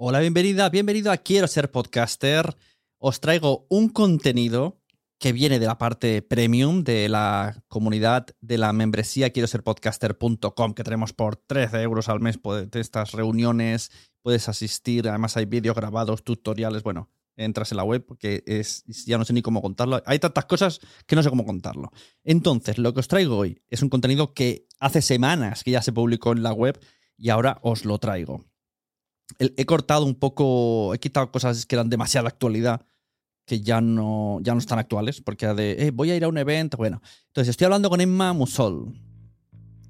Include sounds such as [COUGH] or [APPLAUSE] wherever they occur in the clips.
Hola, bienvenida, bienvenido a Quiero ser podcaster. Os traigo un contenido que viene de la parte premium de la comunidad de la membresía quiero ser podcaster.com que tenemos por 13 euros al mes de estas reuniones. Puedes asistir, además hay vídeos grabados, tutoriales. Bueno, entras en la web porque es, ya no sé ni cómo contarlo. Hay tantas cosas que no sé cómo contarlo. Entonces, lo que os traigo hoy es un contenido que hace semanas que ya se publicó en la web y ahora os lo traigo he cortado un poco, he quitado cosas que eran demasiada actualidad, que ya no, ya no están actuales, porque de, eh, voy a ir a un evento, bueno. Entonces estoy hablando con Emma Musol.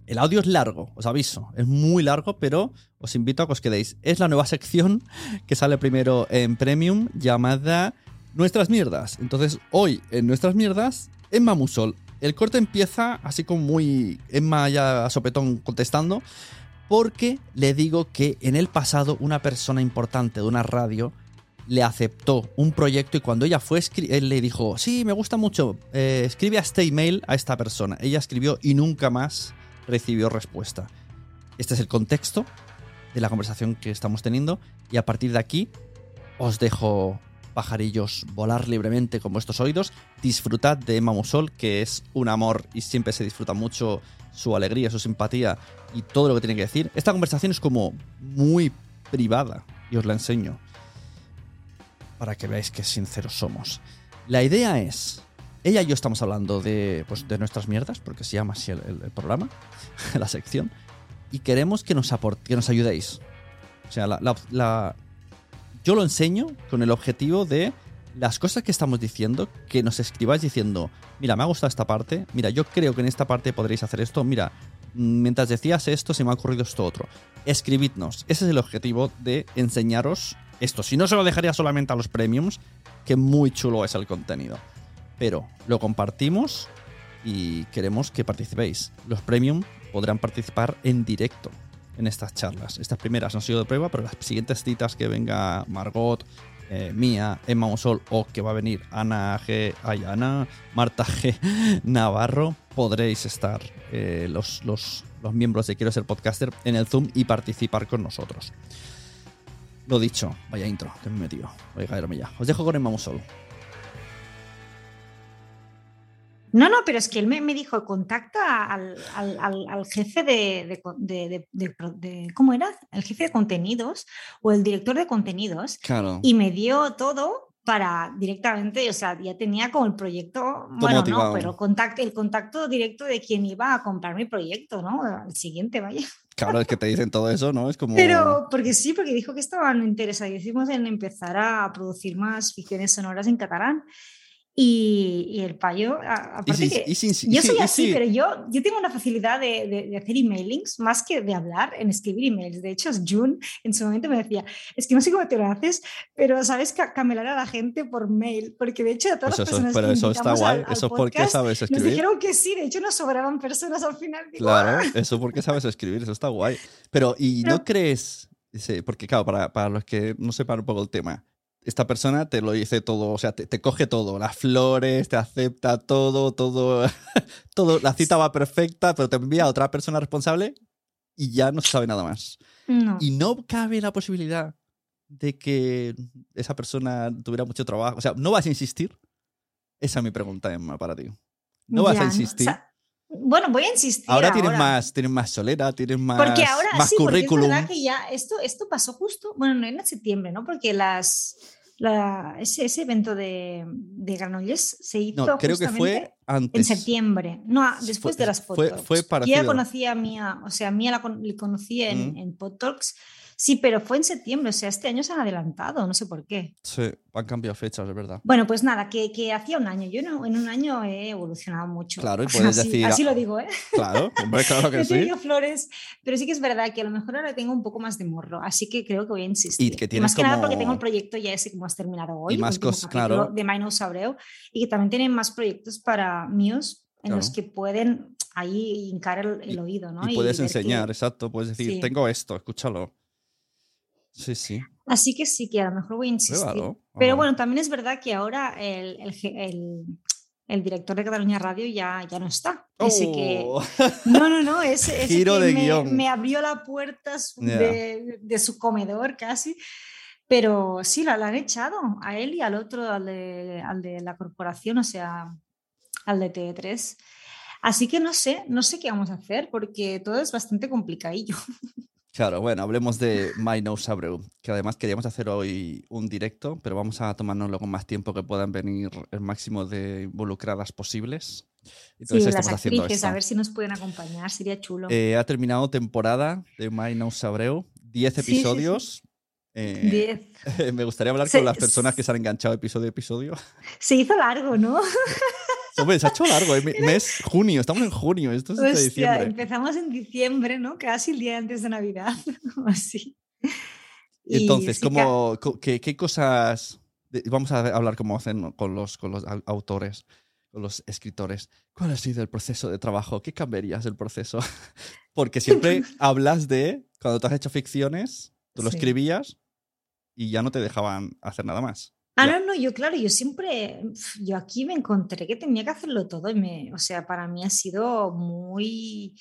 El audio es largo, os aviso, es muy largo, pero os invito a que os quedéis. Es la nueva sección que sale primero en Premium llamada Nuestras Mierdas. Entonces hoy en Nuestras Mierdas, Emma Musol. El corte empieza así como muy Emma ya a sopetón contestando porque le digo que en el pasado una persona importante de una radio le aceptó un proyecto y cuando ella fue, él le dijo, sí, me gusta mucho, eh, escribe a este email a esta persona. Ella escribió y nunca más recibió respuesta. Este es el contexto de la conversación que estamos teniendo y a partir de aquí os dejo pajarillos volar libremente con vuestros oídos. Disfrutad de Emma Musol, que es un amor y siempre se disfruta mucho su alegría, su simpatía y todo lo que tiene que decir. Esta conversación es como muy privada y os la enseño para que veáis qué sinceros somos. La idea es, ella y yo estamos hablando de, pues, de nuestras mierdas, porque se llama así el, programa, [LAUGHS] la sección, y queremos que nos, que nos ayudéis. O sea, la, yo lo enseño con el objetivo de las cosas que estamos diciendo, que nos escribáis diciendo, mira, me ha gustado esta parte, mira, yo creo que en esta parte podréis hacer esto, mira, mientras decías esto se me ha ocurrido esto otro. Escribidnos, ese es el objetivo de enseñaros esto. Si no, se lo dejaría solamente a los premiums, que muy chulo es el contenido. Pero lo compartimos y queremos que participéis. Los premium podrán participar en directo en estas charlas. Estas primeras han sido de prueba, pero las siguientes citas que venga Margot, eh, mía, Emma Mosol o que va a venir Ana G. Ayana, Marta G. Navarro, podréis estar eh, los, los, miembros de Quiero ser podcaster en el Zoom y participar con nosotros. Lo dicho, vaya intro que me he metido. Voy a caerme ya. Os dejo con Emma Mosol. No, no, pero es que él me, dijo, contacta al, jefe de, ¿cómo era? El jefe de contenidos o el director de contenidos. Claro. Y me dio todo para directamente, o sea, ya tenía como el proyecto, bueno, no, pero contacto, el contacto directo de quien iba a comprar mi proyecto, ¿no? El siguiente, vaya. Claro, es que te dicen todo eso, ¿no? Es como... Pero, porque sí, porque dijo que estaban interesadísimos en empezar a producir más ficciones sonoras en catalán. Y, el payo, aparte que yo soy así, pero yo, yo tengo una facilidad de, de, hacer emailings más que de hablar en escribir emails. De hecho, June en su momento me decía, es que no sé cómo te lo haces, pero sabes camelar a la gente por mail, porque de hecho a todas las personas Pero eso está guay, eso porque sabes escribir. Nos dijeron que sí, de hecho nos sobraban personas al final. claro, ah". eso porque sabes escribir, eso está guay. Pero, ¿y no crees, porque claro, para, para los que no sepan un poco el tema, esta persona te lo dice todo, o sea, te, coge todo, las flores, te acepta todo, todo, [LAUGHS] todo, la cita va perfecta, pero te envía a otra persona responsable y ya no se sabe nada más. Y no cabe la posibilidad de que esa persona tuviera mucho trabajo. O sea, ¿no vas a insistir? Esa es mi pregunta, Emma, para ti. ¿No vas a insistir? Bueno, voy a insistir. Ahora tienes más, tienes más solera, tienes más, porque ahora, más sí, currículum. Porque es verdad que ya esto, esto pasó justo, bueno, no en septiembre, ¿no? Porque las, ese, ese, evento de, de Granollers se hizo no, creo que fue antes. en septiembre, no, después de las fotos. Fue, fue Yo ya conocía a Mía, o sea, Mía la, le conocí en, mm. en Podtalks Sí, pero fue en septiembre, o sea, este año se han adelantado, no sé por qué. Sí, han cambiado fechas, es verdad. Bueno, pues nada, que, que hacía un año. Yo no, en un año he evolucionado mucho. Claro, y [LAUGHS] puedes así, decir. Así lo digo, ¿eh? Claro, hombre, claro que [LAUGHS] sí. flores, pero sí que es verdad que a lo mejor ahora tengo un poco más de morro, así que creo que voy a insistir. Y que tienes más que nada porque tengo el proyecto ya ese que hemos terminado hoy. Y más cosas, claro. De Minos Abreu, y que también tienen más proyectos para míos en los que pueden ahí hincar el, oído, ¿no? Y, puedes enseñar, exacto, puedes decir, tengo esto, escúchalo. Sí, sí. Así que sí, que a lo mejor voy a insistir. Pero bueno, también es verdad que ahora el, el, director de Cataluña Radio ya, ya no está. Ese que. Oh. [LAUGHS] No, no, no. Ese, Giro de me, guion. me abrió la puerta de, de, su comedor casi. Pero sí, la, han echado a él y al otro, al de, al de la corporación, o sea, al de T3. Así que no sé, no sé qué vamos a hacer porque todo es bastante complicadillo. [LAUGHS] Claro, bueno, hablemos de My Nose Abreu, que además queríamos hacer hoy un directo, pero vamos a tomárnoslo con más tiempo que puedan venir el máximo de involucradas posibles. Entonces, sí, las actrices, a ver si nos pueden acompañar, sería chulo. Eh, ha terminado temporada de My Nose Abreu, 10 episodios. Eh, [LAUGHS] me gustaría hablar con las personas que se han enganchado episodio a episodio. Se hizo largo, ¿no? [LAUGHS] Hombre, se ha hecho largo, ¿eh? mes junio, estamos en junio, esto es de diciembre. Empezamos en diciembre, ¿no? Casi el día antes de Navidad, [LAUGHS] así. Entonces, ¿cómo, qué, qué, cosas... Vamos a hablar cómo hacen con los, con los autores, con los escritores. ¿Cuál ha sido el proceso de trabajo? ¿Qué cambiarías del proceso? [LAUGHS] Porque siempre [LAUGHS] hablas de, cuando tú has hecho ficciones, tú lo escribías y ya no te dejaban hacer nada más. Ah, no, no, yo claro, yo siempre, yo aquí me encontré que tenía que hacerlo todo y me, o sea, para mí ha sido muy,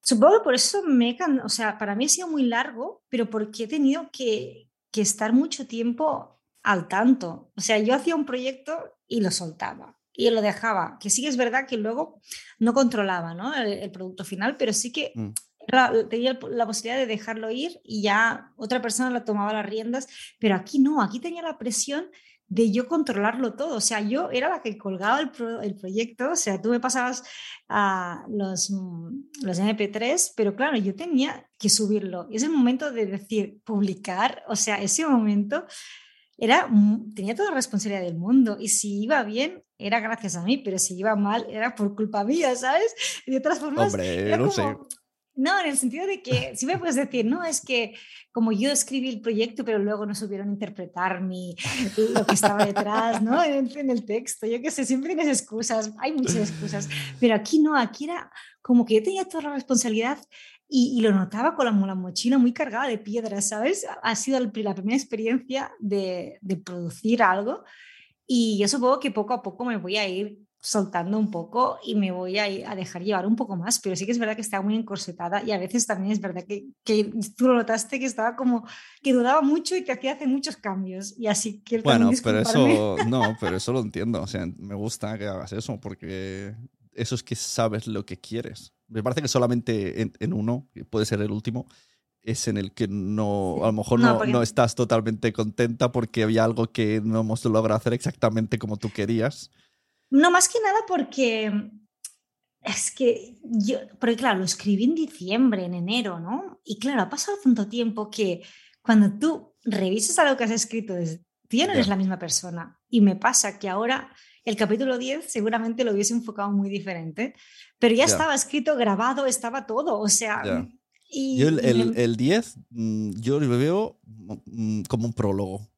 supongo que por eso me, o sea, para mí ha sido muy largo, pero porque he tenido que, que estar mucho tiempo al tanto. O sea, yo hacía un proyecto y lo soltaba y lo dejaba, que sí es verdad que luego no controlaba ¿no? El, producto final, pero sí que mm tenía la posibilidad de dejarlo ir y ya otra persona lo tomaba las riendas, pero aquí no, aquí tenía la presión de yo controlarlo todo, o sea, yo era la que colgaba el, el proyecto, o sea, tú me pasabas a los, los MP3, pero claro, yo tenía que subirlo. Y es el momento de decir, publicar, o sea, ese momento era, tenía toda la responsabilidad del mundo. Y si iba bien era gracias a mí, pero si iba mal era por culpa mía, ¿sabes? De otras formas, Hombre, no sé no, en el sentido de que si me puedes decir, no, es que como yo escribí el proyecto, pero luego no supieron interpretar mi, lo que estaba detrás, ¿no? En, el texto, yo qué sé, siempre tienes excusas, hay muchas excusas, pero aquí no, aquí era como que yo tenía toda la responsabilidad y, lo notaba con la, la, mochila muy cargada de piedras, ¿sabes? Ha sido la primera experiencia de, de producir algo y yo supongo que poco a poco me voy a ir soltando un poco y me voy a, a, dejar llevar un poco más, pero sí que es verdad que estaba muy encorsetada y a veces también es verdad que, que tú lo notaste que estaba como que dudaba mucho y que hacía hacer muchos cambios y así que bueno pero eso no pero [LAUGHS] eso lo entiendo o sea me gusta que hagas eso porque eso es que sabes lo que quieres me parece que solamente en, uno puede ser el último es en el que no, a lo mejor no, no, estás totalmente contenta porque había algo que no hemos logrado hacer exactamente como tú querías. No, más que nada porque es que yo, porque claro, lo escribí en diciembre, en enero, ¿no? Y claro, ha pasado tanto tiempo que cuando tú revisas algo que has escrito, tú ya no eres la misma persona. Y me pasa que ahora el capítulo 10 seguramente lo hubiese enfocado muy diferente, pero ya estaba escrito, grabado, estaba todo, o sea... Y, yo el, el, 10, mm, yo lo veo mm, como un prólogo.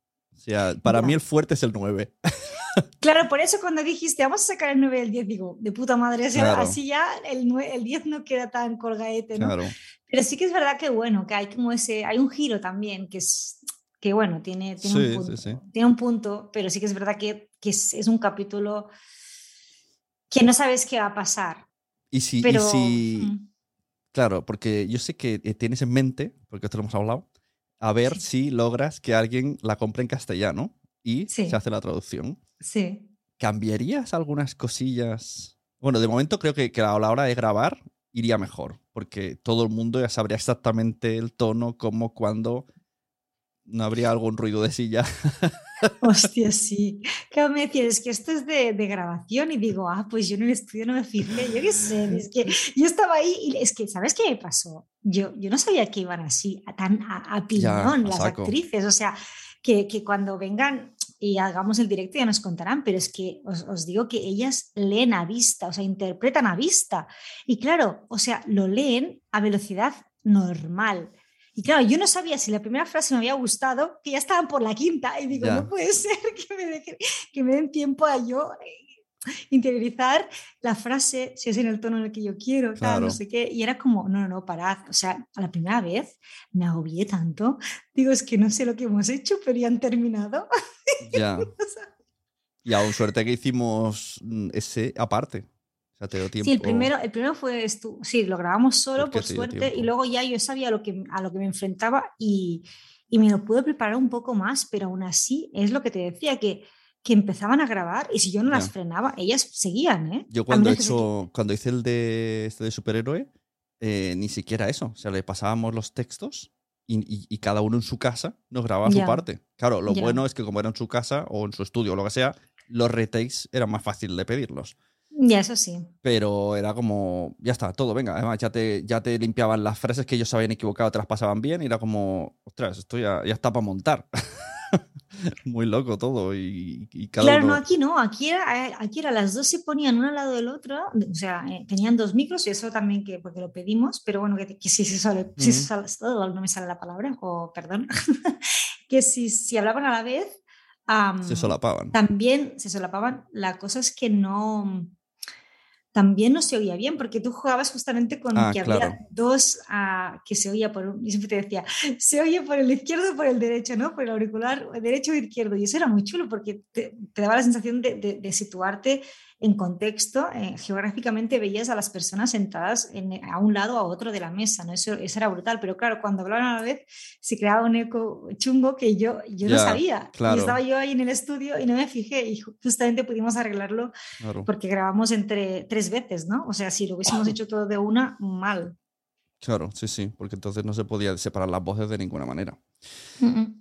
O sea, para mí el fuerte es el 9. [LAUGHS] Claro, por eso cuando dijiste, vamos a sacar el 9 y el 10, digo, de puta madre, así ya el, 9, el 10 no queda tan colgaete, ¿no? Pero sí que es verdad que bueno, que hay como ese, hay un giro también, que es, que bueno, tiene, tiene, un, punto, tiene un punto, pero sí que es verdad que, que es, es, un capítulo que no sabes qué va a pasar. Y si, y si claro, porque yo sé que eh, tienes en mente, porque esto lo hemos hablado, a ver si logras que alguien la compre en castellano y se hace la traducción. Sí. ¿Cambiarías algunas cosillas? Bueno, de momento creo que, que a la hora de grabar iría mejor, porque todo el mundo ya sabría exactamente el tono, cómo, cuándo. No habría algún ruido de silla. [LAUGHS] Hostia, sí. Claro, me decían, es que esto es de, de, grabación y digo, ah, pues yo en el estudio no me fijé, yo qué sé, [LAUGHS] es que yo estaba ahí y es que, ¿sabes qué me pasó? Yo, yo no sabía que iban así, a, tan a, piñón las actrices, o sea, que, que, cuando vengan y hagamos el directo ya nos contarán, pero es que os, os, digo que ellas leen a vista, o sea, interpretan a vista. Y claro, o sea, lo leen a velocidad normal. Y claro, yo no sabía si la primera frase me había gustado, que ya estaban por la quinta, y digo, no puede [LAUGHS] ser que me, que me den tiempo a yo eh, interiorizar la frase, si es en el tono en el que yo quiero, claro. no sé qué. Y era como, no, no, no, parad. O sea, a la primera vez me agobié tanto. Digo, es que no sé lo que hemos hecho, pero ya han terminado. [LAUGHS] Ya. y aún suerte que hicimos mm, ese aparte. Sí, el primero, el primero fue sí, lo grabamos solo, por suerte, y luego ya yo sabía lo que, a lo que me enfrentaba y, y, me lo pude preparar un poco más, pero aún así es lo que te decía, que, que empezaban a grabar y si yo no las frenaba, ellas seguían, ¿eh? Yo cuando, he hecho, cuando hice el de, este de superhéroe, eh, ni siquiera eso, o sea, le pasábamos los textos y, y, cada uno en su casa nos grababa su parte. Claro, lo bueno es que como era en su casa o en su estudio o lo que sea, los retakes eran más fácil de pedirlos. Ya, eso sí. Pero era como, ya está, todo, venga. Además, ya te, ya te limpiaban las frases que ellos habían equivocado, te las pasaban bien y era como, ostras, esto ya, ya está para montar. [LAUGHS] Muy loco todo. Y, claro, no, aquí no, aquí era, eh, aquí era, las dos se ponían uno al lado del otro, o sea, eh, tenían dos micros y eso también que, porque lo pedimos, pero bueno, que, si se sale, si se sale, no me sale la palabra, o perdón, [LAUGHS] que si, si hablaban a la vez, se solapaban. También se solapaban. La cosa es que no, también no se oía bien, porque tú jugabas justamente con ah, que había dos uh, que se oía por un, y siempre te decía, se oye por el izquierdo o por el derecho, ¿no? Por el auricular derecho o izquierdo. Y eso era muy chulo porque te, te daba la sensación de, de, de situarte en contexto, eh, geográficamente veías a las personas sentadas en, a un lado o a otro de la mesa, ¿no? Eso, eso, era brutal, pero claro, cuando hablaban a la vez se creaba un eco chungo que yo, yo no sabía. Y estaba yo ahí en el estudio y no me fijé y justamente pudimos arreglarlo porque grabamos entre tres veces, ¿no? O sea, si lo hubiésemos [LAUGHS] hecho todo de una, mal. Claro, sí, sí, porque entonces no se podía separar las voces de ninguna manera.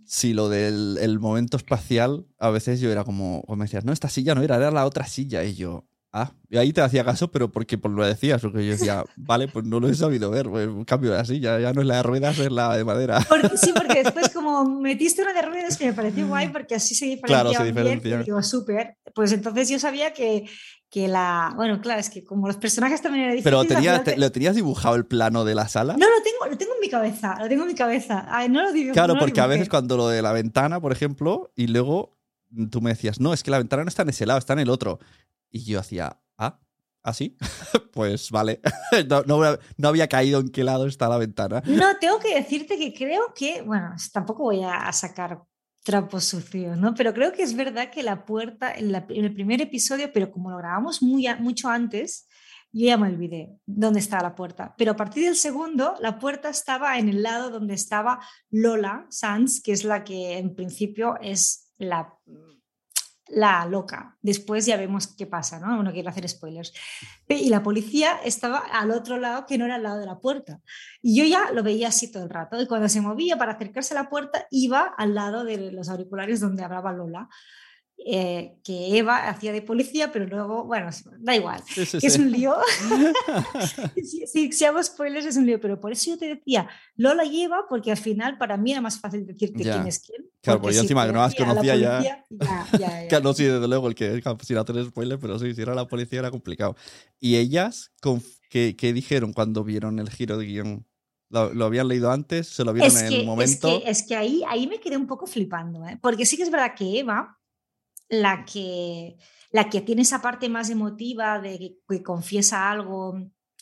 Si lo del el momento espacial, a veces yo era como, o me decías, no, esta silla no era, era la otra silla. Y yo, ah, y ahí te hacía caso, pero porque por lo decías, porque yo decía, [LAUGHS] vale, pues no lo he sabido ver, pues, cambio de silla, ya no es la de ruedas, es la de madera. sí, porque después como metiste una de ruedas que me pareció guay, porque así se diferenciaba claro, se diferencia. bien, digo, súper, pues entonces yo sabía que que la. Bueno, claro, es que como los personajes también eran. Pero tenía, ¿lo tenías dibujado el plano de la sala? No, lo tengo, lo tengo en mi cabeza. Lo tengo en mi cabeza. no lo digo, claro, porque a veces cuando lo de la ventana, por ejemplo, y luego tú me decías, no, es que la ventana no está en ese lado, está en el otro. Y yo hacía, ah, ¿así? ¿Ah, [LAUGHS] pues vale. [LAUGHS] no, no, había caído en qué lado está la ventana. No, tengo que decirte que creo que, bueno, tampoco voy a sacar trapos sucios, ¿no? Pero creo que es verdad que la puerta, en, el primer episodio, pero como lo grabamos muy, mucho antes, yo ya me olvidé dónde estaba la puerta. Pero a partir del segundo, la puerta estaba en el lado donde estaba Lola Sanz, que es la que en principio es la la loca. Después ya vemos qué pasa, ¿no? No quiero hacer spoilers. Y la policía estaba al otro lado, que no era al lado de la puerta. Y yo ya lo veía así todo el rato. Y cuando se movía para acercarse a la puerta, iba al lado de los auriculares donde hablaba Lola. Eh, que Eva hacía de policía, pero luego, bueno, da igual, es un lío. [LAUGHS] [LAUGHS] si, si, hago spoilers es un lío, pero por eso yo te decía, Lola y Eva, porque al final para mí era más fácil decirte quién es quién. Claro, porque yo encima que no las conocía ya. ya, ya, [LAUGHS] no, sí, desde luego, el que sin hacer spoilers, pero sí, si era la policía era complicado. ¿Y ellas qué, qué dijeron cuando vieron el giro de guion? ¿Lo, habían leído antes? ¿Se lo vieron en el momento? Es que, es que ahí, ahí me quedé un poco flipando, ¿eh? porque sí que es verdad que Eva la que, la que tiene esa parte más emotiva de que, confiesa algo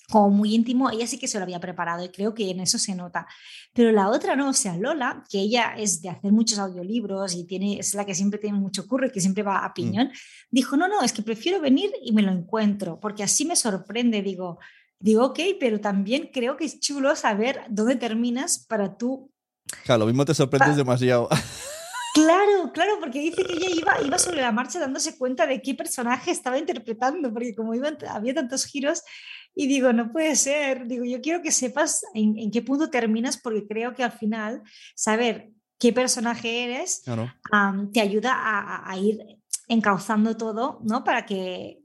como muy íntimo, ella sí que se lo había preparado y creo que en eso se nota. Pero la otra no, o sea, Lola, que ella es de hacer muchos audiolibros y tiene, es la que siempre tiene mucho curro y que siempre va a mm. piñón, dijo, no, no, es que prefiero venir y me lo encuentro, porque así me sorprende, digo, digo, ok, pero también creo que es chulo saber dónde terminas para tú... Claro, lo mismo te sorprendes demasiado. [LAUGHS] Claro, claro, porque dice que ella iba, iba sobre la marcha dándose cuenta de qué personaje estaba interpretando, porque como iba, había tantos giros, y digo, no puede ser, digo, yo quiero que sepas en, qué punto terminas, porque creo que al final saber qué personaje eres te ayuda a, ir encauzando todo, ¿no? Para que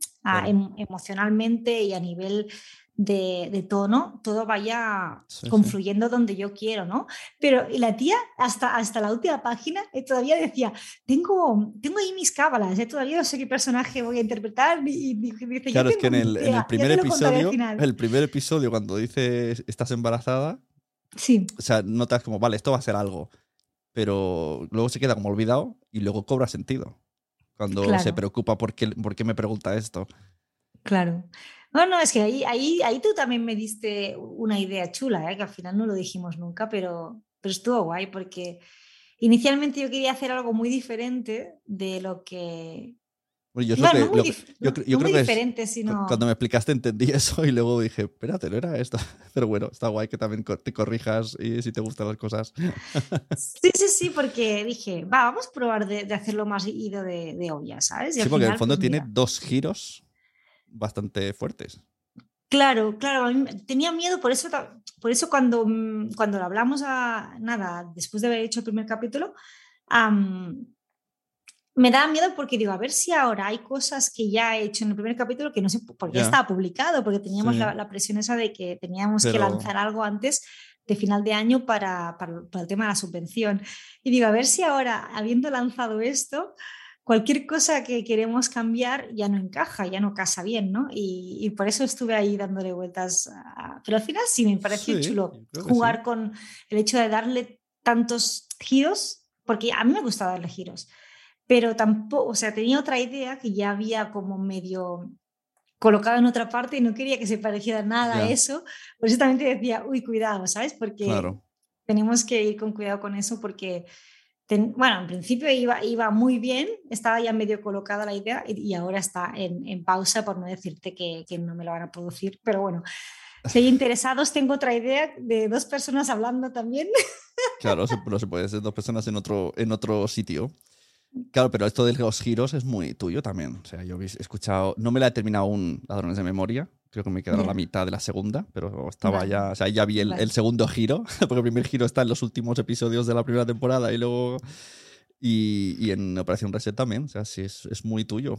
em, emocionalmente y a nivel de, tono, todo vaya confluyendo donde yo quiero, ¿no? Pero la tía, hasta, hasta la última página, eh, todavía decía, tengo, tengo ahí mis cábalas, eh, todavía no sé qué personaje voy a interpretar. Y, dice, claro, es que en el, en el primer episodio, el primer episodio, cuando dice estás embarazada, sí. o sea, notas como, vale, esto va a ser algo, pero luego se queda como olvidado y luego cobra sentido. Cuando se preocupa por qué, por qué me pregunta esto. Claro. No, no, es que ahí, ahí, ahí tú también me diste una idea chula, ¿eh? que al final no lo dijimos nunca, pero, pero estuvo guay porque inicialmente yo quería hacer algo muy diferente de lo que... yo, creo que diferente, sino... Cuando me explicaste entendí [LAUGHS] eso y luego dije, espérate, no era esto. [LAUGHS] Pero bueno, está guay que también te corrijas y si te gustan las cosas. [LAUGHS] Sí, sí, sí, porque dije, va, vamos a probar de, hacerlo más ido de, de obvia, ¿sabes? sí, porque en el fondo pues tiene dos giros bastante fuertes. Claro, claro, tenía miedo, por eso, por eso cuando, mm, cuando hablamos a nada, después de haber hecho el primer capítulo, me daba miedo porque digo, a ver si ahora hay cosas que ya he hecho en el primer capítulo que no sé, porque ya estaba publicado, porque teníamos la, presión esa de que teníamos que lanzar algo antes de final de año para, para, para, el tema de la subvención. Y digo, a ver si ahora, habiendo lanzado esto, cualquier cosa que queremos cambiar ya no encaja, ya no casa bien, ¿no? Y, por eso estuve ahí dándole vueltas. Pero al final sí me pareció chulo jugar con el hecho de darle tantos giros, porque a mí me gusta darle giros, pero tampoco, o sea, tenía otra idea que ya había como medio colocado en otra parte y no quería que se pareciera nada a eso. Por eso también te decía, uy, cuidado, ¿sabes? Porque tenemos que ir con cuidado con eso porque bueno, en principio iba, iba muy bien, estaba ya medio colocada la idea y, ahora está en, pausa por no decirte que, no me lo van a producir, pero bueno, si hay [LAUGHS] interesados, tengo otra idea de dos personas hablando también. [LAUGHS] Claro, pero se puede ser dos personas en otro, en otro sitio. Claro, pero esto de los giros es muy tuyo también. O sea, yo he escuchado, no me la he terminado aún Ladrones de Memoria, creo que me quedaron la mitad de la segunda, pero estaba ya, o sea, ya vi el, segundo giro, [LAUGHS] porque el primer giro está en los últimos episodios de la primera temporada y luego... Y, en Operación Reset también, o sea, sí, es, es muy tuyo.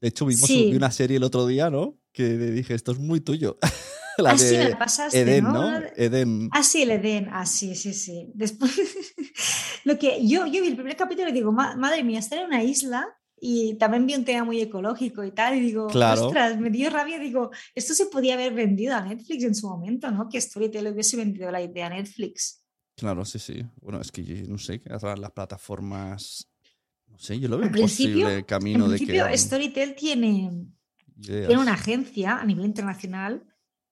De hecho, vimos una serie el otro día, ¿no? Que dije, esto es muy tuyo. [LAUGHS] la ah, sí, me la pasaste, Eden, ¿no? Eden. Ah, sí, el Eden. Ah, sí, sí, sí. Después, [LAUGHS] lo que yo, yo vi el primer capítulo y digo, madre mía, estar en una isla y también vi un tema muy ecológico y tal, y digo, ostras, me dio rabia, digo, esto se podía haber vendido a Netflix en su momento, ¿no? Que Storytel hubiese vendido la idea a Netflix. Claro, sí, sí. Bueno, es que no sé, las plataformas, no sé, yo lo veo posible camino de que... Storytel tiene, tiene una agencia a nivel internacional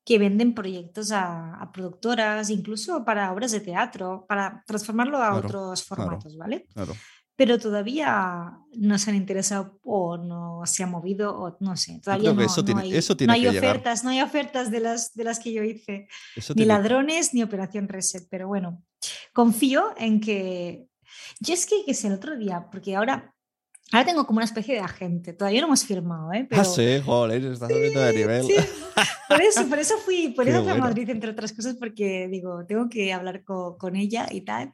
que venden proyectos a, productoras, incluso para obras de teatro, para transformarlo a otros formatos, ¿vale? Claro pero todavía no se han interesado o no se ha movido o no sé, todavía no, eso tiene, hay, eso no hay ofertas, no hay ofertas de las, de las que yo hice, ni ladrones ni operación reset, pero bueno, confío en que, yo es que, que sé, el otro día, porque ahora Ahora tengo como una especie de agente, todavía no hemos firmado, ¿eh? Ah, sí, joder, estás subiendo de nivel. Por eso, por eso fui, por [LAUGHS] eso fui a Madrid, entre otras cosas, porque digo, tengo que hablar con ella y tal.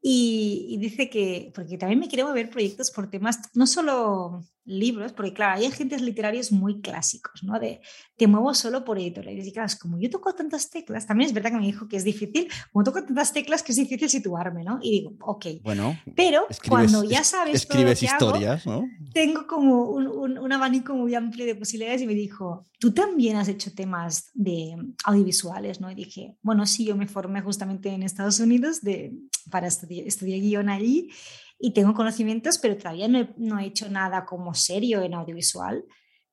Y, dice que, porque también me quiero ver proyectos por temas, no solo libros, porque claro, hay agentes literarios muy clásicos, ¿no? De te muevo solo por editoriales. Y claro, como yo toco tantas teclas, también es verdad que me dijo que es difícil, como toco tantas teclas que es difícil situarme, ¿no? Y digo, ok. Bueno, pero cuando ya sabes. Escribes historias, ¿no? Tengo como un, un, abanico muy amplio de posibilidades y me dijo, tú también has hecho temas de audiovisuales, ¿no? Y dije, bueno, sí, yo me formé justamente en Estados Unidos de, para estudiar, estudiar guion allí y tengo conocimientos, pero todavía no he, no he, hecho nada como serio en audiovisual.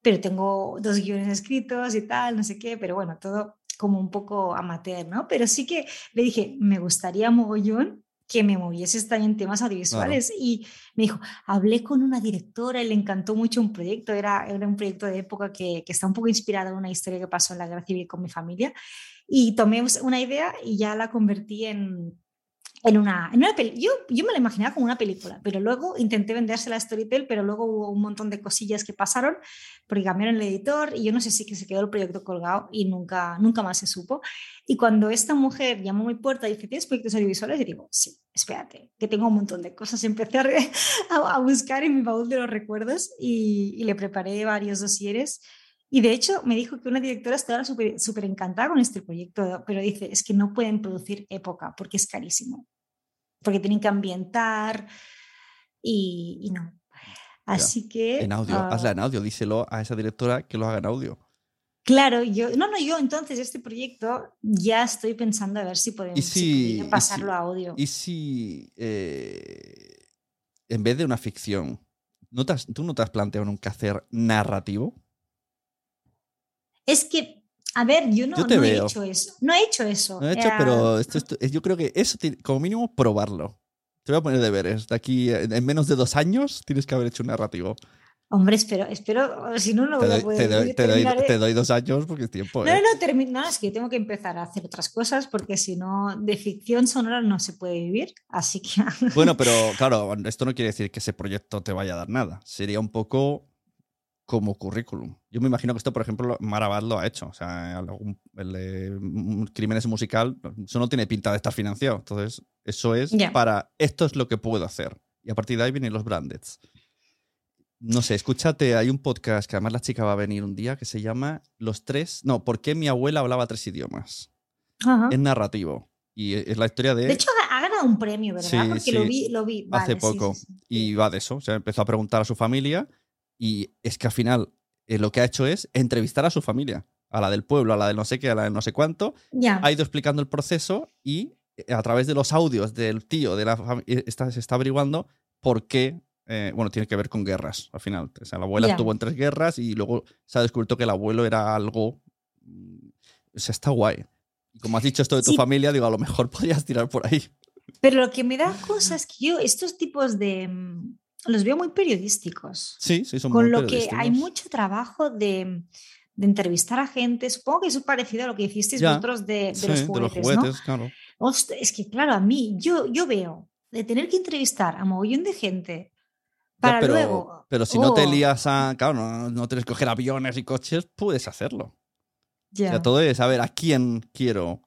pero tengo dos guiones escritos y tal, no sé qué, pero bueno, todo como un poco amateur, ¿no? Pero sí que le dije, me gustaría mogollón que me moviese también en temas audiovisuales. Y me dijo, hablé con una directora y le encantó mucho un proyecto, era, era un proyecto de época que, que, está un poco inspirado en una historia que pasó en la Guerra Civil con mi familia. Y tomé una idea y ya la convertí en, en una, en una yo, yo me la imaginaba como una película, pero luego intenté vendérsela a Storytel, pero luego hubo un montón de cosillas que pasaron porque cambiaron el editor y yo no sé si que se quedó el proyecto colgado y nunca, nunca más se supo. Y cuando esta mujer llamó a mi puerta y dice, ¿tienes proyectos audiovisuales? Y digo, sí, espérate, que tengo un montón de cosas. Empecé a, a buscar en mi baúl de los recuerdos y, y le preparé varios dosieres. Y de hecho me dijo que una directora estaba súper encantada con este proyecto, pero dice, es que no pueden producir época porque es carísimo porque tienen que ambientar y, no. Así que... En audio, hazla en ah audio, díselo a esa directora que lo haga en audio. Claro, yo, no, no, yo entonces este proyecto ya estoy pensando a ver si podemos pasarlo a audio. ¿Y si eh, en vez de una ficción, ¿no tú no te has planteado nunca hacer narrativo? Es que a ver, yo no, he hecho eso. No he hecho eso. No he hecho, pero yo creo que eso, como mínimo, probarlo. Te voy a poner deberes. De aquí, en menos de dos años, tienes que haber hecho un narrativo. Hombre, espero, espero, si no, no te voy a poder. Te doy, dos años porque es tiempo. No, ¿eh? no, no, es que tengo que empezar a hacer otras cosas porque si no, de ficción sonora no se puede vivir. Así que. [LAUGHS] Bueno, pero claro, esto no quiere decir que ese proyecto te vaya a dar nada. Sería un poco como currículum. Yo me imagino que esto, por ejemplo, Marabat lo ha hecho. O sea, el, Crímenes musical, eso no tiene pinta de estar financiado. Entonces, eso es para esto es lo que puedo hacer. Y a partir de ahí vienen los brandeds. No sé, escúchate, hay un podcast que además la chica va a venir un día que se llama Los tres. No, ¿por qué mi abuela hablaba tres idiomas? Es narrativo. Y es la historia de. De hecho, ha ganado un premio, ¿verdad? Porque lo vi, lo vi. Hace poco. y va de eso. O sea, empezó a preguntar a su familia y es que al final eh, lo que ha hecho es entrevistar a su familia, a la del pueblo, a la de no sé qué, a la de no sé cuánto. Ha ido explicando el proceso y eh, a través de los audios del tío de la familia eh, se está averiguando por qué. bueno, tiene que ver con guerras al final. O sea, la abuela estuvo en tres guerras y luego se ha descubierto que el abuelo era algo. Mm, o sea, está guay. Y como has dicho esto de tu familia, digo, a lo mejor [LAUGHS] podrías tirar por ahí. Pero lo que me da cosas es que yo, estos tipos de, mm, los veo muy periodísticos. Sí, sí, son Con lo que hay mucho trabajo de, entrevistar a gente. Supongo que es parecido a lo que hicisteis vosotros de, los juguetes, claro. es que, claro, a mí, yo, yo veo de tener que entrevistar a mogollón de gente para pero, luego. Pero si no te oh. lías a. Claro, no, no tienes que coger aviones y coches, puedes hacerlo. Ya. O sea, todo es saber a quién quiero.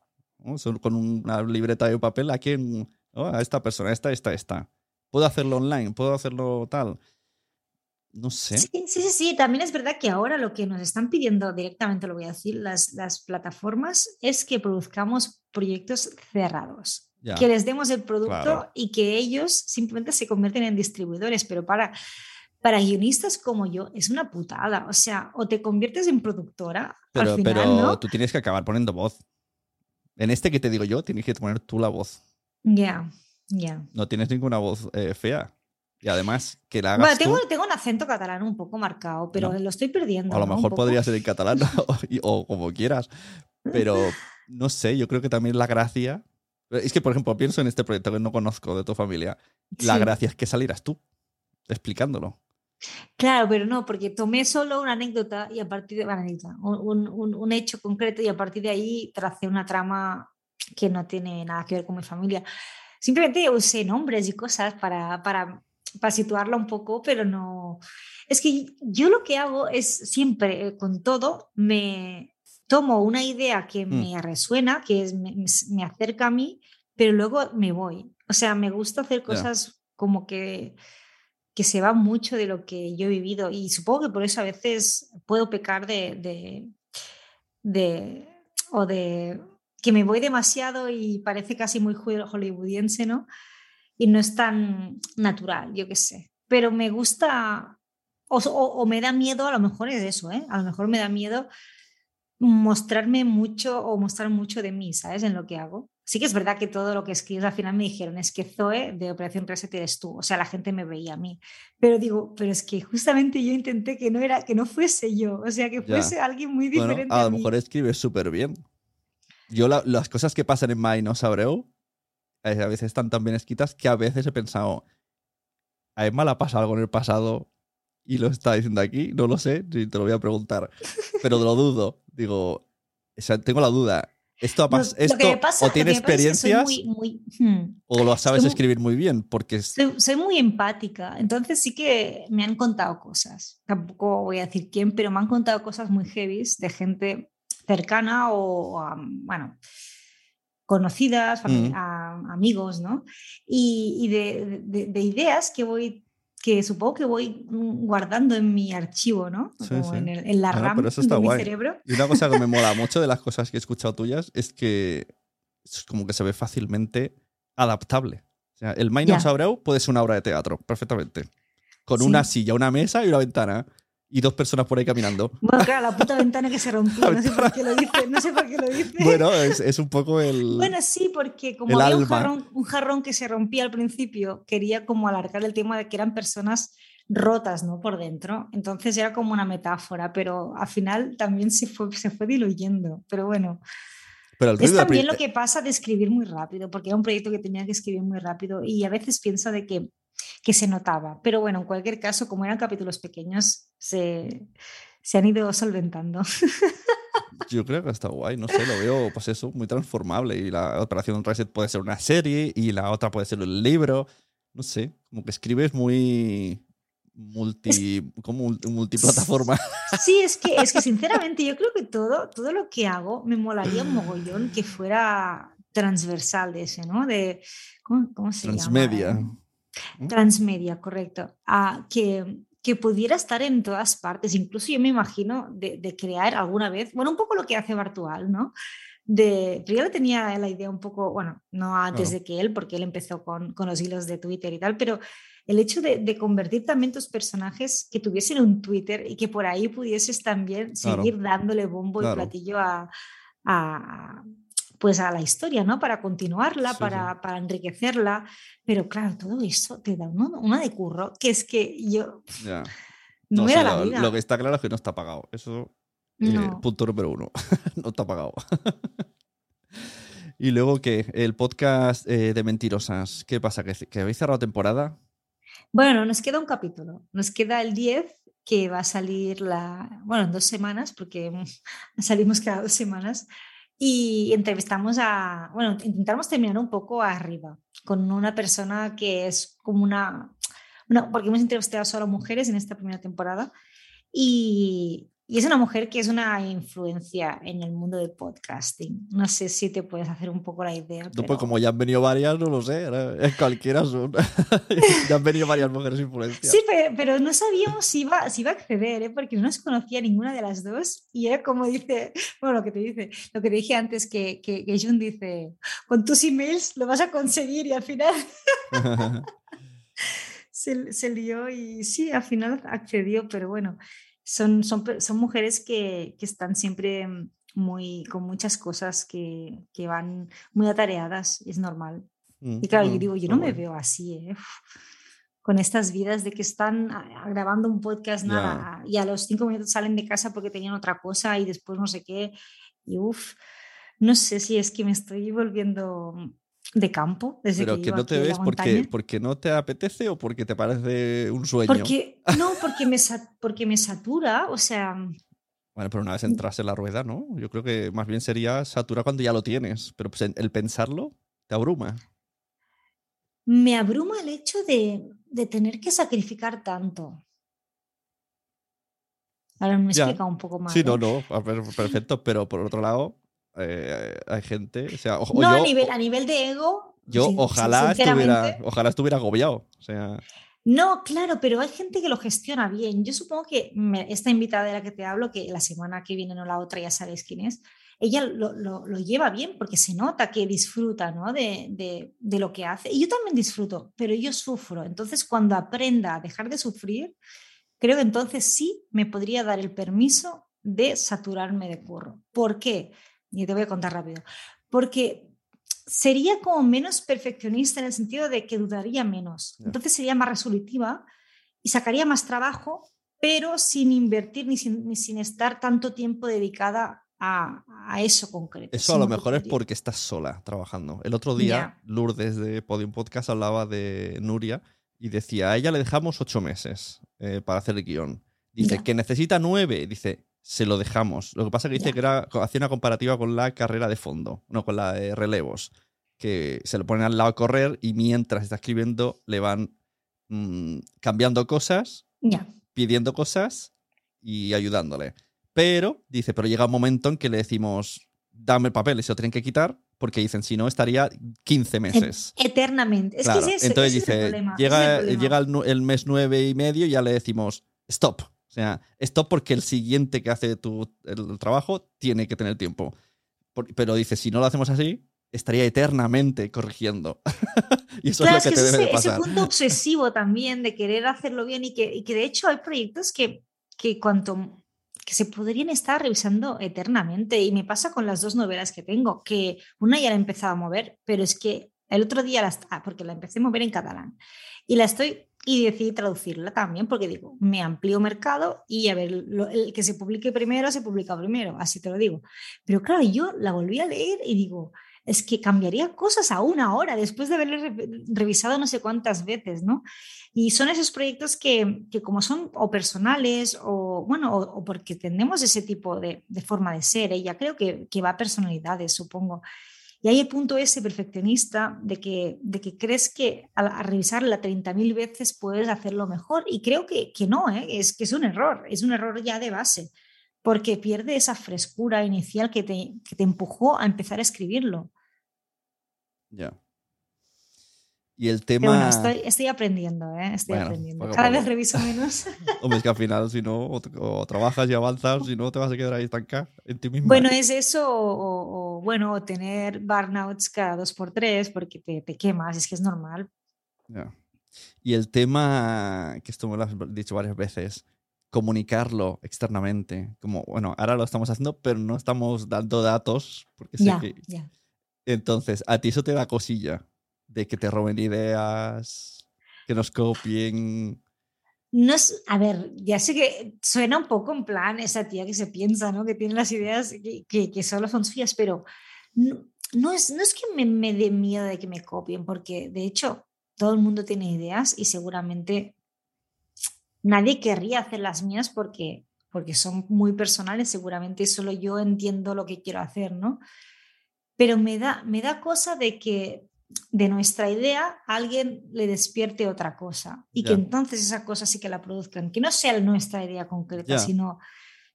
Con una libreta de papel, a quién. a esta persona, esta, esta, esta. Puedo hacerlo online, puedo hacerlo tal. No sé. Sí, sí, sí, También es verdad que ahora lo que nos están pidiendo directamente, lo voy a decir, las, las plataformas, es que produzcamos proyectos cerrados. Que les demos el producto y que ellos simplemente se convierten en distribuidores. Pero para, para guionistas como yo es una putada. O sea, o te conviertes en productora. Pero, al final, pero tú tienes que acabar poniendo voz. En este que te digo yo, tienes que poner tú la voz. Ya. No tienes ninguna voz eh, fea. Y además, que la hagas. Bueno, tengo, un acento catalán un poco marcado, pero lo estoy perdiendo. A lo mejor podría ser en catalán [LAUGHS] o, como quieras. Pero no sé, yo creo que también la gracia. Es que, por ejemplo, pienso en este proyecto que no conozco de tu familia. La gracia es que salieras tú explicándolo. Claro, pero no, porque tomé solo una anécdota y a partir de una anécdota, un, un, hecho concreto y a partir de ahí tracé una trama que no tiene nada que ver con mi familia simplemente usé nombres y cosas para, para, para situarla un poco, pero no... Es que yo lo que hago es siempre, eh, con todo, me tomo una idea que mm. me resuena, que es, me, me, acerca a mí, pero luego me voy. O sea, me gusta hacer cosas como que, que se van mucho de lo que yo he vivido y supongo que por eso a veces puedo pecar de, de, de o de que me voy demasiado y parece casi muy hollywoodiense, ¿no? Y no es tan natural, yo qué sé. Pero me gusta, o, me da miedo, a lo mejor es eso, ¿eh? A lo mejor me da miedo mostrarme mucho o mostrar mucho de mí, ¿sabes? En lo que hago. Sí que es verdad que todo lo que escribes al final me dijeron, es que Zoe de Operación Reset eres tú, o sea, la gente me veía a mí. Pero digo, pero es que justamente yo intenté que no, era, que no fuese yo, o sea, que fuese alguien muy diferente. a, lo mejor escribes súper bien. Yo las cosas que pasan en My no sabreu, eh, a veces están tan bien escritas que a veces he pensado, a Emma le ha pasado algo en el pasado y lo está diciendo aquí, no lo sé, te lo voy a preguntar, [LAUGHS] pero lo dudo. Digo, tengo la duda esto, ha esto o tiene experiencias hmm. o lo sabes escribir muy bien porque soy, muy empática entonces sí que me han contado cosas tampoco voy a decir quién pero me han contado cosas muy heavy de gente cercana o bueno conocidas mm. amigos no y, de, ideas que voy que supongo que voy guardando en mi archivo, ¿no? Como En, la RAM de mi cerebro. Y una cosa que me [LAUGHS] mola mucho de las cosas que he escuchado tuyas es que es como que se ve fácilmente adaptable. O sea, el Minus Abreu puede ser una obra de teatro, perfectamente. Con una silla, una mesa y una ventana y dos personas por ahí caminando. Bueno, claro, la puta ventana que se rompió, no sé por qué lo dice, no sé por qué lo dice. Bueno, es, es un poco el. Bueno, sí, porque como había un jarrón, un jarrón, que se rompía al principio, quería como alargar el tema de que eran personas rotas, ¿no? Por dentro. Entonces era como una metáfora, pero al final también se fue, se fue diluyendo. Pero bueno. Pero es también lo que pasa de escribir muy rápido, porque era un proyecto que tenía que escribir muy rápido y a veces pienso de que que se notaba. Pero bueno, en cualquier caso, como eran capítulos pequeños, se, se han ido solventando. [LAUGHS] Yo creo que está guay, no sé, lo veo, pues eso, muy transformable. Y la Operación Reset puede ser una serie y la otra puede ser un libro. No sé, como que escribes muy multi, como multiplataforma. [LAUGHS] Sí, es que, es que sinceramente yo creo que todo, todo lo que hago me molaría un mogollón que fuera transversal de ese, ¿no? De, ¿cómo, cómo se Transmedia. llama? Transmedia, correcto. Ah, que, que pudiera estar en todas partes. Incluso yo me imagino de, crear alguna vez, bueno, un poco lo que hace Bartual, ¿no? De, pero yo le tenía la idea un poco, bueno, no antes de que él, porque él empezó con, con, los hilos de Twitter y tal, pero el hecho de, convertir también tus personajes que tuviesen un Twitter y que por ahí pudieses también seguir dándole bombo y platillo a, a, pues a la historia, ¿no? Para continuarla, para, para, enriquecerla. Pero claro, todo eso te da una, de curro, que es que yo... No, me da la vida. Lo que está claro es que no está pagado. Eso, eh, punto número uno. [LAUGHS] no está pagado. [LAUGHS] y luego, ¿qué? El podcast eh, de Mentirosas. ¿Qué pasa? ¿Que, ¿Que habéis cerrado temporada? Bueno, nos queda un capítulo. Nos queda el 10 que va a salir la, bueno, en dos semanas, porque [LAUGHS] salimos cada dos semanas, y entrevistamos a, bueno, intentamos terminar un poco arriba, con una persona que es como una, una porque hemos entrevistado solo mujeres en esta primera temporada, y, y es una mujer que es una influencia en el mundo del podcasting. No sé si te puedes hacer un poco la idea. No, pues como ya han venido varias, no lo sé. Es cualquiera son. [LAUGHS] ya han venido varias mujeres influencias. Sí, pero, no sabíamos si iba, si iba a acceder, ¿eh? porque no nos conocía ninguna de las dos. Y era como dice, bueno, lo que te dice, lo que te dije antes, que, que, que Jun dice, con tus emails lo vas a conseguir y al final. [LAUGHS] [LAUGHS] se, se lió y sí, al final accedió, pero bueno son, son, son mujeres que, que, están siempre muy, con muchas cosas que, que van muy atareadas, es normal. Mm, y claro, yo mm, digo, yo no me veo así, ¿eh? con estas vidas de que están grabando un podcast nada, y a los cinco minutos salen de casa porque tenían otra cosa y después no sé qué. Y uff, no sé si es que me estoy volviendo de campo. Desde Pero que, no te ves porque, porque no te apetece o porque te parece un sueño. Porque, [LAUGHS] no, porque me, porque me satura, o sea... Bueno, pero una vez entras en la rueda, ¿no? Yo creo que más bien sería satura cuando ya lo tienes, pero pues el pensarlo te abruma. Me abruma el hecho de, de tener que sacrificar tanto. Ahora me explica un poco más. Sí, no, ¿eh? no, perfecto, pero por otro lado, eh, hay gente. O sea, no, a, nivel, a nivel de ego. Yo ojalá, estuviera, ojalá estuviera agobiado. O sea. No, claro, pero hay gente que lo gestiona bien. Yo supongo que esta invitada de la que te hablo, que la semana que viene o la otra ya sabéis quién es, ella lo, lo, lo lleva bien porque se nota que disfruta ¿no? de, de, de, lo que hace. Y yo también disfruto, pero yo sufro. Entonces, cuando aprenda a dejar de sufrir, creo que entonces sí me podría dar el permiso de saturarme de curro. ¿Por qué? Y te voy a contar rápido. Porque sería como menos perfeccionista en el sentido de que dudaría menos. Entonces sería más resolutiva y sacaría más trabajo, pero sin invertir ni sin, estar tanto tiempo dedicada a, eso concreto. Eso a lo mejor es porque estás sola trabajando. El otro día, Lourdes de Podium Podcast hablaba de Nuria y decía, a ella le dejamos ocho meses eh, para hacer el guion. Dice que necesita nueve. Dice, se lo dejamos. Lo que pasa es que dice que era, hacía una comparativa con la carrera de fondo, no con la de relevos, que se lo ponen al lado a correr y mientras está escribiendo le van mm, cambiando cosas, pidiendo cosas y ayudándole. Pero, dice, pero llega un momento en que le decimos, dame el papel y se lo tienen que quitar porque dicen, si no, estaría 15 meses. Eternamente. Es que Entonces dice, llega, llega el, el, mes nueve y medio y ya le decimos, stop, o sea, esto porque el siguiente que hace tu, el trabajo tiene que tener tiempo. pero dice, si no lo hacemos así, estaría eternamente corrigiendo. [LAUGHS] y eso es lo que, te debe pasar. Ese punto obsesivo también de querer hacerlo bien y que, y que de hecho hay proyectos que, que cuanto que se podrían estar revisando eternamente. Y me pasa con las dos novelas que tengo, que una ya la he empezado a mover, pero es que el otro día, la, ah, porque la empecé a mover en catalán, y la estoy y decidí traducirla también porque digo, me amplío mercado y a ver, el que se publique primero se publica primero, así te lo digo. Pero claro, yo la volví a leer y digo, es que cambiaría cosas a una hora después de haberle revisado no sé cuántas veces, ¿no? Y son esos proyectos que, que como son o personales o, bueno, o, porque tenemos ese tipo de, de forma de ser, ella ¿eh? creo que, que va a personalidades, supongo. Y hay el punto ese perfeccionista de que, de que crees que al, revisarla 30.000 veces puedes hacerlo mejor y creo que, que no, ¿eh? es que es un error, es un error ya de base, porque pierde esa frescura inicial que te, que te empujó a empezar a escribirlo. Ya. Y el tema. estoy, aprendiendo, ¿eh? Estoy aprendiendo. Cada vez reviso menos. [LAUGHS] Hombre, es que al final, si no, o, trabajas y avanzas, si no, te vas a quedar ahí estancado en ti mismo. Bueno, es eso, o, bueno, tener burnouts cada dos por tres porque te, te quemas, es que es normal. Ya. Y el tema, que esto me lo has dicho varias veces, comunicarlo externamente. Como, bueno, ahora lo estamos haciendo, pero no estamos dando datos. Porque sé que... ya. Entonces, a ti eso te da cosilla de que te roben ideas, que nos copien. No es, a ver, ya sé que suena un poco en plan esa tía que se piensa, ¿no? Que tiene las ideas que, que, solo son suyas, pero no, es, no es que me, me dé miedo de que me copien, porque de hecho todo el mundo tiene ideas y seguramente nadie querría hacer las mías porque, porque son muy personales, seguramente solo yo entiendo lo que quiero hacer, ¿no? Pero me da, me da cosa de que de nuestra idea alguien le despierte otra cosa. Y que entonces esa cosa sí que la produzcan, que no sea nuestra idea concreta, sino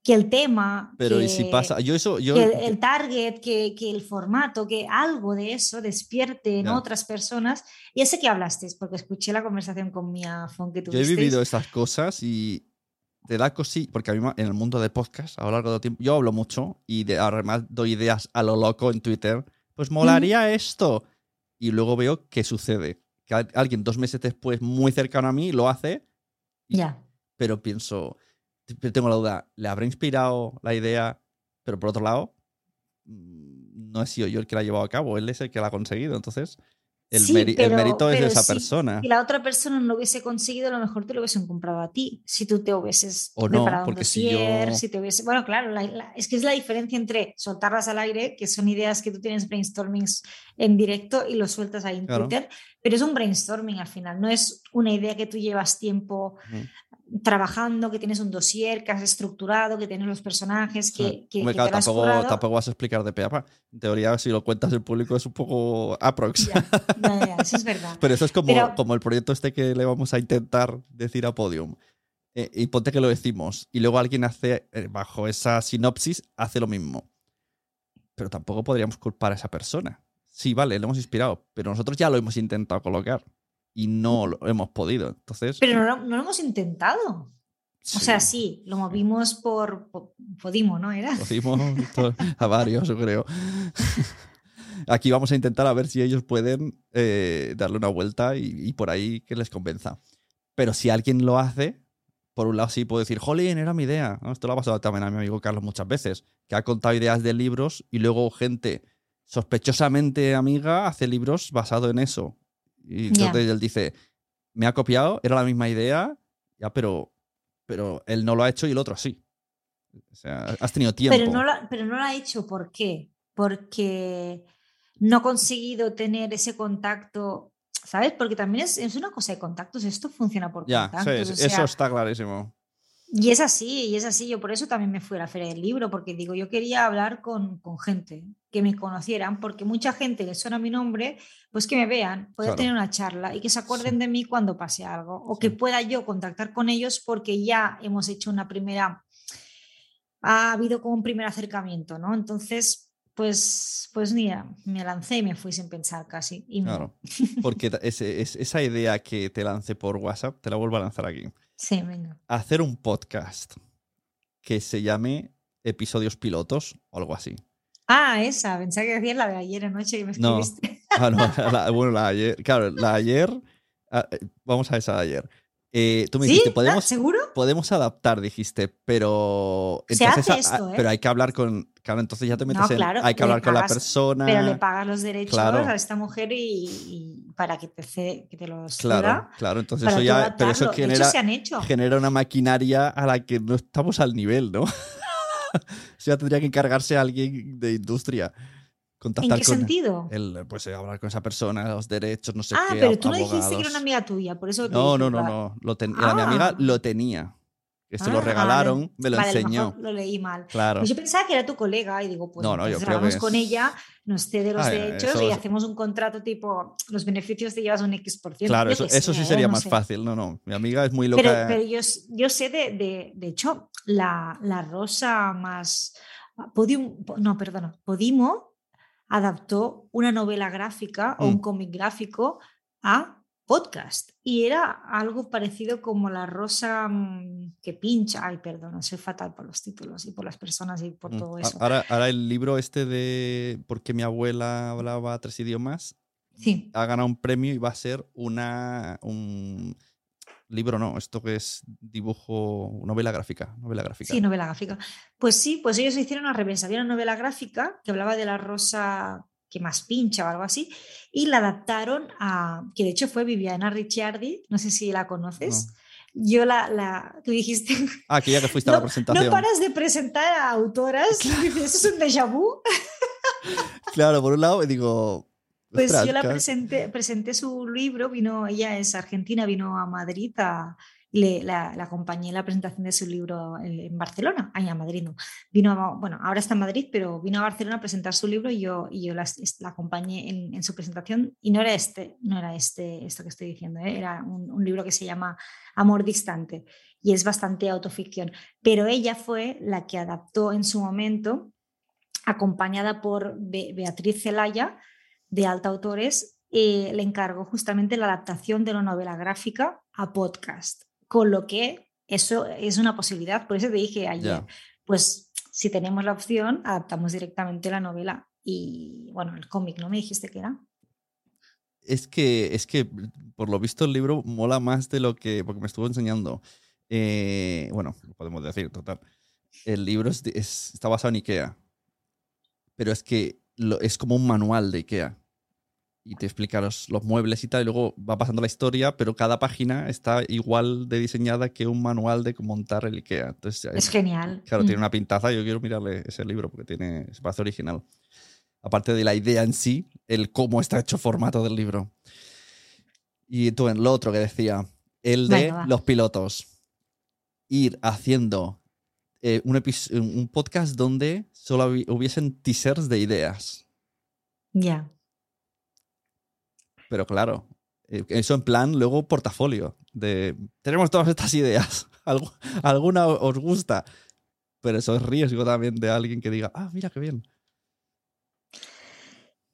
que el tema, pero que, si pasa, yo eso, yo el, target, que, que, el formato, que algo de eso despierte en otras personas. Y sé que hablaste, porque escuché la conversación con Mia Fon que tuviste. Yo he vivido estas cosas y te da cosí, porque a mí en el mundo de podcast a lo largo del tiempo, yo hablo mucho y además doy ideas a lo loco en Twitter. Pues molaría esto y luego veo qué sucede. Que alguien dos meses después, muy cercano a mí, lo hace. Ya. Pero pienso, tengo la duda, ¿le habrá inspirado la idea? Pero por otro lado, mm, no he sido yo el que la ha llevado a cabo, él es el que la ha conseguido. Entonces, el, mérito es de esa persona. Si la otra persona no hubiese conseguido, a lo mejor te lo hubiesen comprado a ti. Si tú te hubieses o preparado un dossier, si, te hubiese... Bueno, claro, es que es la diferencia entre soltarlas al aire, que son ideas que tú tienes brainstormings en directo y lo sueltas ahí en Twitter, pero es un brainstorming al final, no es una idea que tú llevas tiempo trabajando, que tienes un dossier, que has estructurado, que tienes los personajes, que, que, tampoco, tampoco, vas a explicar de peapa. En teoría, si lo cuentas en público es un poco aprox. eso es verdad. [LAUGHS] Pero eso es como, como el proyecto este que le vamos a intentar decir a Podium. Eh, y ponte que lo decimos. Y luego alguien hace, eh, bajo esa sinopsis, hace lo mismo. Pero tampoco podríamos culpar a esa persona. Sí, vale, le hemos inspirado, pero nosotros ya lo hemos intentado colocar y no lo hemos podido. Entonces, Pero no, lo hemos intentado. O sea, sí, lo movimos por, Podimo, ¿no? Era. Podimos a varios, yo creo. Aquí vamos a intentar a ver si ellos pueden eh, darle una vuelta y, por ahí que les convenza. Pero si alguien lo hace, por un lado sí puedo decir, jolín, era mi idea. Esto lo ha pasado también a mi amigo Carlos muchas veces, que ha contado ideas de libros y luego gente sospechosamente amiga hace libros basados en eso. Y entonces él dice, me ha copiado, era la misma idea, ya, pero, pero él no lo ha hecho y el otro sí. O sea, has tenido tiempo. Pero no, lo, pero no lo ha hecho, ¿por qué? Porque no ha conseguido tener ese contacto, ¿sabes? Porque también es, es una cosa de contactos, esto funciona por ya, contactos. eso está clarísimo. Y es así, y es así. Yo por eso también me fui a la Feria del Libro, porque digo, yo quería hablar con, con gente que me conocieran, porque mucha gente le suena mi nombre, pues que me vean, poder tener una charla y que se acuerden de mí cuando pase algo, o que pueda yo contactar con ellos porque ya hemos hecho una primera, ha habido como un primer acercamiento, ¿no? Entonces, pues, pues mira, me lancé y me fui sin pensar casi. Y claro, porque ese, esa idea que te lancé por WhatsApp, te la vuelvo a lanzar aquí. Sí, venga. Hacer un podcast que se llame Episodios Pilotos o algo así. Ah, esa, pensaba que decías la de ayer anoche que me escribiste. No, ah, no [LAUGHS] bueno, la de ayer, claro, la de ayer, ah, eh, vamos a esa de ayer. Eh, tú me dijiste, ¿podemos, ¿seguro? podemos adaptar, dijiste, pero. Se hace esto, ¿eh? Pero hay que hablar con. Claro, entonces ya te metes en. Hay que hablar con la persona. Pero le pagas los derechos a esta mujer y, para que te, que te los. Claro, claro, entonces eso ya. Pero eso genera, genera una maquinaria a la que no estamos al nivel, ¿no? [LAUGHS] o sea, tendría que encargarse a alguien de industria. ¿En qué sentido? El, pues eh, hablar con esa persona, los derechos, no sé ah, qué. Ah, pero tú no dijiste que era una amiga tuya, por eso. no, no, no, no, Lo mi amiga ah. lo tenía. Lo ah, regalaron, me lo enseñó. Lo, leí mal. Claro. Pues yo pensaba que era tu colega y digo, pues no, no, yo creo que con ella, nos cede los derechos y hacemos un contrato tipo, los beneficios te llevas un X por ciento. Claro, eso, eso, sí ¿eh? sería más fácil. No, no, mi amiga es muy loca. Pero, pero yo, yo, sé de, de, de hecho, la, la rosa más... Podium, no, perdona, Podimo adaptó una novela gráfica o un mm. cómic gráfico a podcast. Y era algo parecido como La Rosa mm, que pincha. Ay, perdón, soy fatal por los títulos y por las personas y por mm. todo eso. Ahora, ahora el libro este de ¿Por qué mi abuela hablaba tres idiomas? Sí. Ha ganado un premio y va a ser una, un, libro no, esto que es dibujo, novela gráfica, novela gráfica. Sí, novela gráfica. Pues sí, pues ellos hicieron una reversa, había una novela gráfica que hablaba de la rosa que más pincha o algo así, y la adaptaron a, que de hecho fue Viviana Ricciardi, no sé si la conoces. Yo la, la, tú dijiste... [LAUGHS] Ah, que ya que fuiste a la presentación. No paras de presentar a autoras, [LAUGHS] eso es un déjà vu. claro, por un lado digo, pues yo la presenté, presenté su libro, vino, ella es argentina, vino a Madrid a, le, la, acompañé en la presentación de su libro en, Barcelona, ahí a Madrid no, vino, bueno, ahora está en Madrid, pero vino a Barcelona a presentar su libro y yo, y yo la, acompañé en, su presentación. Y no era este, no era este, esto que estoy diciendo, ¿eh? era un, libro que se llama Amor Distante y es bastante autoficción, pero ella fue la que adaptó en su momento, acompañada por Beatriz Zelaya, de Alta Autores, eh, le encargó justamente la adaptación de la novela gráfica a podcast, con lo que eso es una posibilidad. Por eso te dije ayer, pues si tenemos la opción, adaptamos directamente la novela y, bueno, el cómic, ¿no me dijiste que era? Es que, es que, por lo visto, el libro mola más de lo que, porque me estuvo enseñando. Eh, bueno, lo podemos decir, total. El libro está basado en Ikea, pero es que es como un manual de Ikea y te explica los, muebles y tal, y luego va pasando la historia, pero cada página está igual de diseñada que un manual de montar el IKEA. Entonces, es, genial. Claro, tiene mm. una pintaza, yo quiero mirarle ese libro porque tiene, espacio original. Aparte de la idea en sí, el cómo está hecho formato del libro. Y tú en lo otro que decía, el de los pilotos. Ir haciendo eh, un, un podcast donde solo hubiesen teasers de ideas. Ya. Pero claro, eh, eso en plan luego portafolio. De tenemos todas estas ideas. [LAUGHS] Alguna os gusta. Pero eso es riesgo también de alguien que diga, ah, mira qué bien.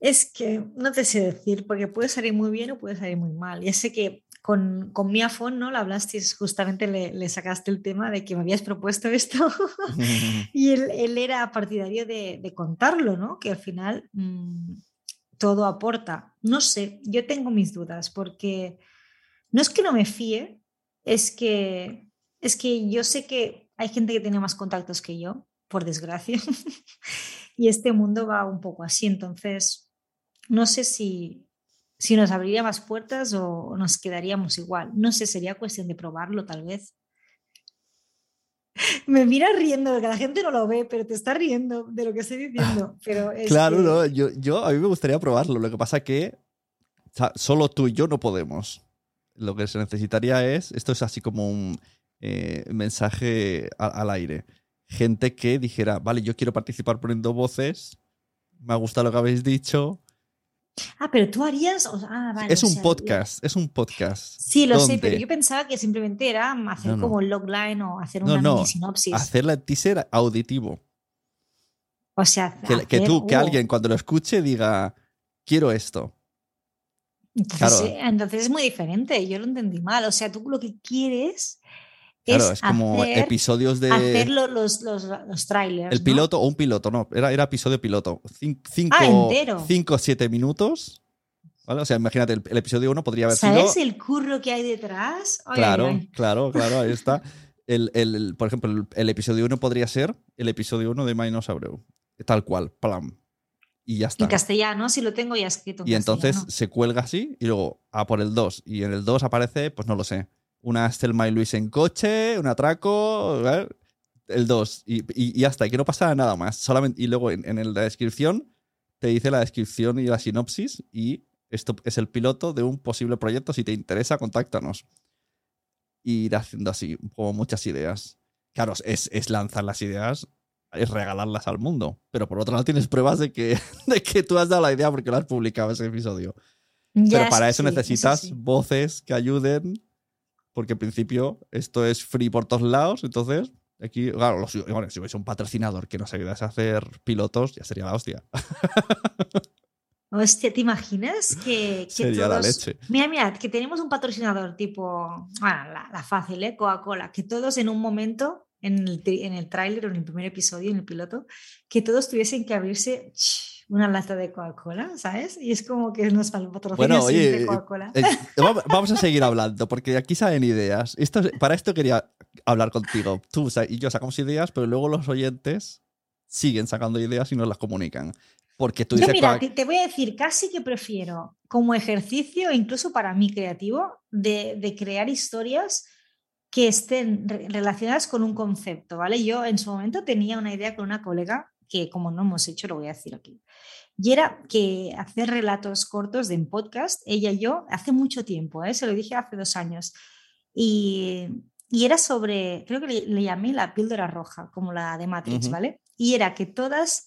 Es que no te sé decir, porque puede salir muy bien o puede salir muy mal. Ya sé que con, con mi afón, ¿no? La hablaste, justamente le, sacaste el tema de que me habías propuesto esto [LAUGHS] y él, era partidario de, contarlo, ¿no? Que al final mm, todo aporta. No sé, yo tengo mis dudas porque no es que no me fíe, es que, es que yo sé que hay gente que tiene más contactos que yo, por desgracia. [LAUGHS] y este mundo va un poco así. Entonces, no sé si, si nos abriría más puertas o nos quedaríamos igual. No sé, sería cuestión de probarlo tal vez. Me mira riendo, porque la gente no lo ve, pero te está riendo de lo que estoy diciendo. Pero claro, no, yo, yo, a mí me gustaría probarlo. Lo que pasa que solo tú y yo no podemos. Lo que se necesitaría es, esto es así como un eh, mensaje al aire. Gente que dijera, vale, yo quiero participar poniendo voces, me ha gustado lo que habéis dicho, Ah, pero tú harías. Ah, es un podcast, es un podcast. Sí, lo sé, pero yo pensaba que simplemente era hacer como un logline o hacer una mini sinopsis. Hacer el teaser auditivo. O sea, que, tú, que uh. alguien cuando lo escuche diga, quiero esto. Entonces, entonces es muy diferente, yo lo entendí mal. O sea, tú lo que quieres Claro, es, como episodios de. Hacer los, los, los, trailers. El piloto o un piloto, no, era, era episodio piloto. cinco, ah, cinco o siete minutos. ¿vale? O sea, imagínate, el, episodio uno podría haber sido. ¿Sabes el curro que hay detrás? claro, claro, claro, ahí está. [LAUGHS] El, el, por ejemplo, el, episodio uno podría ser el episodio uno de Minos Abreu. Tal cual, plam. Y ya está. En castellano, si lo tengo ya escrito. y entonces se cuelga así y luego a por el 2. Y en el 2 aparece, pues no lo sé, una Stelma y Luis en coche, un atraco, el 2 y, y, hasta, y que no pasa nada más. Solamente, y luego en, la descripción te dice la descripción y la sinopsis y esto es el piloto de un posible proyecto. Si te interesa, contáctanos. Y ir haciendo así, como muchas ideas. Claro, es, es lanzar las ideas, es regalarlas al mundo. Pero por otro lado tienes pruebas de que, [LAUGHS] de que tú has dado la idea porque lo has publicado ese episodio. Pero para eso necesitas voces que ayuden porque en principio esto es free por todos lados, entonces aquí, claro, si hubiese un patrocinador que nos ayudase a hacer pilotos, ya sería la hostia. [LAUGHS] Hostia, ¿te imaginas que, Sería la leche. Mira, mira, que tenemos un patrocinador tipo, bueno, la, fácil, ¿eh? Coca-Cola, que todos en un momento, en el, en el tráiler o en el primer episodio, en el piloto, que todos tuviesen que abrirse una lata de Coca-Cola, ¿sabes? Y es como que nos patrocinio bueno, oye, Coca-Cola. Eh, vamos a seguir hablando, porque aquí salen ideas. Esto, para esto quería hablar contigo. Tú y yo sacamos ideas, pero luego los oyentes siguen sacando ideas y nos las comunican. Porque tú dices. mira, te, voy a decir, casi que prefiero como ejercicio, incluso para mí creativo, de, de crear historias que estén relacionadas con un concepto, ¿vale? Yo en su momento tenía una idea con una colega que como no hemos hecho, lo voy a decir aquí. Y era que hacer relatos cortos de en podcast, ella y yo, hace mucho tiempo, ¿eh? se lo dije hace dos años, y, y era sobre, creo que le, llamé la píldora roja, como la de Matrix, ¿vale? Y era que todas,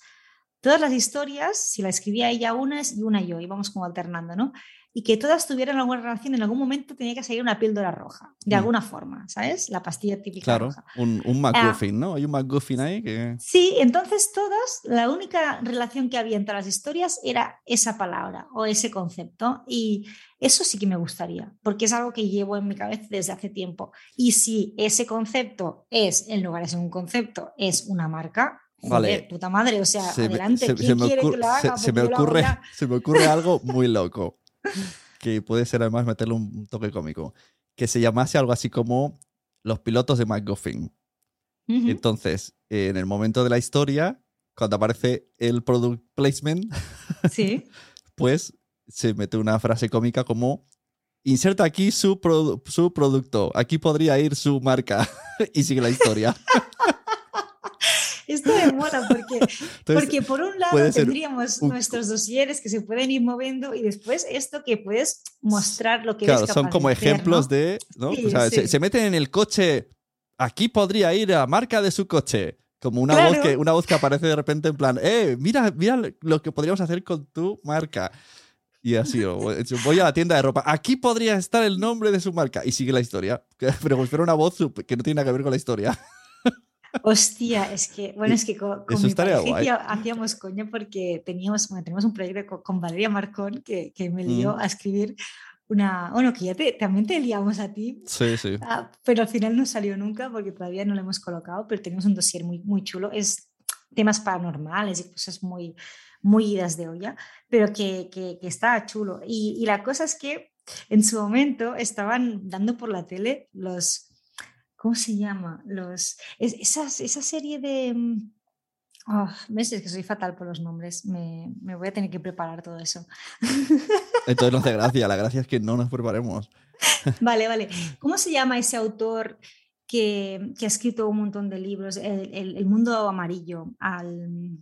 todas las historias, si la escribía ella una y una yo, íbamos como alternando, ¿no? Y que todas tuvieran alguna relación, en algún momento tenía que salir una píldora roja, de mm. alguna forma, ¿sabes? La pastilla típica. Claro, un, un ah. McGuffin, ¿no? Hay un McGuffin ahí que... Sí, entonces todas, la única relación que había entre las historias era esa palabra o ese concepto y eso sí que me gustaría, porque es algo que llevo en mi cabeza desde hace tiempo. Y si ese concepto es, en lugar de ser un concepto, es una marca, Joder, puta madre, o sea, adelante, ¿quién quiere que lo haga? Se, me ocurre, se me ocurre algo muy loco que puede ser además meterle un toque cómico, que se llamase algo así como Los pilotos de McGuffin. Entonces, en el momento de la historia, cuando aparece el product placement, [LAUGHS] ¿Sí? pues se mete una frase cómica como inserta aquí su, su producto, aquí podría ir su marca [LAUGHS] y sigue la historia. [LAUGHS] Esto me mola porque, porque por un lado tendríamos nuestros dosieres que se pueden ir moviendo y después esto que puedes mostrar lo que claro, son como ejemplos de, ¿no? se, meten en el coche, aquí podría ir a marca de su coche. Como una, voz que, una voz que aparece de repente en plan, eh, mira, mira lo que podríamos hacer con tu marca. Y así, voy a la tienda de ropa. Aquí podría estar el nombre de su marca. Y sigue la historia. [LAUGHS] Pero espero una voz que no tiene nada que ver con la historia. Hostia, es que, bueno, es que con, mi pareja hacíamos coña porque teníamos, bueno, tenemos un proyecto con, Valeria Marcón que, que me lió mm. a escribir una, bueno, que ya te, también te liamos a ti. Sí, sí. Ah, pero al final no salió nunca porque todavía no lo hemos colocado, pero tenemos un dossier muy, muy chulo. Es temas paranormales y cosas muy, muy idas de olla, pero que, que, que está chulo. Y, y la cosa es que en su momento estaban dando por la tele los ¿cómo se llama? Los, esa serie de, mm, Oh, ¿Ves? Es que soy fatal por los nombres. Me, me, voy a tener que preparar todo eso. [LAUGHS] Entonces no hace gracia. La gracia es que no nos preparemos. [LAUGHS] Vale, vale. ¿Cómo se llama ese autor que, que ha escrito un montón de libros? El, el, mundo amarillo. Al,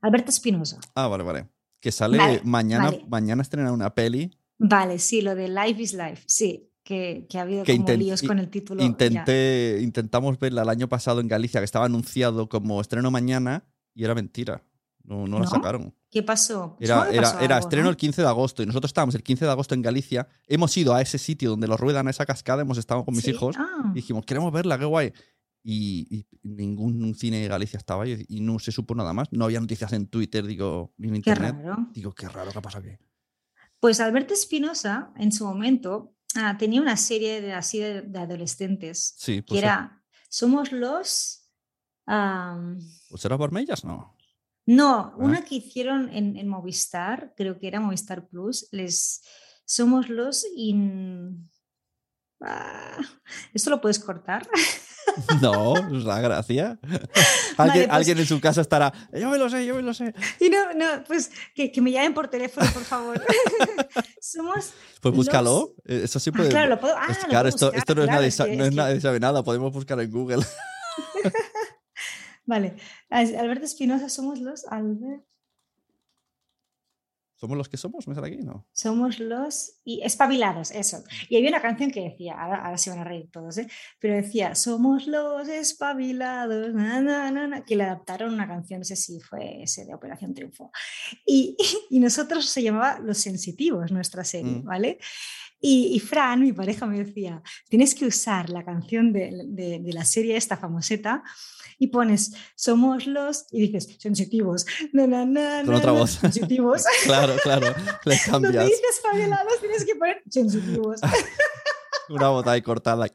Alberto Espinosa. Ah, vale, vale. Que sale mañana, mañana estrena una peli. Vale, sí, lo de Life is Life. Sí, que, ha habido como líos con el título. Intenté, intentamos verla el año pasado en Galicia, que estaba anunciado como estreno mañana y era mentira. No, no, la sacaron. ¿Qué pasó? Era, era, estreno el 15 de agosto y nosotros estábamos el 15 de agosto en Galicia. Hemos ido a ese sitio donde lo ruedan a esa cascada, hemos estado con mis hijos ah. y dijimos, queremos verla, qué guay. Y, ningún cine de Galicia estaba ahí y no se supo nada más. No había noticias en Twitter, digo, ni en internet. Digo, qué raro, ¿qué pasa aquí? Pues Alberto Espinosa, en su momento, Ah, tenía una serie de, así de, adolescentes. Sí, pues que era Somos los. Um, ¿Pues era Barmellas? No. No, ah. una que hicieron en, Movistar, creo que era Movistar Plus, les somos los in. Ah, ¿Esto lo puedes cortar? [LAUGHS] No, es la gracia. [LAUGHS] ¿Alguien, pues alguien, en su casa estará, yo me lo sé, yo me lo sé. Y no, no, pues que, que me llamen por teléfono, por favor. [LAUGHS] Somos. Pues búscalo. Eh, eso sí puede. Ah, claro, lo puedo. Ah, claro, esto, esto no, es nadie, no es nadie sabe nada, podemos buscar en Google. vale. Alberto Espinosa, somos los Albert. ¿Somos los que somos? ¿Me sale aquí? No. Somos los y espabilados, eso. Y había una canción que decía, ahora, se van a reír todos, ¿eh? pero decía, somos los espabilados, que le adaptaron una canción, no sé si fue ese de Operación Triunfo. Y, [LAUGHS] y nosotros se llamaba Los Sensitivos, nuestra serie, mm. ¿vale? Y, y, Fran, mi pareja, me decía, tienes que usar la canción de, de, de la serie esta famoseta y pones somos los y dices sensitivos. Con otra voz. Sensitivos. [LAUGHS] claro, claro. Le [LAUGHS] cambias. Donde dices fabiolados tienes que poner sensitivos. [LAUGHS] Una voz ahí cortada.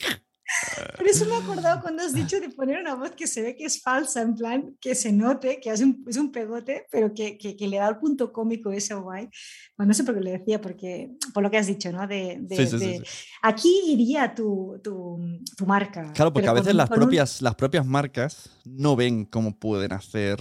[LAUGHS] Por eso me he acordado cuando has dicho de poner una voz que se ve que es falsa, en plan que se note que hace un, es un pegote, pero que, que, le da el punto cómico ese guay. Bueno, no sé por qué le decía, porque por lo que has dicho, ¿no? De, de, Aquí iría tu, tu, tu, marca. Claro, porque a veces las, propias, las propias marcas no ven cómo pueden hacer,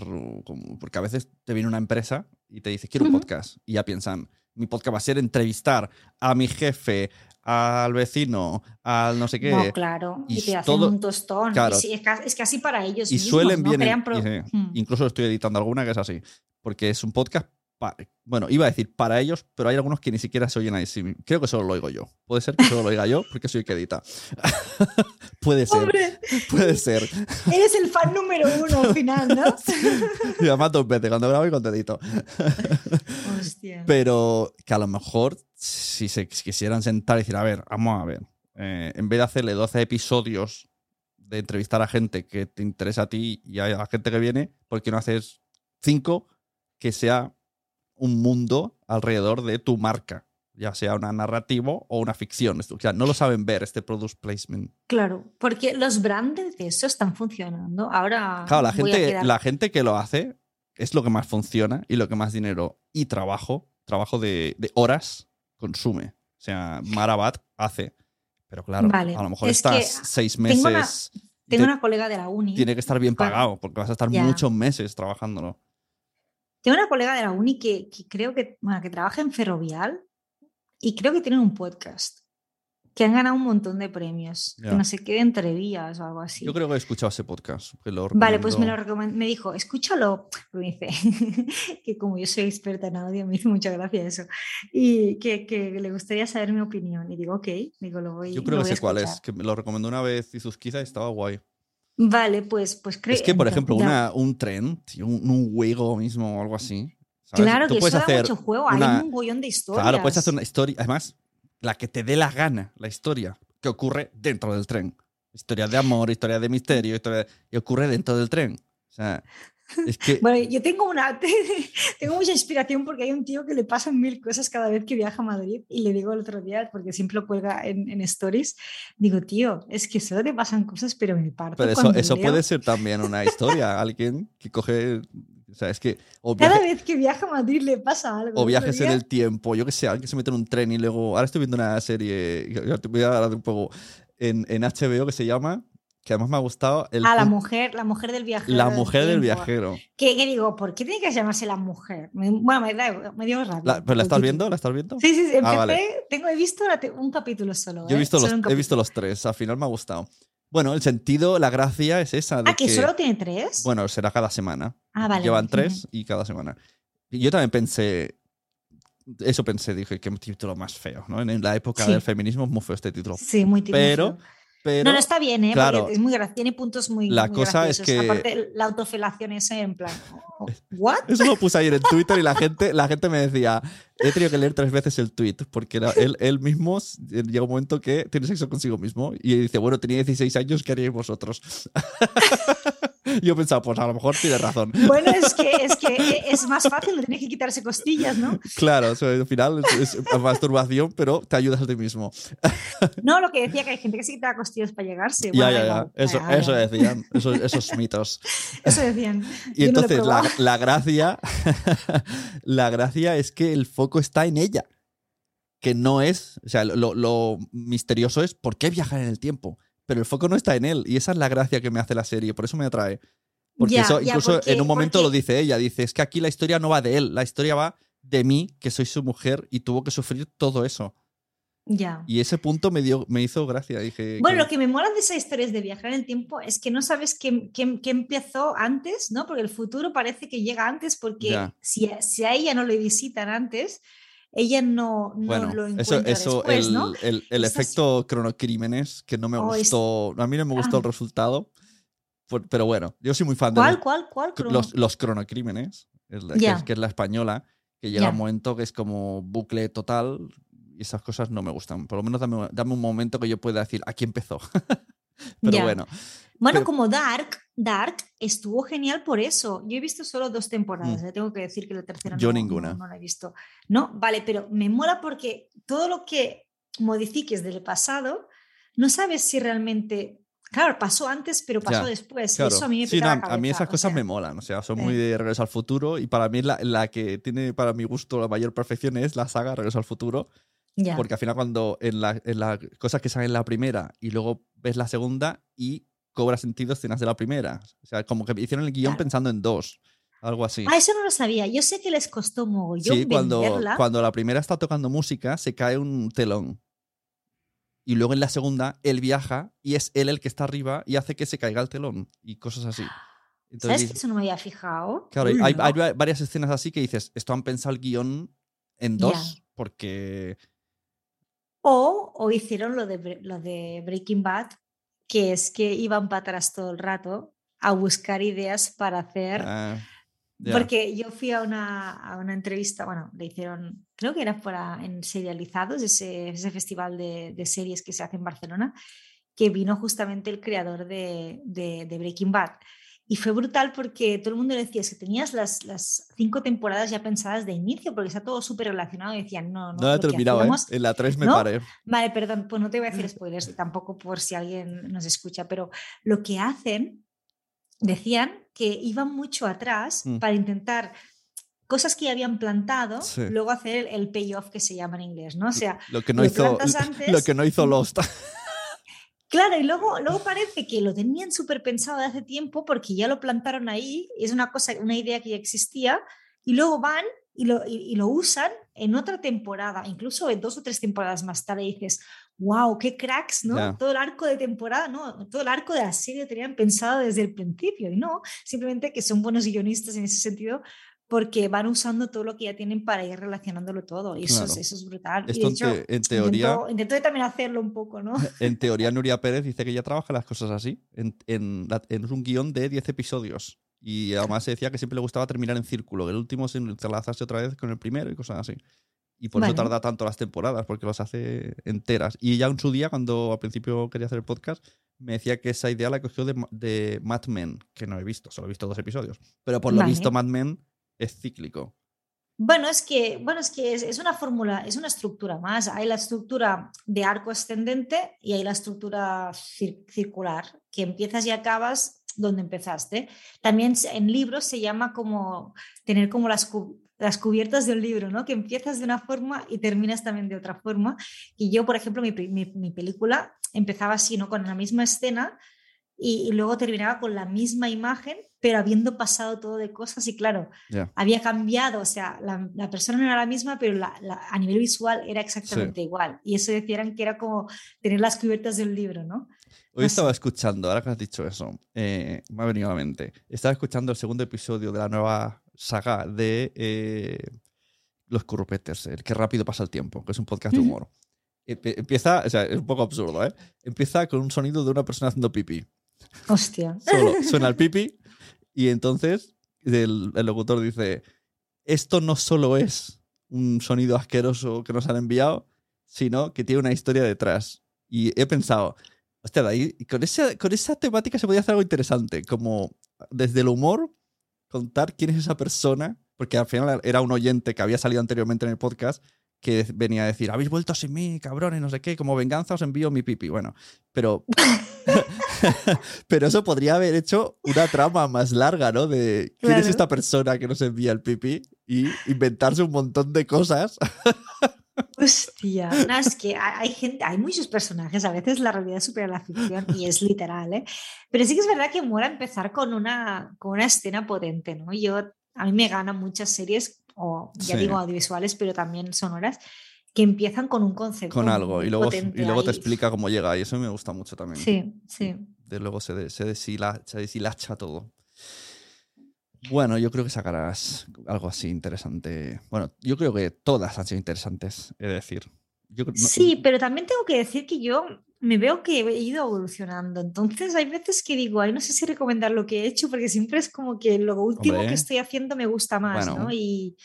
porque a veces te viene una empresa y te dice, quiero un podcast, y ya piensan, mi podcast va a ser entrevistar a mi jefe, al vecino, al no sé qué. No, claro, y, te hacen un tostón. Claro. es, que, así para ellos. Y suelen bien. Hmm. Incluso estoy editando alguna que es así. Porque es un podcast bueno, iba a decir para ellos, pero hay algunos que ni siquiera se oyen ahí. Creo que solo lo oigo yo. Puede ser que solo lo oiga yo porque soy el que edita. [LAUGHS] puede ser. Puede ser. Eres el fan número uno al final, ¿no? [LAUGHS] y además dos veces, cuando grabo y cuando edito. Hostia. Pero que a lo mejor si se quisieran sentar y decir, a ver, vamos a ver, eh, en vez de hacerle 12 episodios de entrevistar a gente que te interesa a ti y a la gente que viene, ¿por qué no haces cinco que sea un mundo alrededor de tu marca, ya sea una narrativo o una ficción. O sea, no lo saben ver este product placement. Claro, porque los brands de eso están funcionando. Ahora. Claro, la gente, la gente que lo hace es lo que más funciona y lo que más dinero y trabajo, trabajo de, horas, consume. O sea, Marabat hace. Pero claro, a lo mejor estás seis meses. Tengo una, colega de la uni. Tiene que estar bien pagado, porque vas a estar muchos meses trabajándolo. Tengo una colega de la uni que, creo que, bueno, que trabaja en Ferrovial y creo que tienen un podcast que han ganado un montón de premios, que no sé qué, entrevías o algo así. Yo creo que he escuchado ese podcast. vale, pues me lo me dijo, escúchalo, me dice, [LAUGHS] que como yo soy experta en audio, me hizo mucha gracia eso, y que, que, le gustaría saber mi opinión. Y digo, ok, digo, lo voy Yo creo que sé cuál es, que me lo recomendó una vez y sus quizás estaba guay. Vale, pues, pues creo. Es que, por ejemplo, una, un tren, un, un juego mismo o algo así. Claro, que puedes eso hacer mucho juego, hay un mogollón de historias. Claro, puedes hacer una historia, además, la que te dé la gana, la historia que ocurre dentro del tren. Historia de amor, historia de misterio, historia y ocurre dentro del tren. O sea, bueno, yo tengo una [LAUGHS] tengo mucha inspiración porque hay un tío que le pasan mil cosas cada vez que viaja a Madrid y le digo el otro día, porque siempre lo cuelga en, en stories, digo, tío, es que solo te pasan cosas, pero me parto. Pero eso, eso puede ser también una historia, alguien que coge o sea, es que. Cada vez que viaja a Madrid le pasa algo. O viajes en el tiempo, yo que sé, alguien se mete en un tren y luego. Ahora estoy viendo una serie, te voy a hablar un poco en, en HBO que se llama que además me ha gustado. El ah, la mujer, la mujer del viajero. La mujer del, viajero. ¿Qué, digo? ¿Por qué tiene que llamarse la mujer? bueno, me, da, me dio rabia. ¿Pero la estás viendo? ¿La estás viendo? Sí, sí, sí. Ah, empecé, tengo, he visto un capítulo solo. Yo he ¿eh? visto, los, he visto los tres, al final me ha gustado. Bueno, el sentido, la gracia es esa. ah, que, solo tiene tres. Bueno, será cada semana. Ah, vale. Llevan tres y cada semana. yo también pensé, eso pensé, dije, qué título más feo, ¿no? En la época del feminismo es muy feo este título. Sí, muy título. Pero, pero, no, no está bien, ¿eh? Claro, Porque es muy tiene puntos muy La cosa es que aparte la autofelación esa en plan ¿What? Eso lo puse ayer en Twitter y la gente la gente me decía, he tenido que leer tres veces el tweet porque él, él mismo llega un momento que tiene sexo consigo mismo y dice, bueno, tenía 16 años, ¿qué haríais vosotros? [LAUGHS] [LAUGHS] Yo pensaba, pues a lo mejor tiene razón. [LAUGHS] Bueno, es que es, que es más fácil, tienes que quitarse costillas, ¿no? Claro, al final es, [LAUGHS] masturbación, pero te ayudas a ti mismo. No, lo que decía que hay gente que se quita costillas para llegarse. ya, ya, ya. Eso, eso decían, esos, mitos. Eso decían. Y entonces la, gracia, la gracia es que el foco está en ella. Que no es, o sea, lo, lo misterioso es por qué viajar en el tiempo pero el foco no está en él. Y esa es la gracia que me hace la serie, por eso me atrae. Porque eso, incluso en un momento lo dice ella, dice, es que aquí la historia no va de él, la historia va de mí, que soy su mujer, y tuvo que sufrir todo eso. Ya. Y ese punto me, dio, me hizo gracia. Dije, bueno, lo que me mola de esa historia de viajar en el tiempo es que no sabes qué, empezó antes, ¿no? Porque el futuro parece que llega antes, porque si, si, a ella no le visitan antes, ella no, lo encuentra eso, después, el, ¿no? El, efecto cronocrímenes, que no me oh, gustó, a mí no me gustó el ah. resultado, pero bueno, yo soy muy fan de ¿Cuál, cuál, los, los cronocrímenes, que, es, la española, que llega un momento que es como bucle total y esas cosas no me gustan. Por lo menos dame, dame un momento que yo pueda decir, aquí empezó. [LAUGHS] pero bueno. Bueno, como Dark, Dark estuvo genial por eso. Yo he visto solo dos temporadas, mm. tengo que decir que la tercera Yo no, ninguna. No, la he visto. No, vale, pero me mola porque todo lo que modifiques del pasado, no sabes si realmente Claro, pasó antes, pero pasó después. Eso a mí me sí, A mí esas cosas me molan. O sea, son muy de Regreso al Futuro. Y para mí la, la, que tiene, para mi gusto, la mayor perfección es la saga Regreso al Futuro. Porque al final, cuando en las la cosas que salen en la primera y luego ves la segunda y cobra sentido escenas de la primera. O sea, como que hicieron el guion pensando en dos. Algo así. Ah, eso no lo sabía. Yo sé que les costó mogollón sí, cuando, cuando la primera está tocando música, se cae un telón. Y luego en la segunda, él viaja y es él el que está arriba y hace que se caiga el telón y cosas así. ¿Sabes que eso no me había fijado? Claro, hay, varias escenas así que dices, esto han pensado el guion en dos, porque... O, o, hicieron lo de, lo de Breaking Bad, que es que iban para atrás todo el rato a buscar ideas para hacer... Ah, porque yo fui a una, a una, entrevista, bueno, le hicieron, creo que era para, en Serializados, ese, ese festival de, de, series que se hace en Barcelona, que vino justamente el creador de, de, de Breaking Bad. Y fue brutal porque todo el mundo decía, es que tenías las, las cinco temporadas ya pensadas de inicio, porque está todo súper relacionado. Y decían, no, no. No he terminado, ¿eh? En la 3 me paré. Vale, perdón, pues no te voy a decir spoilers, tampoco por si alguien nos escucha, pero lo que hacen, decían que iban mucho atrás mm. para intentar cosas que ya habían plantado, luego hacer el, payoff que se llama en inglés, ¿no? O sea, lo que no, hizo, [LAUGHS] lo que no hizo [LAUGHS] Lost. [LAUGHS] Claro, y luego, luego parece que lo tenían súper pensado de hace tiempo porque ya lo plantaron ahí, es una cosa, una idea que ya existía, y luego van y lo, y, lo usan en otra temporada, incluso en dos o tres temporadas más tarde, y dices, wow, qué cracks, ¿no? Todo el arco de temporada, ¿no? Todo el arco de la serie tenían pensado desde el principio, y no, simplemente que son buenos guionistas en ese sentido, porque van usando todo lo que ya tienen para ir relacionándolo todo. Y eso, es, eso es brutal. Esto en teoría. Intento, también hacerlo un poco, ¿no? [LAUGHS] En teoría, [LAUGHS] Nuria Pérez dice que ya trabaja las cosas así, en, en, un guion de 10 episodios. Y además se decía que siempre le gustaba terminar en círculo, que el último se entrelazase otra vez con el primero y cosas así. Y por eso tarda tanto las temporadas, porque las hace enteras. Y ya en su día, cuando al principio quería hacer el podcast, me decía que esa idea la cogió de, de Mad Men, que no he visto, solo he visto dos episodios. Pero por lo visto, Mad Men es cíclico. Bueno, es que, bueno, es, que es, una fórmula, es una estructura más. Hay la estructura de arco ascendente y hay la estructura circular, que empiezas y acabas donde empezaste. También en libros se llama como tener como las, las cubiertas de un libro, ¿no? Que empiezas de una forma y terminas también de otra forma. Y yo, por ejemplo, mi, mi, mi película empezaba así, ¿no? Con la misma escena, y, luego terminaba con la misma imagen, pero habiendo pasado todo de cosas y claro, había cambiado, o sea, la, persona no era la misma, pero la, a nivel visual era exactamente igual. Y eso decían que era como tener las cubiertas del libro, ¿no? Hoy estaba escuchando, ahora que has dicho eso, eh, me ha venido a la mente, estaba escuchando el segundo episodio de la nueva saga de eh, Los Currupetes, el que rápido pasa el tiempo, que es un podcast de humor. Empieza, o sea, es un poco absurdo, ¿eh? Empieza con un sonido de una persona haciendo pipí. Hostia. Solo suena el pipi y entonces el, locutor dice, esto no solo es un sonido asqueroso que nos han enviado, sino que tiene una historia detrás. Y he pensado, hostia, ahí, con esa, con esa temática se podía hacer algo interesante, como desde el humor, contar quién es esa persona, porque al final era un oyente que había salido anteriormente en el podcast que venía a decir, habéis vuelto sin mí, cabrones, no sé qué, como venganza os envío mi pipi. Bueno, pero, [LAUGHS] [LAUGHS] pero eso podría haber hecho una trama más larga, ¿no? De quién es esta persona que nos envía el pipi y inventarse un montón de cosas. [LAUGHS] Hostia, no, es que hay gente, hay muchos personajes, a veces la realidad supera la ficción y es literal, ¿eh? Pero sí que es verdad que mola empezar con una, con una escena potente, ¿no? Yo, a mí me ganan muchas series o ya digo audiovisuales, pero también sonoras, que empiezan con un concepto. Con algo, y luego, y luego te explica cómo llega, y eso me gusta mucho también. Sí, sí. De luego se, se, deshilacha todo. Bueno, yo creo que sacarás algo así interesante. Bueno, yo creo que todas han sido interesantes, es decir. sí, pero también tengo que decir que yo me veo que he ido evolucionando. Entonces hay veces que digo, ay, no sé si recomendar lo que he hecho, porque siempre es como que lo último que estoy haciendo me gusta más, ¿no? Y,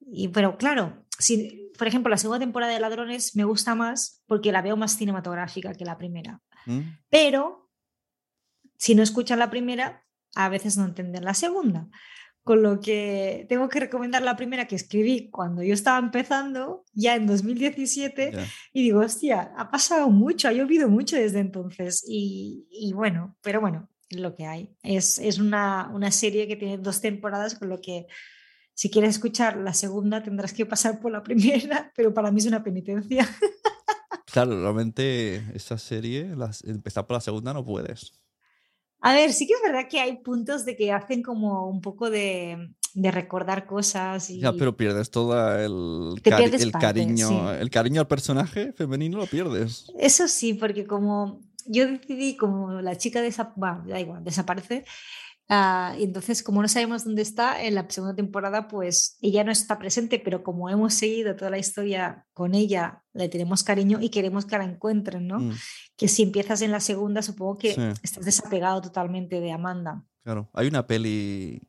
y, pero claro, si, por ejemplo, la segunda temporada de Ladrones me gusta más porque la veo más cinematográfica que la primera. ¿Mm? Pero si no escuchan la primera, a veces no entienden la segunda. Con lo que tengo que recomendar la primera que escribí cuando yo estaba empezando, ya en 2017, y digo, hostia, ha pasado mucho, ha llovido mucho desde entonces. Y, bueno, pero bueno, lo que hay. Es, es una, una, serie que tiene dos temporadas, con lo que si quieres escuchar la segunda tendrás que pasar por la primera, pero para mí es una penitencia. Claro, realmente esa serie, empezar por la segunda no puedes. A ver, sí que es verdad que hay puntos de que hacen como un poco de, recordar cosas. Y... Ya, pero pierdes todo el, el cariño. El cariño al personaje femenino lo pierdes. Eso sí, porque como yo decidí, como la chica desa da igual, desaparece, Ah, y entonces, como no sabemos dónde está, en la segunda temporada, pues ella no está presente, pero como hemos seguido toda la historia con ella, le tenemos cariño y queremos que la encuentren, ¿no? Mm. Que si empiezas en la segunda, supongo que estás desapegado totalmente de Amanda. Claro, hay una peli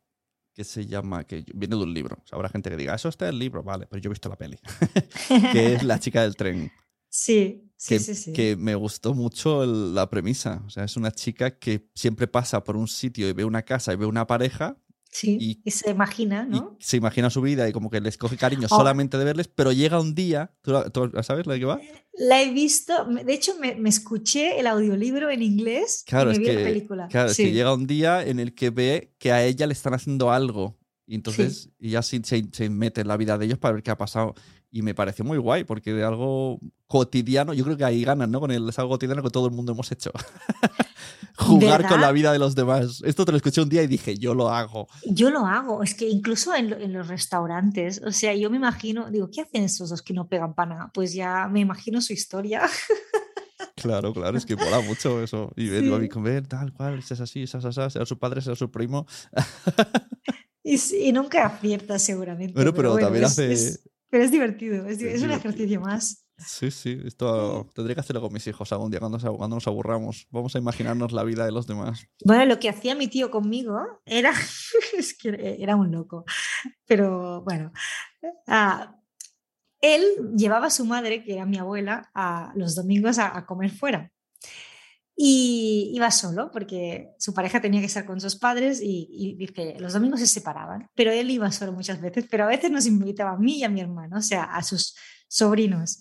que se llama, que viene de un libro. habrá gente que diga, eso está en el libro, vale, pero yo he visto la peli, [LAUGHS] que es La chica del tren. [LAUGHS] Sí, sí, sí, sí. Que me gustó mucho la premisa. O sea, es una chica que siempre pasa por un sitio y ve una casa y ve una pareja. Sí, y, se imagina, ¿no? se imagina su vida y como que les coge cariño oh. solamente de verles, pero llega un día, ¿tú, sabes la de qué va? La he visto, de hecho me, escuché el audiolibro en inglés claro, y me vi la película. Claro, es que llega un día en el que ve que a ella le están haciendo algo y entonces ya se, se, mete en la vida de ellos para ver qué ha pasado. Y me pareció muy guay, porque de algo cotidiano, yo creo que ahí ganan, ¿no? Con el, es algo cotidiano que todo el mundo hemos hecho. [LAUGHS] Jugar con la vida de los demás. Esto te lo escuché un día y dije, yo lo hago. Yo lo hago. Es que incluso en, en los restaurantes, o sea, yo me imagino, digo, ¿qué hacen esos dos que no pegan pana? Pues ya me imagino su historia. [LAUGHS] Claro, claro, es que mola mucho eso. Y ver, sí. comer, tal cual, es así, es así, sea su padre, sea su primo. [LAUGHS] Y, y nunca acierta seguramente. Bueno, pero, también hace, pero es divertido, es, un ejercicio más. Sí, sí, esto tendría que hacerlo con mis hijos algún día cuando, cuando nos aburramos. Vamos a imaginarnos la vida de los demás. Bueno, lo que hacía mi tío conmigo era, [LAUGHS] es que era un loco, pero bueno, ah, él llevaba a su madre, que era mi abuela, a los domingos a comer fuera. Y iba solo porque su pareja tenía que estar con sus padres y, dice, los domingos se separaban, pero él iba solo muchas veces, pero a veces nos invitaba a mí y a mi hermano, o sea, a sus sobrinos.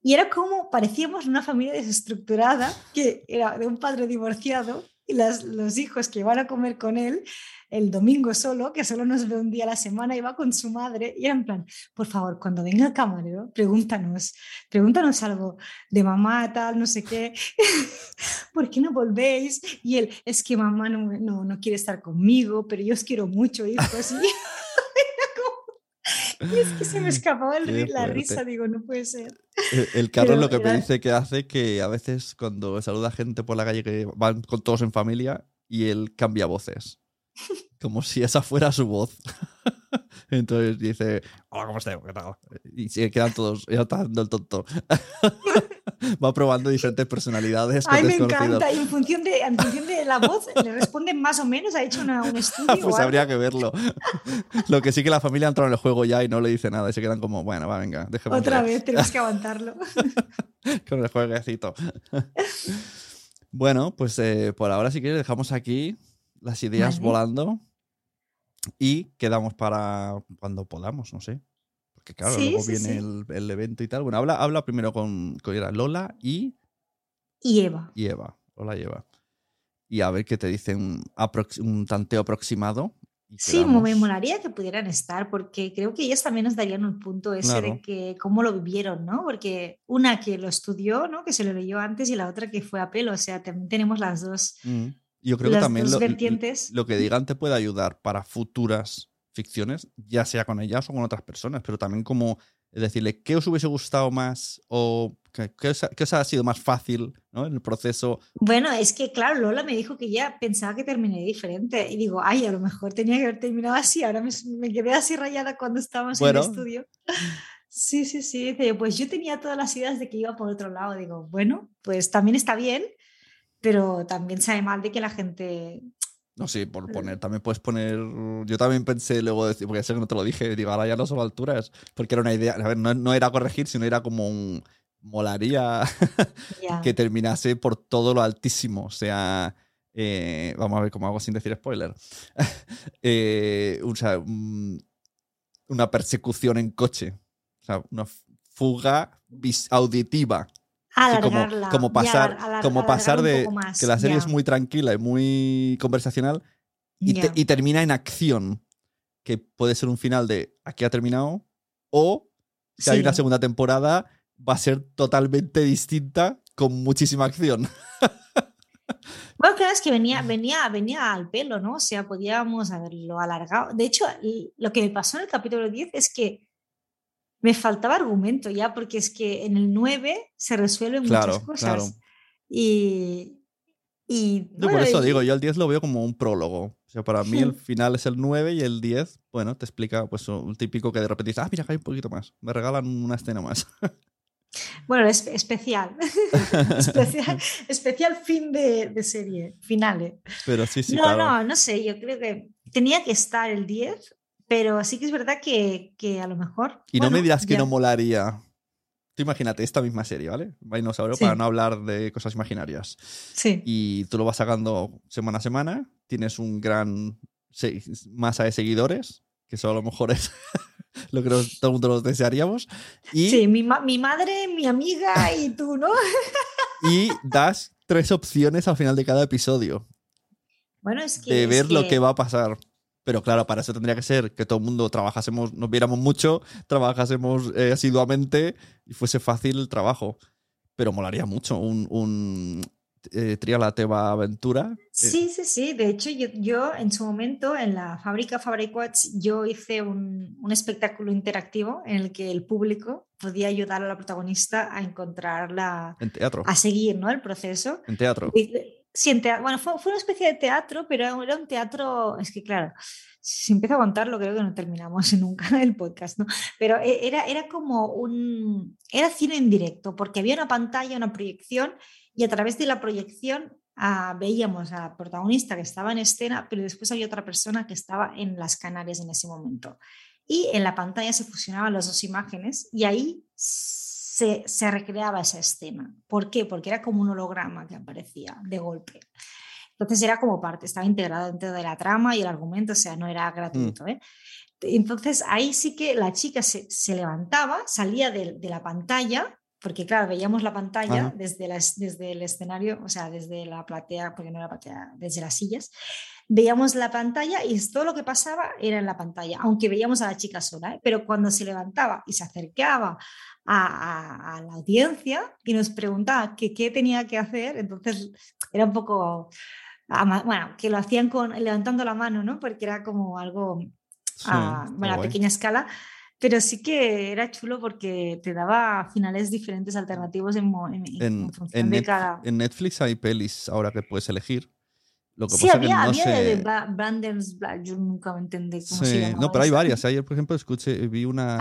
Y era como parecíamos una familia desestructurada, que era de un padre divorciado y los hijos que van a comer con él el domingo solo, que solo nos ve un día a la semana, iba con su madre y era en plan, por favor, cuando venga el camarero, pregúntanos, pregúntanos algo de mamá, tal, no sé qué, [LAUGHS] ¿por qué no volvéis? Y él, es que mamá no, no, no quiere estar conmigo, pero yo os quiero mucho, hijos. Y [LAUGHS] y es que se me [LAUGHS] escapaba el, la risa, digo, no puede ser. El, Carlos lo que me dice que hace que a veces cuando saluda gente por la calle que van con todos en familia y él cambia voces. Como si esa fuera su voz. [LAUGHS] [LAUGHS] Entonces dice, hola, ¿cómo estás? ¿Qué tal? Y se quedan todos, ya está dando el tonto. [LAUGHS] Va probando diferentes personalidades. Ay, me encanta. Y en función, de, en función de la voz, le responden más o menos. Ha hecho un estudio. [LAUGHS] pues habría que verlo. Lo que sí que la familia ha entrado en el juego ya y no le dice nada. Y se quedan como, bueno, va, venga, déjame. Otra vez, tenemos que aguantarlo. Con el jueguecito. bueno, pues eh, por ahora, si quieres, dejamos aquí las ideas volando y quedamos para cuando podamos, no sé. Porque claro, luego viene El, evento y tal. Bueno, habla, habla primero con, con Lola y... Y Eva. Y Eva, Lola y Eva. Y a ver qué te dicen un, tanteo aproximado. Sí, me molaría que pudieran estar, porque creo que ellas también nos darían un punto ese de que cómo lo vivieron, ¿no? Porque una que lo estudió, ¿no? Que se lo leyó antes y la otra que fue a pelo, o sea, también tenemos las dos. Mm. Yo creo que también lo, lo, que digan te puede ayudar para futuras ficciones, ya sea con ellas o con otras personas, pero también como decirle qué os hubiese gustado más o qué, os, ha sido más fácil ¿no? en el proceso. Bueno, es que claro, Lola me dijo que ya pensaba que terminé diferente y digo, ay, a lo mejor tenía que haber terminado así, ahora me, quedé así rayada cuando estábamos en el estudio. Sí, sí, sí, pues yo tenía todas las ideas de que iba por otro lado, digo, bueno, pues también está bien pero también sabe mal de que la gente... No, sí, por poner, también puedes poner. Yo también pensé luego, decir, porque sé que no te lo dije, digo, ahora ya no son alturas, porque era una idea, a ver, no, no era corregir, sino era como un. Molaría [LAUGHS] que terminase por todo lo altísimo, o sea. Eh, vamos a ver cómo hago sin decir spoiler. [LAUGHS] eh, o sea, una persecución en coche. O sea, una fuga auditiva como, pasar, como pasar de que la serie es muy tranquila y muy conversacional y, termina en acción, que puede ser un final de aquí ha terminado, o si hay una segunda temporada, va a ser totalmente distinta con muchísima acción. [LAUGHS] Bueno, claro, es que venía, venía, venía al pelo, ¿no? O sea, podíamos haberlo alargado. De hecho, lo que me pasó en el capítulo 10 es que me faltaba argumento ya, porque es que en el 9 se resuelven muchas cosas. Y, y por eso digo, yo el 10 lo veo como un prólogo. O sea, para mí el [LAUGHS] final es el 9 y el 10, bueno, te explica pues un típico que de repente dices, ah, mira, hay un poquito más. Me regalan una escena más. [LAUGHS] Bueno, es especial. [LAUGHS] especial. especial. fin de, serie, finales. Pero sí, sí. No, no, no sé, yo creo que tenía que estar el 10 pero sí que es verdad que, a lo mejor. Y no me dirás que no molaría. Tú imagínate esta misma serie, ¿vale? Dinosaurio, para no hablar de cosas imaginarias. Sí. Y tú lo vas sacando semana a semana, tienes un gran masa de seguidores, que eso a lo mejor es [LAUGHS] lo que todo el mundo los desearíamos. Y, sí, mi, mi madre, mi amiga y [LAUGHS] tú, ¿no? [LAUGHS] y das tres opciones al final de cada episodio. Bueno, es que. De ver lo que va a pasar. Pero claro, para eso tendría que ser que todo el mundo trabajásemos, nos viéramos mucho, trabajásemos eh, asiduamente y fuese fácil el trabajo. Pero molaría mucho un, un eh, Trialateva Aventura. Eh. Sí, sí, sí. De hecho, yo, yo, en su momento en la fábrica Fabriquats yo hice un, un, espectáculo interactivo en el que el público podía ayudar a la protagonista a encontrarla. En teatro. A seguir ¿no? el proceso. En teatro. Sí, bueno, fue, fue, una especie de teatro, pero era un teatro, es que claro, si empiezo a contarlo creo que no terminamos [LAUGHS] nunca el podcast, ¿no? Pero e, era, era como un, era cine en directo, porque había una pantalla, una proyección, y a través de la proyección ah, veíamos a la protagonista que estaba en escena, pero después había otra persona que estaba en las Canarias en ese momento. Y en la pantalla se fusionaban las dos imágenes y ahí se, recreaba esa escena. ¿Por qué? Porque era como un holograma que aparecía de golpe. Entonces era como parte, estaba integrado dentro de la trama y el argumento, o sea, no era gratuito. Mm. ¿eh? Entonces ahí sí que la chica se, levantaba, salía de, la pantalla porque claro, veíamos la pantalla desde, desde el escenario, o sea, desde la platea, porque no era platea, desde las sillas, veíamos la pantalla y todo lo que pasaba era en la pantalla, aunque veíamos a la chica sola, ¿eh? pero cuando se levantaba y se acercaba a, la audiencia y nos preguntaba qué tenía que hacer, entonces era un poco, bueno, que lo hacían con, levantando la mano, ¿no? Porque era como algo a, bueno, a pequeña escala, pero sí que era chulo porque te daba finales diferentes alternativos en, función de cada. En Netflix hay pelis ahora que puedes elegir. Lo que sí, pasa había, que no había de Brandon's Black, yo nunca me entendí cómo se llamaba. No, pero hay varias. Ayer, por ejemplo, escuché, vi una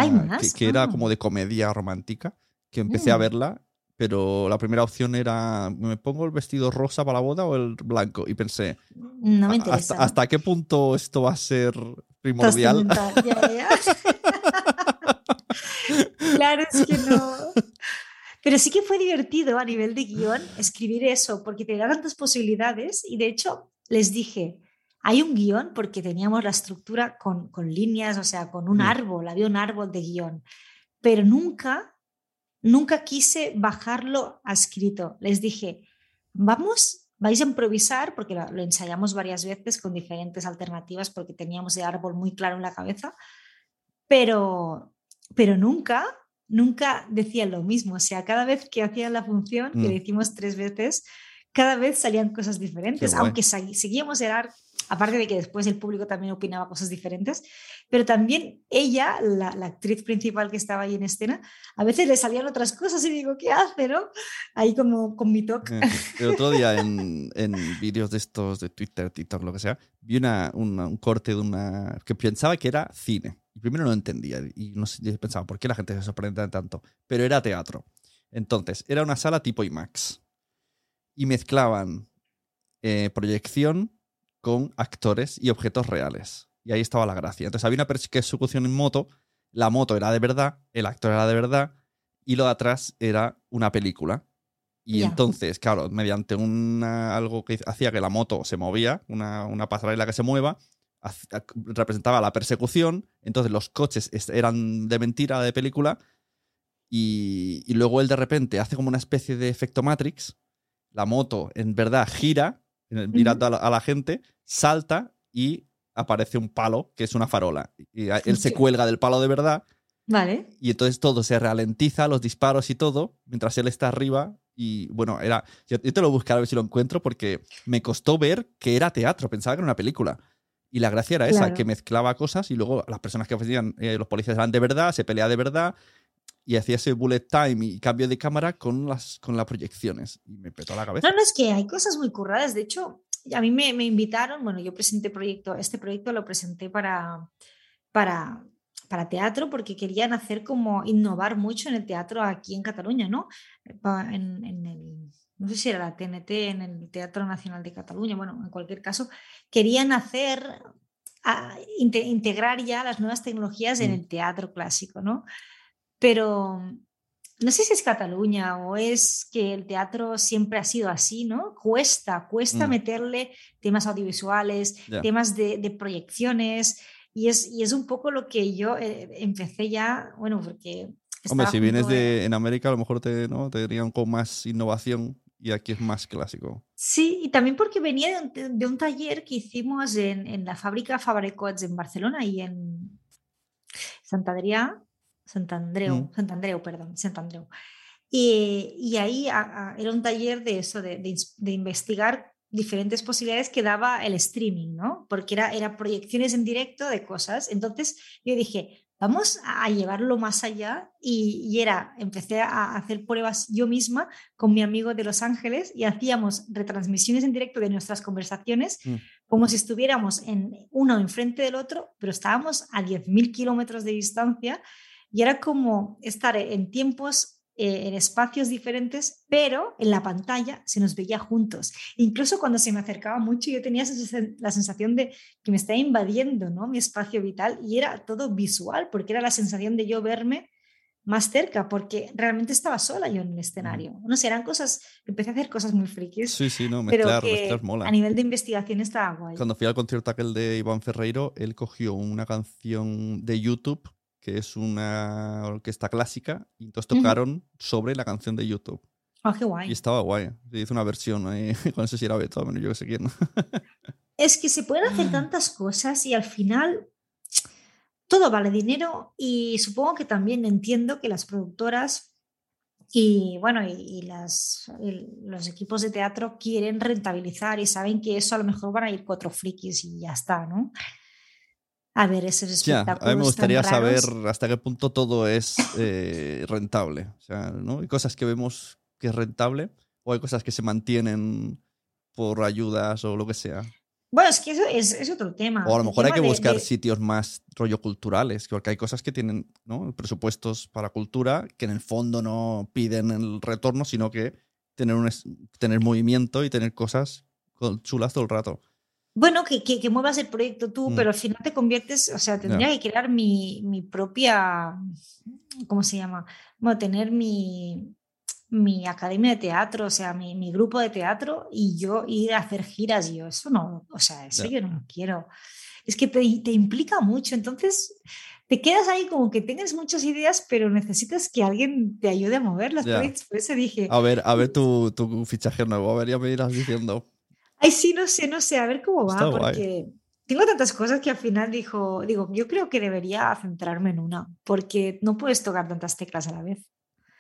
que, era ah. como de comedia romántica, que empecé a mm. verla, pero la primera opción era, ¿me pongo el vestido rosa para la boda o el blanco? Y pensé, no me interesa. ¿hasta, hasta qué punto esto va a ser primordial? [LAUGHS] claro, es que no. Pero sí que fue divertido a nivel de guion escribir eso, porque te da tantas posibilidades y de hecho les dije, hay un guion porque teníamos la estructura con, con líneas, o sea, con un mm. árbol, había un árbol de guion, pero nunca, nunca quise bajarlo a escrito. Les dije, vamos, vais a improvisar, porque lo, lo ensayamos varias veces con diferentes alternativas porque teníamos el árbol muy claro en la cabeza, pero pero nunca, nunca decían lo mismo. O sea, cada vez que hacían la función, que le mm. hicimos tres veces, cada vez salían cosas diferentes, aunque seguíamos el arte, aparte de que después el público también opinaba cosas diferentes, pero también ella, la, actriz principal que estaba ahí en escena, a veces le salían otras cosas y digo, ¿qué hace, no? Ahí como con mi toque. Eh, el otro día en, en vídeos de estos, de Twitter, TikTok, lo que sea, vi una, un corte de una... que pensaba que era cine. Y primero no entendía y no sé, pensaba, ¿por qué la gente se sorprende tanto? Pero era teatro. Entonces, era una sala tipo IMAX. Y mezclaban eh, proyección con actores y objetos reales. Y ahí estaba la gracia. Entonces había una persecución en moto, la moto era de verdad, el actor era de verdad, y lo de atrás era una película. Y entonces, claro, mediante una, algo que hacía que la moto se movía, una, una pasarela que se mueva, representaba la persecución, entonces los coches eran de mentira, de película, y, luego él de repente hace como una especie de efecto Matrix, la moto en verdad gira, mirando a, la, gente, salta y aparece un palo que es una farola. Y él se cuelga del palo de verdad. Vale. Y entonces todo se ralentiza, los disparos y todo, mientras él está arriba. Y bueno, era. Yo, te lo buscaré a ver si lo encuentro porque me costó ver que era teatro, pensaba que era una película. Y la gracia era esa, que mezclaba cosas y luego las personas que ofrecían, eh, los policías eran de verdad, se peleaba de verdad y hacía ese bullet time y cambio de cámara con las, con las proyecciones. Y me petó la cabeza. No, no, es que hay cosas muy curradas. De hecho, a mí me, me invitaron, bueno, yo presenté proyecto, este proyecto lo presenté para, para, para teatro porque querían hacer como innovar mucho en el teatro aquí en Cataluña, ¿no? En, en el no sé si era la TNT en el Teatro Nacional de Cataluña, bueno, en cualquier caso, querían hacer, integrar ya las nuevas tecnologías en mm. el teatro clásico, ¿no? Pero no sé si es Cataluña o es que el teatro siempre ha sido así, ¿no? Cuesta, cuesta mm. meterle temas audiovisuales, temas de, proyecciones, y es, y es un poco lo que yo eh, empecé ya, bueno, porque... Hombre, si vienes de, en América, a lo mejor te, ¿no? te dirían con más innovación y aquí es más clásico. Sí, y también porque venía de un, taller que hicimos en, en la fábrica Fabricots en Barcelona y en Santandrea, Santandreu, mm. Santandreu, perdón, Santandreu. Y, y ahí era un taller de eso, de, de, de, investigar diferentes posibilidades que daba el streaming, ¿no? Porque era, era proyecciones en directo de cosas. Entonces yo dije, vamos a llevarlo más allá y, era, empecé a hacer pruebas yo misma con mi amigo de Los Ángeles y hacíamos retransmisiones en directo de nuestras conversaciones mm. como si estuviéramos en uno enfrente del otro, pero estábamos a 10.000 kilómetros de distancia y era como estar en tiempos eh, en espacios diferentes, pero en la pantalla se nos veía juntos. Incluso cuando se me acercaba mucho, yo tenía la sensación de que me estaba invadiendo ¿no? mi espacio vital y era todo visual, porque era la sensación de yo verme más cerca, porque realmente estaba sola yo en el escenario. No sé, eran cosas, empecé a hacer cosas muy frikis. Sí, sí, no, mezclar, pero mola. A nivel de investigación estaba guay. Cuando fui al concierto aquel de Iván Ferreiro, él cogió una canción de YouTube que es una orquesta clásica, y entonces tocaron sobre la canción de YouTube. Ah, qué guay. Y estaba guay. Se hizo una versión ahí, [LAUGHS] con eso si era Beethoven, yo que sé quién. [LAUGHS] es que se pueden hacer tantas cosas y al final todo vale dinero y supongo que también entiendo que las productoras y bueno, y, las, los equipos de teatro quieren rentabilizar y saben que eso a lo mejor van a ir cuatro frikis y ya está, ¿no? A ver esos espectáculos. a mí me gustaría saber hasta qué punto todo es eh, rentable. O sea, ¿no? Hay cosas que vemos que es rentable o hay cosas que se mantienen por ayudas o lo que sea. Bueno, es que eso es, otro tema. O a lo mejor hay que buscar sitios más rollo culturales, porque hay cosas que tienen ¿no? presupuestos para cultura que en el fondo no piden el retorno, sino que tener, un, tener movimiento y tener cosas chulas todo el rato. Bueno, que, que, muevas el proyecto tú, mm. pero al final te conviertes, o sea, tendría que crear mi, mi propia, ¿cómo se llama? Bueno, tener mi, mi academia de teatro, o sea, mi, mi, grupo de teatro y yo ir a hacer giras, y yo eso no, o sea, eso yo no lo quiero. Es que te, te, implica mucho, entonces te quedas ahí como que tienes muchas ideas, pero necesitas que alguien te ayude a moverlas. Por eso dije... A ver, a ver tu, tu, fichaje nuevo, a ver, ya me irás diciendo. Ay, sí, no sé, no sé, a ver cómo va, porque... Tengo tantas cosas que al final dijo, digo, yo creo que debería centrarme en una, porque no puedes tocar tantas teclas a la vez.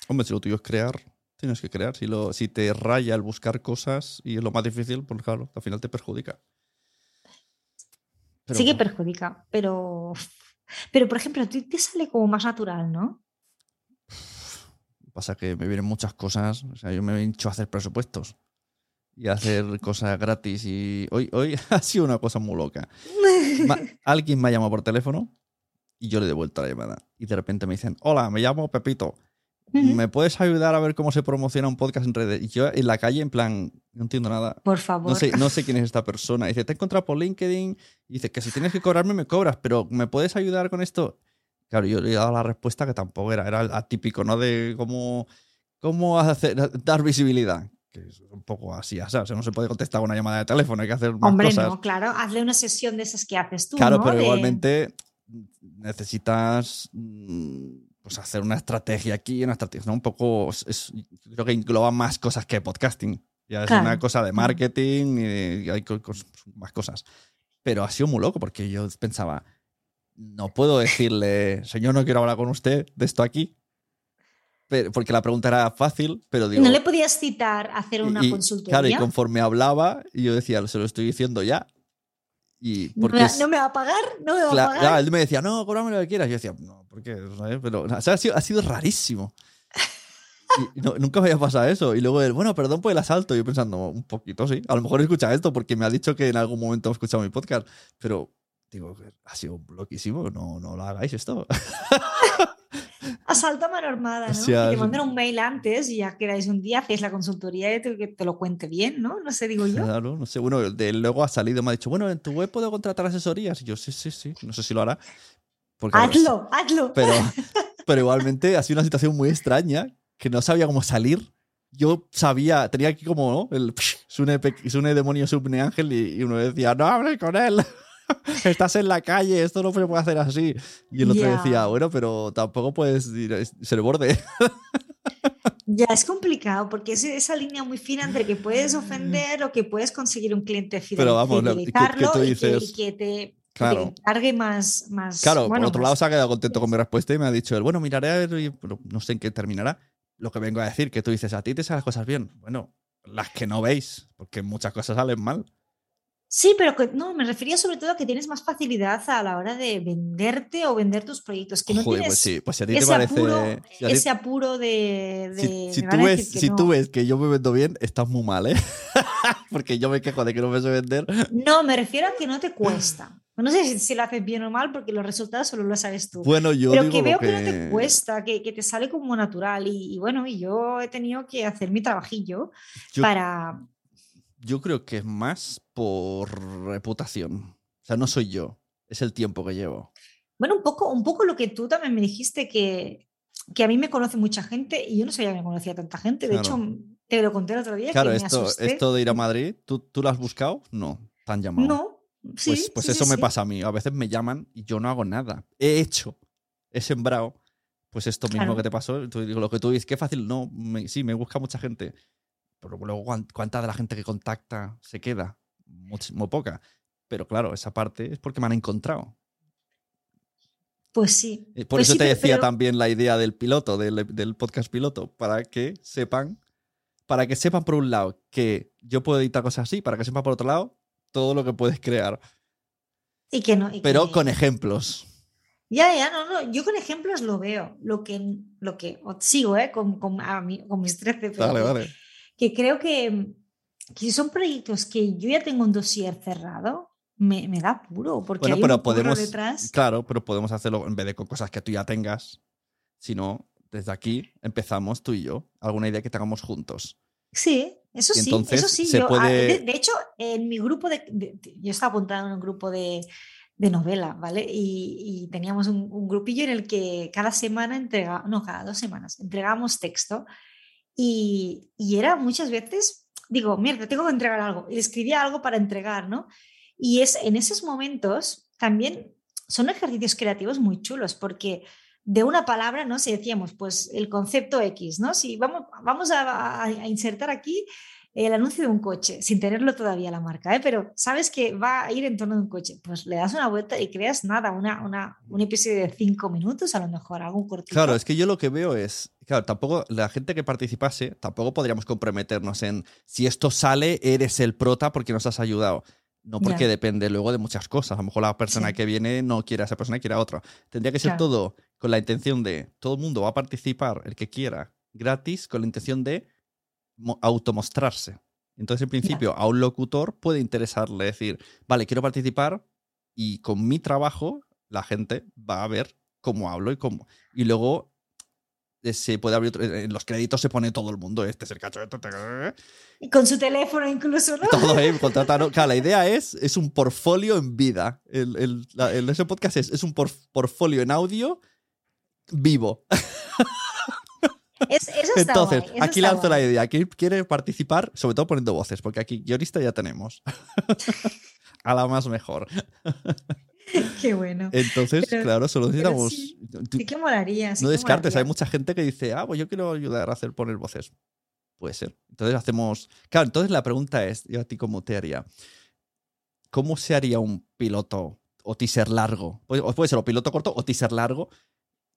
Hombre, si lo tuyo es crear, tienes que crear. Si, lo, si te raya el buscar cosas y es lo más difícil, pues claro, al final te perjudica. sí que perjudica, pero, pero por ejemplo, a ti te sale como más natural, ¿no? Pasa que me vienen muchas cosas, o sea, yo me he hecho a hacer presupuestos y hacer cosas gratis y hoy, hoy [LAUGHS] ha sido una cosa muy loca. [LAUGHS] alguien me ha llamado por teléfono y yo le he devuelto la llamada y de repente me dicen, hola, me llamo Pepito ¿Me puedes ayudar a ver cómo se promociona un podcast en redes? Y yo en la calle, en plan, no entiendo nada. Por favor. No sé, no sé quién es esta persona. dice, te he encontrado por LinkedIn. Y dice, que si tienes que cobrarme, me cobras, pero ¿me puedes ayudar con esto? Claro, yo le he dado la respuesta que tampoco era, era atípico, ¿no? De cómo, cómo hacer, dar visibilidad. Que es un poco así, o sea, no se puede contestar una llamada de teléfono, hay que hacer más Hombre, no, claro, hazle una sesión de esas que haces tú. Claro, pero igualmente necesitas mm, pues hacer una estrategia aquí, una estrategia, ¿no? Un poco, es, creo que engloba más cosas que podcasting. Ya es una cosa de marketing y, hay más cosas. Pero ha sido muy loco porque yo pensaba, no puedo decirle, señor, no quiero hablar con usted de esto aquí. Porque la pregunta era fácil, pero digo. ¿No le podías citar a hacer una consultoría? Claro, y conforme hablaba, yo decía, se lo estoy diciendo ya. Y porque ¿No, me, va a pagar? ¿No me va a pagar? él me decía, no, cóbrame lo que quieras. Yo decía, no, ¿por qué? Pero ha, sido, ha sido rarísimo. nunca me había pasado eso. Y luego él, bueno, perdón por el asalto. Yo pensando, un poquito, sí. A lo mejor escucha esto porque me ha dicho que en algún momento ha escuchado mi podcast. Pero digo, ha sido loquísimo. No, no lo hagáis esto. [LAUGHS] Asalto a mano armada, ¿no? que te manden un mail antes y ya queráis un día, hacéis la consultoría y que te lo cuente bien, ¿no? No sé, digo yo. Claro, no sé. Bueno, de, luego ha salido, me ha dicho, bueno, en tu web puedo contratar asesorías. Y yo, sí, sí, sí. No sé si lo hará. hazlo, hazlo. Pero, [LAUGHS] pero igualmente ha sido una situación muy extraña que no sabía cómo salir. Yo sabía, tenía aquí como ¿no? el Sune, Sune demonio Subne Ángel y, y uno decía, no hable con él. [LAUGHS] estás en la calle, esto no se puede hacer así. Y el otro decía, bueno, pero tampoco puedes ser borde. [LAUGHS] Ya es complicado porque es esa línea muy fina entre que puedes ofender o que puedes conseguir un cliente fidel, pero vamos, que, tú dices, y, que, te, claro. cargue más, más. Claro, por otro lado se ha quedado contento con mi respuesta y me ha dicho él, bueno, miraré a ver, no sé en qué terminará. Lo que vengo a decir, que tú dices, a ti te salen las cosas bien. Bueno, las que no veis, porque muchas cosas salen mal. Sí, pero no, me refería sobre todo a que tienes más facilidad a la hora de venderte o vender tus proyectos. Que no pues tienes sí, pues si a ti te parece. Apuro, ese apuro de. si, tú ves, si tú ves que yo me vendo bien, estás muy mal, ¿eh? [LAUGHS] Porque yo me quejo de que no me sé vender. No, me refiero a que no te [LAUGHS] cuesta. No sé si, lo haces bien o mal, porque los resultados solo lo sabes tú. Bueno, yo. Pero que veo que... no te cuesta, que, que te sale como natural. Y, bueno, y yo he tenido que hacer mi trabajillo para yo creo que es más por reputación. O sea, no soy yo, es el tiempo que llevo. Bueno, un poco, un poco lo que tú también me dijiste que, que a mí me conoce mucha gente y yo no sabía que me conocía tanta gente. De hecho, te lo conté el otro día. Claro, que esto, esto de ir a Madrid, ¿tú, ¿tú lo has buscado? No, tan llamado. No, pues, pues eso me pasa a mí. A veces me llaman y yo no hago nada. He hecho. he sembrado, pues esto mismo que te pasó, lo que tú dices, qué fácil, no, sí, me busca mucha gente, pero luego cuánta de la gente que contacta se queda, muy poca. Pero claro, esa parte es porque me han encontrado. Pues sí. Eh, por pues eso te decía también la idea del piloto, del, podcast piloto, para que sepan, para que sepan por un lado que yo puedo editar cosas así, para que sepan por otro lado todo lo que puedes crear. Y que no. Pero con ejemplos. Ya, ya, no, no. Yo con ejemplos lo veo. Lo que, lo que sigo, ¿eh? Con, con, con mis 13. vale, vale. Que creo que, que si son proyectos que yo ya tengo un dossier cerrado, me, me da puro, porque bueno, hay pero un podemos, detrás. Claro, pero podemos hacerlo en vez de con cosas que tú ya tengas, sino desde aquí empezamos tú y yo, alguna idea que tengamos juntos. Sí, eso sí, eso sí. Se yo, puede... de, hecho, en mi grupo de, yo estaba apuntado en un grupo de, de novela, ¿vale? Y, y teníamos un, un, grupillo en el que cada semana entregaba, no, cada dos semanas, entregábamos texto y, y era muchas veces, digo, mierda, tengo que entregar algo, y escribía algo para entregar, ¿no? Y es en esos momentos también son ejercicios creativos muy chulos porque de una palabra, ¿no? Si decíamos, pues el concepto X, ¿no? Si vamos, vamos a, insertar aquí el anuncio de un coche, sin tenerlo todavía la marca, ¿eh? pero sabes que va a ir en torno de un coche, pues le das una vuelta y creas nada, una, una, un episodio de cinco minutos, a lo mejor, algún cortito. Claro, es que yo lo que veo es, claro, tampoco la gente que participase, tampoco podríamos comprometernos en si esto sale, eres el prota porque nos has ayudado. No porque depende luego de muchas cosas. A lo mejor la persona que viene no quiere a esa persona, quiere a otra. Tendría que ser todo con la intención de todo el mundo va a participar, el que quiera, gratis, con la intención de automostrarse. Entonces, en principio, a un locutor puede interesarle decir, vale, quiero participar y con mi trabajo la gente va a ver cómo hablo y cómo. Y luego eh, se puede abrir en los créditos se pone todo el mundo este es el cacho y con su teléfono incluso no todo [LAUGHS] ahí claro la idea es es un portfolio en vida. El, el, ese podcast es, es un portfolio en audio vivo [LAUGHS] es, eso está entonces guay, aquí lanzo la idea ¿quién quiere participar sobre todo poniendo voces porque aquí guionista ya tenemos [LAUGHS] a la más mejor [LAUGHS] Qué bueno. Entonces, claro, solo necesitamos. Sí, sí, que molaría. no descartes, hay mucha gente que dice, ah, pues yo quiero ayudar a hacer poner voces. Puede ser. Entonces hacemos. Claro, entonces la pregunta es: yo a ti, ¿cómo te haría? ¿Cómo se haría un piloto o teaser largo? O puede ser o piloto corto o teaser largo,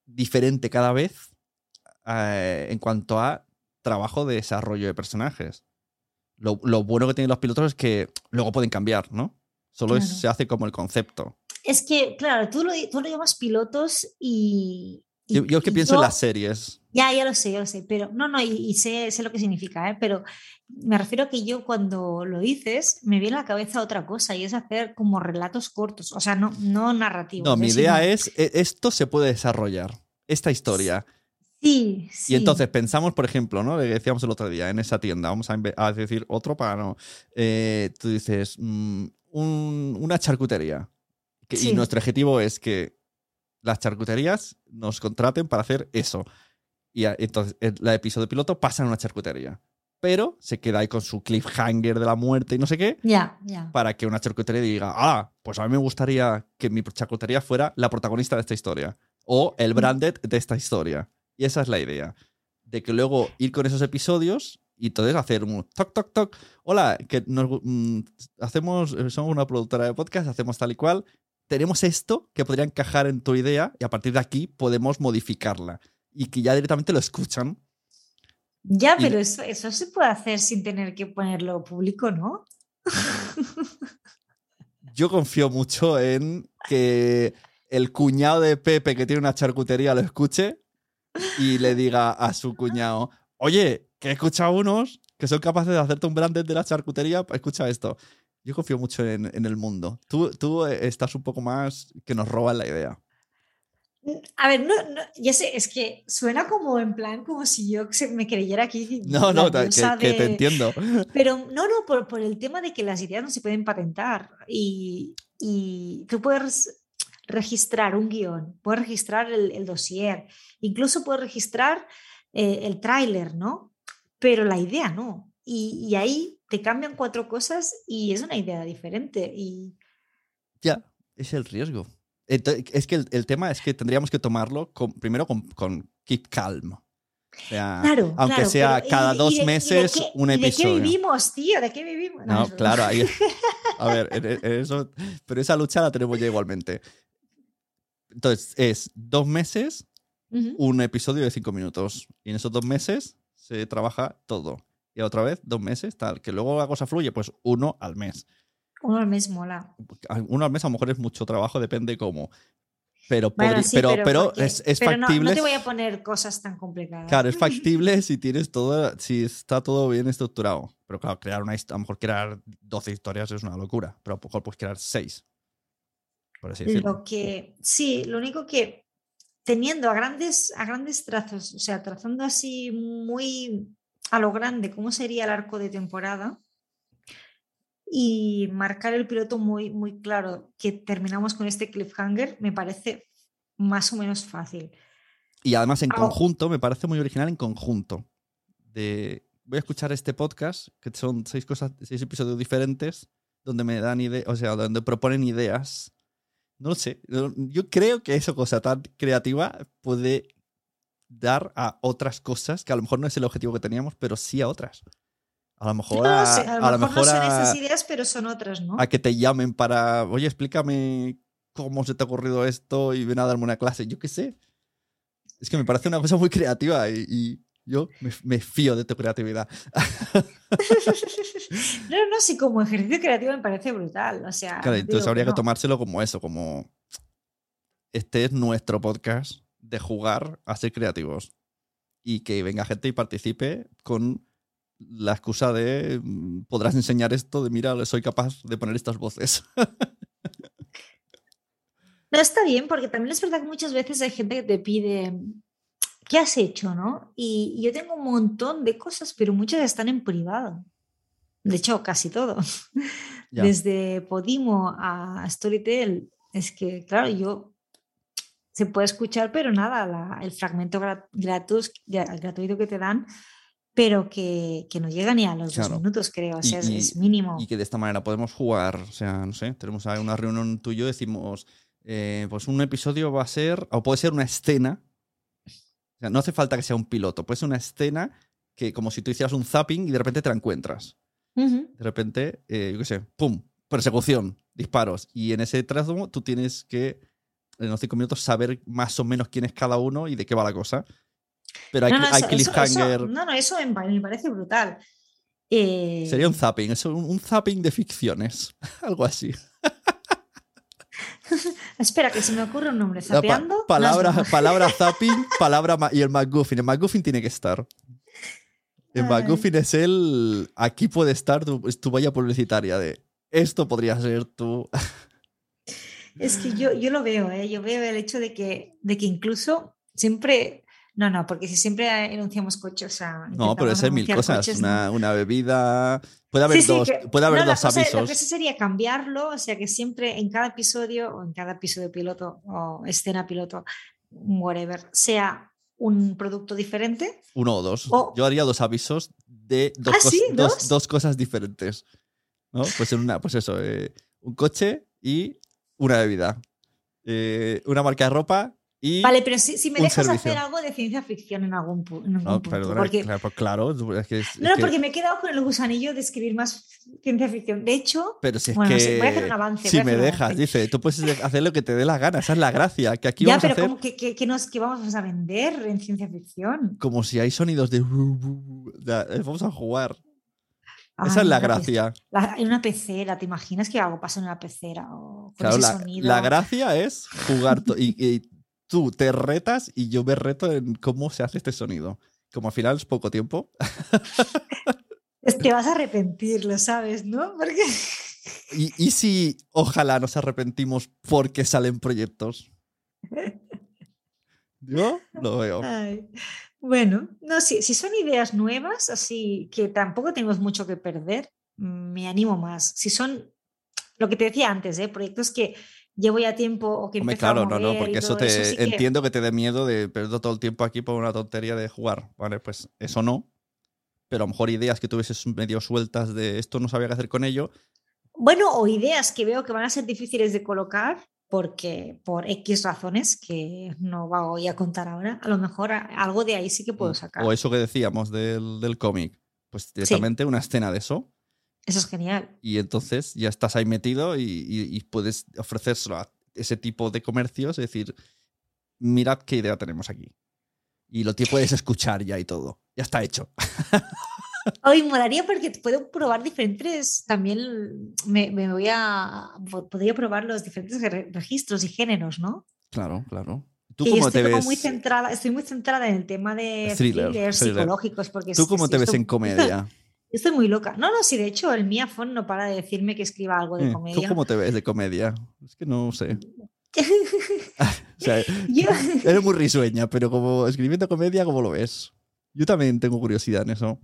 diferente cada vez eh, en cuanto a trabajo de desarrollo de personajes. Lo, lo, bueno que tienen los pilotos es que luego pueden cambiar, ¿no? Solo se hace como el concepto. Es que, claro, tú lo, tú lo llamas pilotos y... yo, yo que pienso en las series. Ya, ya lo sé, ya lo sé, pero no, no, y, sé, sé, lo que significa, ¿eh? pero me refiero a que yo cuando lo dices me viene a la cabeza otra cosa y es hacer como relatos cortos, o sea, no, no narrativos. No, mi idea es, e, esto se puede desarrollar, esta historia. Sí, sí. Y entonces pensamos, por ejemplo, ¿no? que decíamos el otro día, en esa tienda, vamos a, decir otro para no. Eh, tú dices, mm, una charcutería. Y nuestro objetivo es que las charcuterías nos contraten para hacer eso. Y entonces el, episodio piloto pasa en una charcutería. Pero se queda ahí con su cliffhanger de la muerte y no sé qué. Ya, ya. Para que una charcutería diga, ah, pues a mí me gustaría que mi charcutería fuera la protagonista de esta historia. O el mm. branded de esta historia. Y esa es la idea. De que luego ir con esos episodios y entonces hacer un toc, toc, toc. Hola, que nos, mm, hacemos, eh, somos una productora de podcast, hacemos tal y cual. Tenemos esto que podría encajar en tu idea y a partir de aquí podemos modificarla y que ya directamente lo escuchan. Ya, pero eso, eso se puede hacer sin tener que ponerlo público, ¿no? [LAUGHS] Yo confío mucho en que el cuñado de Pepe que tiene una charcutería lo escuche y le diga a su cuñado, oye, que he escuchado unos que son capaces de hacerte un branded de la charcutería, escucha esto. Yo confío mucho en, el mundo. Tú, tú, estás un poco más que nos roban la idea. A ver, no, ya sé, es que suena como en plan, como si yo me creyera aquí. No, no, que, te entiendo. Pero no, no, por, por, el tema de que las ideas no se pueden patentar y, y tú puedes registrar un guion, puedes registrar el, el dossier, incluso puedes registrar eh, el tráiler, ¿no? pero la idea no. Y, ahí te cambian cuatro cosas y es una idea diferente. Y... Ya, es el riesgo. es que el, tema es que tendríamos que tomarlo primero con, con Keep Calm. claro, aunque sea cada dos meses un episodio. ¿De qué vivimos, tío? ¿De qué vivimos? No, claro, ahí, [LAUGHS] a ver, eso, pero esa lucha la tenemos ya igualmente. Entonces, es dos meses, un episodio de cinco minutos. Y en esos dos meses se trabaja todo. Y otra vez, dos meses, tal. Que luego la cosa fluye, pues uno al mes. Uno al mes mola. Uno al mes a lo mejor es mucho trabajo, depende cómo. Pero, pero, pero, es, factible. No, te voy a poner cosas tan complicadas. Claro, es [LAUGHS] factible si tienes todo, si está todo bien estructurado. Pero claro, crear una a lo mejor crear 12 historias es una locura. Pero a lo mejor puedes crear 6. Por así decirlo. Lo que, sí, lo único que teniendo a grandes, a grandes trazos, o sea, trazando así muy a lo grande cómo sería el arco de temporada, y marcar el piloto muy, muy claro que terminamos con este cliffhanger me parece más o menos fácil. Y además en conjunto, me parece muy original en conjunto. De, voy a escuchar este podcast, que son seis, cosas, seis episodios diferentes, donde me dan ideas, o sea, donde proponen ideas. No lo sé, yo creo que esa cosa tan creativa puede dar a otras cosas, que a lo mejor no es el objetivo que teníamos, pero sí a otras. A lo mejor, a, lo mejor, no son esas ideas, pero son otras, ¿no? A que te llamen para, oye, explícame cómo se te ha ocurrido esto y ven a darme una clase. Yo qué sé. Es que me parece una cosa muy creativa y, yo me, fío de tu creatividad. [LAUGHS] no, no, sí, como ejercicio creativo me parece brutal. O sea, claro, entonces habría que, que tomárselo como eso, como este es nuestro podcast de jugar a ser creativos y que venga gente y participe con la excusa de mm, podrás enseñar esto, de mira, soy capaz de poner estas voces. [LAUGHS] No está bien, porque también es verdad que muchas veces hay gente que te pide, ¿qué has hecho? ¿no? Y, yo tengo un montón de cosas, pero muchas están en privado. De hecho, casi todo. [LAUGHS] Desde Podimo a Storytel. Es que, claro, yo se puede escuchar, pero nada, el fragmento gratuito que te dan pero que, que, no llega ni a los dos minutos, creo. O sea, es, mínimo. Y que de esta manera podemos jugar. O sea, no sé, tenemos una reunión tuyo, decimos, eh, pues un episodio va a ser, o puede ser una escena. O sea, no hace falta que sea un piloto, puede ser una escena que como si tú hicieras un zapping y de repente te la encuentras. De repente, eh, yo qué sé, ¡pum! Persecución, disparos. Y en ese trazo tú tienes que, en los cinco minutos, saber más o menos quién es cada uno y de qué va la cosa. Pero hay, no, no, hay cliffhanger. no, no, eso me parece brutal. Eh, Sería un zapping, es un, zapping de ficciones, [LAUGHS] algo así. [LAUGHS] Espera, que se me ocurre un nombre. ¿Zapeando? palabra, [LAUGHS] palabra zapping, palabra y el McGuffin. El McGuffin tiene que estar. El McGuffin es el. Aquí puede estar tu, tu valla publicitaria de esto podría ser tu. [LAUGHS] Es que yo, yo lo veo, ¿eh? yo veo el hecho de que, de que incluso siempre no, no, porque si siempre enunciamos coches, o sea. No, puede ser mil cosas. una, bebida. Puede haber dos, puede haber dos avisos. Lo que sería cambiarlo, o sea, que siempre en cada episodio, o en cada episodio piloto, o escena piloto, whatever, sea un producto diferente. Uno o dos. Yo haría dos avisos de dos, ¿Ah, dos? cosas diferentes. ¿no? Pues en una, pues eso, eh, un coche y una bebida. Eh, una marca de ropa vale, pero si, me dejas hacer algo de ciencia ficción en algún, en no, punto. porque, claro, es que no, porque me he quedado con el gusanillo de escribir más ciencia ficción. De hecho, pero si es que, voy a hacer un avance. Si me dejas, dice, tú puedes hacer lo que te dé la gana, esa es la gracia. Que aquí ya, vamos pero a hacer... ¿qué, qué, qué, nos, ¿qué vamos a vender en ciencia ficción? Como si hay sonidos de. Vamos a jugar. Esa es la gracia. Hay una pecera, ¿te imaginas que algo pasa en una pecera? O con claro, ese la, sonido? la, gracia es jugar y, tú te retas y yo me reto en cómo se hace este sonido. Como al final es poco tiempo. Es que vas a arrepentir, lo sabes, ¿no? Porque... ¿Y, si ojalá nos arrepentimos porque salen proyectos? Yo lo veo. Bueno, no, si, si son ideas nuevas, así que tampoco tenemos mucho que perder, me animo más. Si son, lo que te decía antes, ¿eh? proyectos que llevo ya tiempo o que Hombre, claro, no, no, porque eso te entiendo que... te dé miedo de perder todo el tiempo aquí por una tontería de jugar, ¿vale? Pues eso no. Pero a lo mejor ideas que tuvieses medio sueltas de esto no sabía qué hacer con ello. Bueno, o ideas que veo que van a ser difíciles de colocar porque por X razones que no voy a contar ahora, a lo mejor algo de ahí sí que puedo mm, sacar. O eso que decíamos del, del cómic, pues directamente una escena de eso. Eso es genial. Y entonces ya estás ahí metido y, puedes ofrecérselo a ese tipo de comercios, es decir, mirad qué idea tenemos aquí. Y lo que puedes escuchar ya y todo. Ya está hecho. [LAUGHS] Hoy molaría porque puedo probar diferentes, también me, voy a, podría probar los diferentes registros y géneros, ¿no? Claro, claro. ¿Tú cómo te ves? Muy centrada, estoy muy centrada en el tema de thrillers psicológicos. Porque ¿Tú cómo te ves en comedia? [LAUGHS] Estoy muy loca. No, no, sí, de hecho, el Miafon no para de decirme que escriba algo de mm, comedia. ¿Tú cómo te ves de comedia? Es que no sé. [LAUGHS] [LAUGHS] o sea, [LAUGHS] eres muy risueña, pero como escribiendo comedia, ¿cómo lo ves? Yo también tengo curiosidad en eso.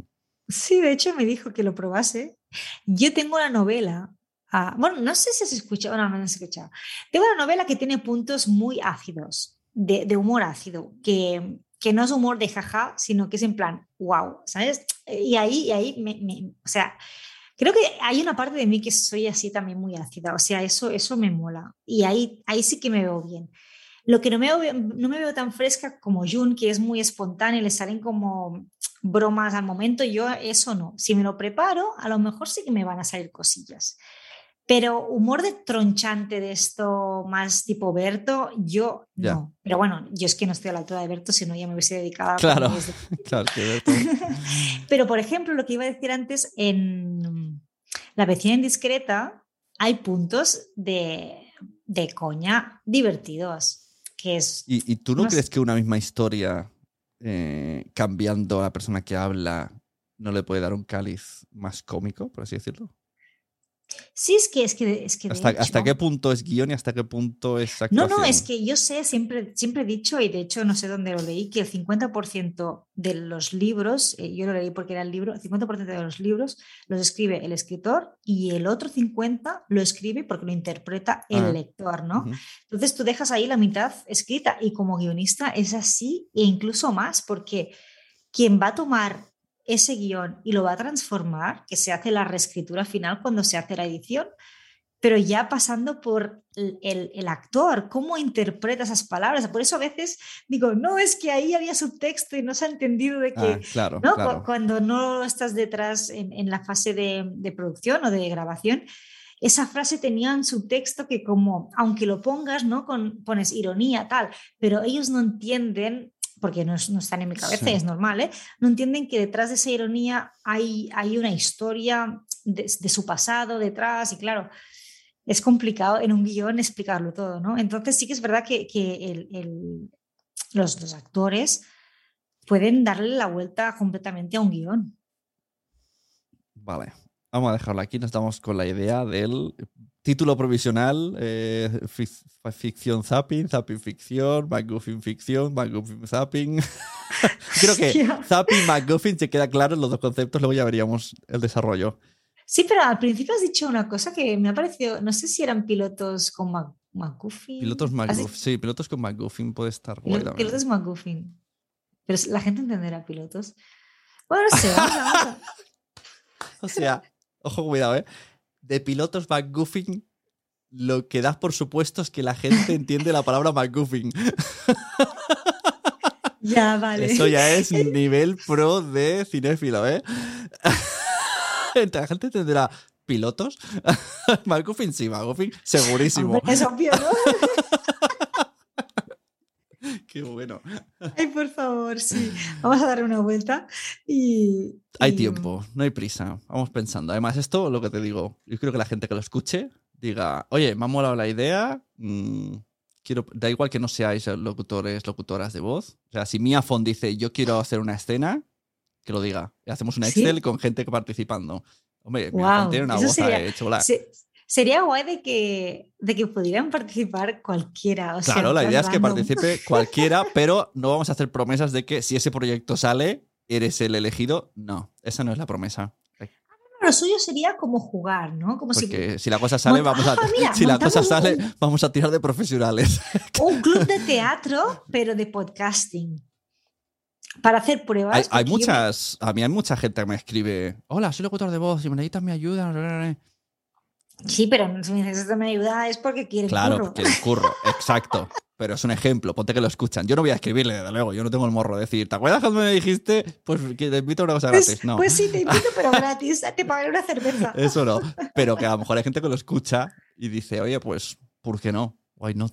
Sí, de hecho me dijo que lo probase. Yo tengo una novela. Ah, bueno, no sé si se escucha, no, no se escucha. Tengo una novela que tiene puntos muy ácidos, de, humor ácido, que, que, no es humor de jaja, sino que es en plan, wow, ¿sabes? Y ahí, y ahí me, o sea, creo que hay una parte de mí que soy así también muy ácida, o sea, eso, eso me mola. Y ahí, ahí sí que me veo bien. Lo que no me, veo, no me veo tan fresca como Jun, que es muy espontánea, le salen como bromas al momento, yo eso no. Si me lo preparo, a lo mejor sí que me van a salir cosillas. Pero humor de tronchante de esto más tipo Berto, yo no. Pero bueno, yo es que no estoy a la altura de Berto, si no ya me hubiese dedicado a... Claro, [LAUGHS] claro que Berto. [LAUGHS] Pero por ejemplo, lo que iba a decir antes, en La vecina indiscreta hay puntos de, de coña divertidos. Que es, ¿Y, tú no, crees que una misma historia eh, cambiando a la persona que habla, no le puede dar un cáliz más cómico, por así decirlo? Sí, es que es que, es que ¿Hasta, qué punto es guion y hasta qué punto es actuación? No, no, es que yo sé, siempre, siempre he dicho, y de hecho no sé dónde lo leí, que el 50% de los libros, eh, yo lo leí porque era el libro, el 50% de los libros los escribe el escritor y el otro 50% lo escribe porque lo interpreta el ah, lector, ¿no? Entonces tú dejas ahí la mitad escrita y como guionista es así e incluso más porque quien va a tomar ese guion y lo va a transformar, que se hace la reescritura final cuando se hace la edición, pero ya pasando por el, actor, cómo interpreta esas palabras. Por eso a veces digo, no, es que ahí había subtexto y no se ha entendido de que, ah, claro, ¿no? cuando no estás detrás en, la fase de, de, producción o de grabación, esa frase tenía un subtexto que como, aunque lo pongas, ¿no? Con, pones ironía, tal, pero ellos no entienden porque no, están en mi cabeza y es normal, ¿eh? no entienden que detrás de esa ironía hay, hay una historia de, su pasado detrás y claro, es complicado en un guion explicarlo todo, ¿no? Entonces sí que es verdad que, los, los actores pueden darle la vuelta completamente a un guion. Vale, vamos a dejarlo aquí, nos damos con la idea del Título provisional, eh, ficción zapping, zapping ficción, McGuffin ficción, McGuffin zapping. [LAUGHS] Creo que zapping, McGuffin se queda claro en los dos conceptos, luego ya veríamos el desarrollo. Sí, pero al principio has dicho una cosa que me ha parecido, no sé si eran pilotos con McGuffin. Pilotos McGuffin, sí, pilotos con McGuffin puede estar guay Pilotos McGuffin. Pero la gente entenderá pilotos. Bueno, no sé, vamos a... [LAUGHS] o sea, ojo, cuidado, ¿eh? de pilotos McGuffin, lo que das por supuesto es que la gente entiende la palabra McGuffin. [LAUGHS] Ya, vale. Eso ya es nivel pro de cinéfilo, ¿eh? [LAUGHS] La gente entenderá pilotos. [LAUGHS] McGuffin sí, McGuffin segurísimo. es obvio, ¿no? Qué bueno. Ay, por favor, sí. Vamos a dar una vuelta y, Hay tiempo, no hay prisa. Vamos pensando. Además, esto, lo que te digo, yo creo que la gente que lo escuche diga, oye, me ha molado la idea. Mm, quiero, da igual que no seáis locutores, locutoras de voz. O sea, si Mia Font dice, yo quiero hacer una escena, que lo diga. Y hacemos un Excel con gente participando. Hombre, Mia tiene una voz sería, chula. Sería guay de que, de que pudieran participar cualquiera. claro, la idea es que participe cualquiera, pero no vamos a hacer promesas de que si ese proyecto sale, eres el elegido. No, esa no es la promesa. Lo suyo sería como jugar, ¿no? Como si... si la cosa sale, vamos a, ah, [LAUGHS] si la cosa sale, vamos a tirar de profesionales. [LAUGHS] Un club de teatro, pero de podcasting para hacer pruebas. Hay, muchas, a mí hay mucha gente que me escribe, hola, soy locutor de voz, y me necesitas mi ayuda. Sí, pero si me dices esto me ayuda es porque quiere claro, curro. Claro, porque curro, [LAUGHS] exacto. Pero es un ejemplo, ponte que lo escuchan. Yo no voy a escribirle, desde luego, yo no tengo el morro de decir, ¿te acuerdas cuando me dijiste? Pues que te invito a una cosa pues, gratis. No. Pues sí, te invito, pero [LAUGHS] gratis, te pagaré una cerveza. [LAUGHS] Eso no, pero que a lo mejor hay gente que lo escucha y dice, oye, pues, ¿por qué no? Why not?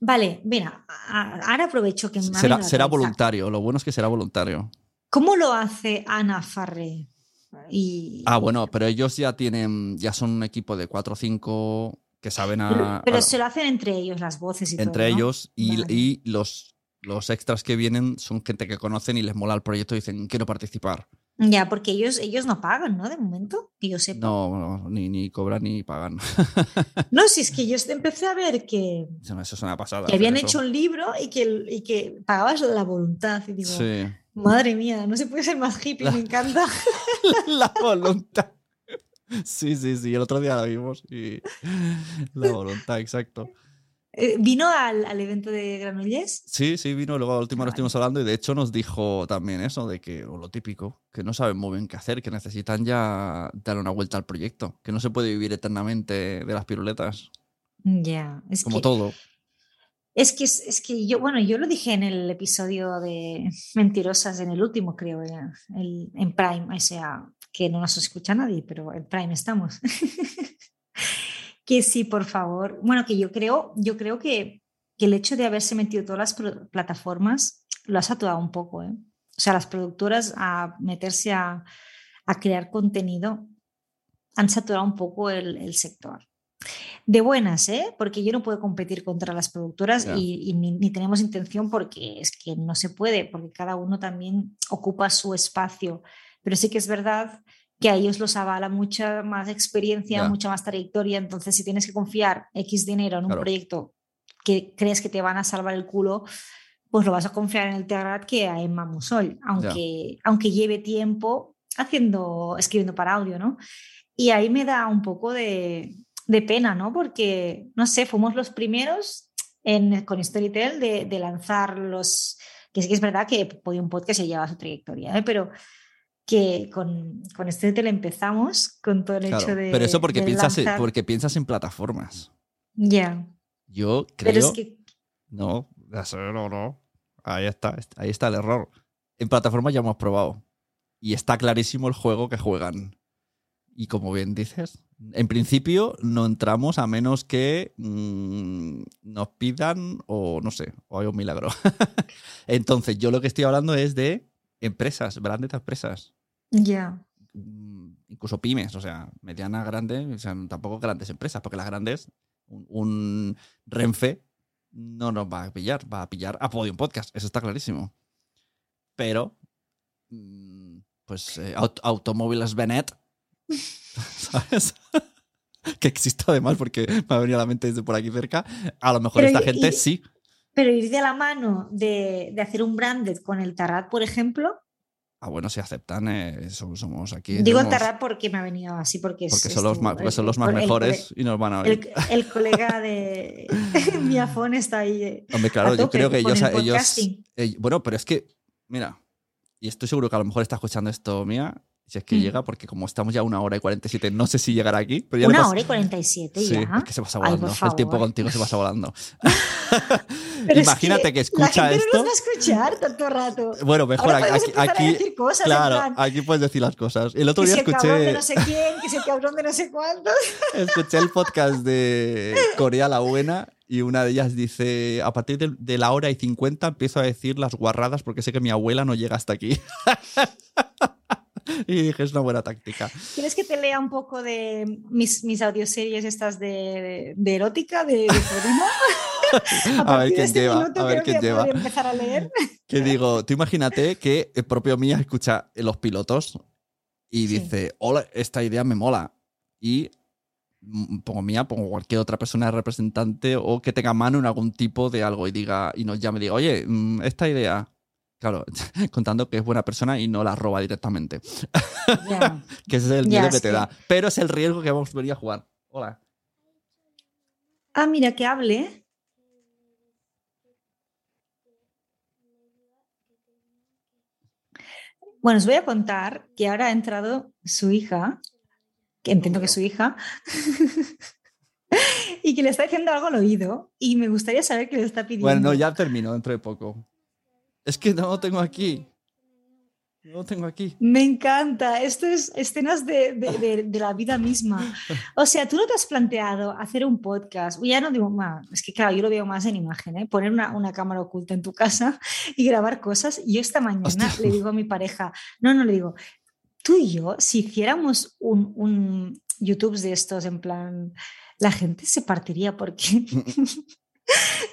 Vale, mira, ahora aprovecho que será, será voluntario, lo bueno es que será voluntario. ¿Cómo lo hace Ana Farré? Y... Ah, bueno, pero ellos ya tienen, ya son un equipo de cuatro o cinco que saben a... Pero, se lo hacen entre ellos, las voces y entre todo, ellos y, y, los, los extras que vienen son gente que conocen y les mola el proyecto y dicen, quiero participar. Ya, porque ellos, ellos no pagan, ¿no? De momento, que yo sepa. No, ni, ni cobran ni pagan. [LAUGHS] no, si es que yo empecé a ver que. Eso es una pasada. Que habían hecho un libro y que, y que pagabas la voluntad. Y digo, sí. Madre mía, no se puede ser más hippie, me encanta. [LAUGHS] la voluntad. Sí, sí, sí, el otro día la vimos y la voluntad, exacto. Eh, ¿Vino al, al, evento de Granollers? Sí, sí, vino. Luego a última lo estuvimos hablando y de hecho nos dijo también eso, de que, o lo típico, que no saben muy bien qué hacer, que necesitan ya dar una vuelta al proyecto, que no se puede vivir eternamente de las piruletas. Ya, es Como todo. Es que, es, que yo, bueno, yo lo dije en el episodio de Mentirosas, en el último, creo, el, en Prime, o sea, que no nos escucha nadie, pero en Prime estamos. [LAUGHS] que sí, por favor. Bueno, que yo creo, yo creo que, que el hecho de haberse metido todas las plataformas lo ha saturado un poco. ¿eh? O sea, las productoras a meterse a, crear contenido han saturado un poco el, sector. De buenas, ¿eh? porque yo no puedo competir contra las productoras yeah. y, y ni, ni, tenemos intención porque es que no se puede, porque cada uno también ocupa su espacio. Pero sí que es verdad que a ellos los avala mucha más experiencia, yeah. mucha más trayectoria. Entonces, si tienes que confiar X dinero en un claro. proyecto que crees que te van a salvar el culo, pues lo vas a confiar en el Terrat que a Emma Musol, aunque, yeah. aunque lleve tiempo haciendo, escribiendo para audio, ¿no? Y ahí me da un poco de, de pena, ¿no? Porque, no sé, fuimos los primeros en, con Storytel de, de lanzar los... Que sí que es verdad que Podium Podcast se lleva su trayectoria, ¿eh? pero que con, con hotel empezamos con todo el claro, hecho de. Pero eso porque, piensas, lanzar... porque piensas en plataformas. Ya. Yeah. Yo creo. Pero es que... No, no, no. Ahí está, ahí está el error. En plataformas ya hemos probado. Y está clarísimo el juego que juegan. Y como bien dices, en principio no entramos a menos que mmm, nos pidan o no sé, o hay un milagro. [LAUGHS] Entonces, yo lo que estoy hablando es de empresas, grandes empresas. Ya. Yeah. Incluso pymes, o sea, mediana, grande, o sea, tampoco grandes empresas, porque las grandes, un, un, Renfe no nos va a pillar, va a pillar a Podium Podcast, eso está clarísimo. Pero, mm, pues, eh, aut Automóviles Benet, [LAUGHS] ¿sabes? [LAUGHS] que existe además porque me ha venido a la mente desde por aquí cerca, a lo mejor Pero esta gente sí. Pero ir de la mano de, de hacer un branded con el Tarrat, por ejemplo, Ah, bueno, si aceptan, eh, somos, somos, aquí. Digo somos... Terrat porque me ha venido así, porque, porque son, los más, porque son los más el, mejores el, y nos van a oír. El, el [LAUGHS] colega de Miafón está ahí. eh, Hombre, claro, yo creo que ellos. ellos eh, bueno, pero es que, mira, y estoy seguro que a lo mejor está escuchando esto, Mía, si es que mm. llega, porque como estamos ya una hora y 47, no sé si llegará aquí. Pero ya una pasa... hora y 47 sí, ya. Es que se pasa volando. Ay, el tiempo contigo se pasa volando. [LAUGHS] Imagínate es que, que, escucha la gente esto. No nos va a escuchar tanto rato. Bueno, mejor Ahora aquí. aquí cosas, claro, aquí puedes decir las cosas. El otro que día si escuché. El cabrón de no sé quién, que el cabrón de no sé cuántos. [LAUGHS] escuché el podcast de Corea la Buena y una de ellas dice: A partir de, de la hora y 50 empiezo a decir las guarradas porque sé que mi abuela no llega hasta aquí. [LAUGHS] [LAUGHS] y dije, es una buena táctica. ¿Quieres que te lea un poco de mis, mis audioseries estas de, de erótica, de, de [LAUGHS] [LAUGHS] a, a ver quién este lleva, a ver quién lleva. empezar a leer. Que digo, tú imagínate que el propio Mía escucha los pilotos y dice, sí. hola, esta idea me mola. Y pongo Mía, pongo cualquier otra persona representante o que tenga mano en algún tipo de algo y diga, y nos llame y diga, oye, mm, esta idea, Claro, [LAUGHS] contando que es buena persona y no la roba directamente. Yeah. [LAUGHS] que ese es el miedo yeah, que te da. Pero es el riesgo que vamos a venir a jugar. Hola. Ah, mira, que hable. Bueno, os voy a contar que ahora ha entrado su hija que entiendo que es su hija, [LAUGHS] y que le está diciendo algo al oído y me gustaría saber qué le está pidiendo. Bueno, ya termino dentro de poco. Es que no lo tengo aquí. No lo tengo aquí. Me encanta. Esto es escenas de, de, de, la vida misma. O sea, tú no te has planteado hacer un podcast. Ya no digo, más, es que claro, yo lo veo más en imagen, ¿eh? poner una, una, cámara oculta en tu casa y grabar cosas. Y yo esta mañana le digo a mi pareja, no, no le digo, tú y yo, si hiciéramos un, un YouTube de estos en plan la gente se partiría porque [LAUGHS]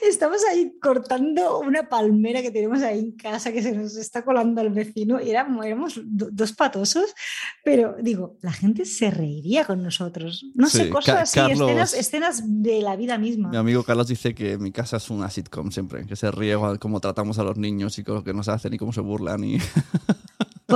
estamos ahí cortando una palmera que tenemos ahí en casa que se nos está colando al vecino y éramos, éramos dos patosos, pero digo, la gente se reiría con nosotros. No sé, cosas así, escenas, de la vida misma. Mi amigo Carlos dice que mi casa es una sitcom siempre, que se ríe cómo tratamos a los niños y con lo que nos hacen y cómo se burlan. Y... [LAUGHS]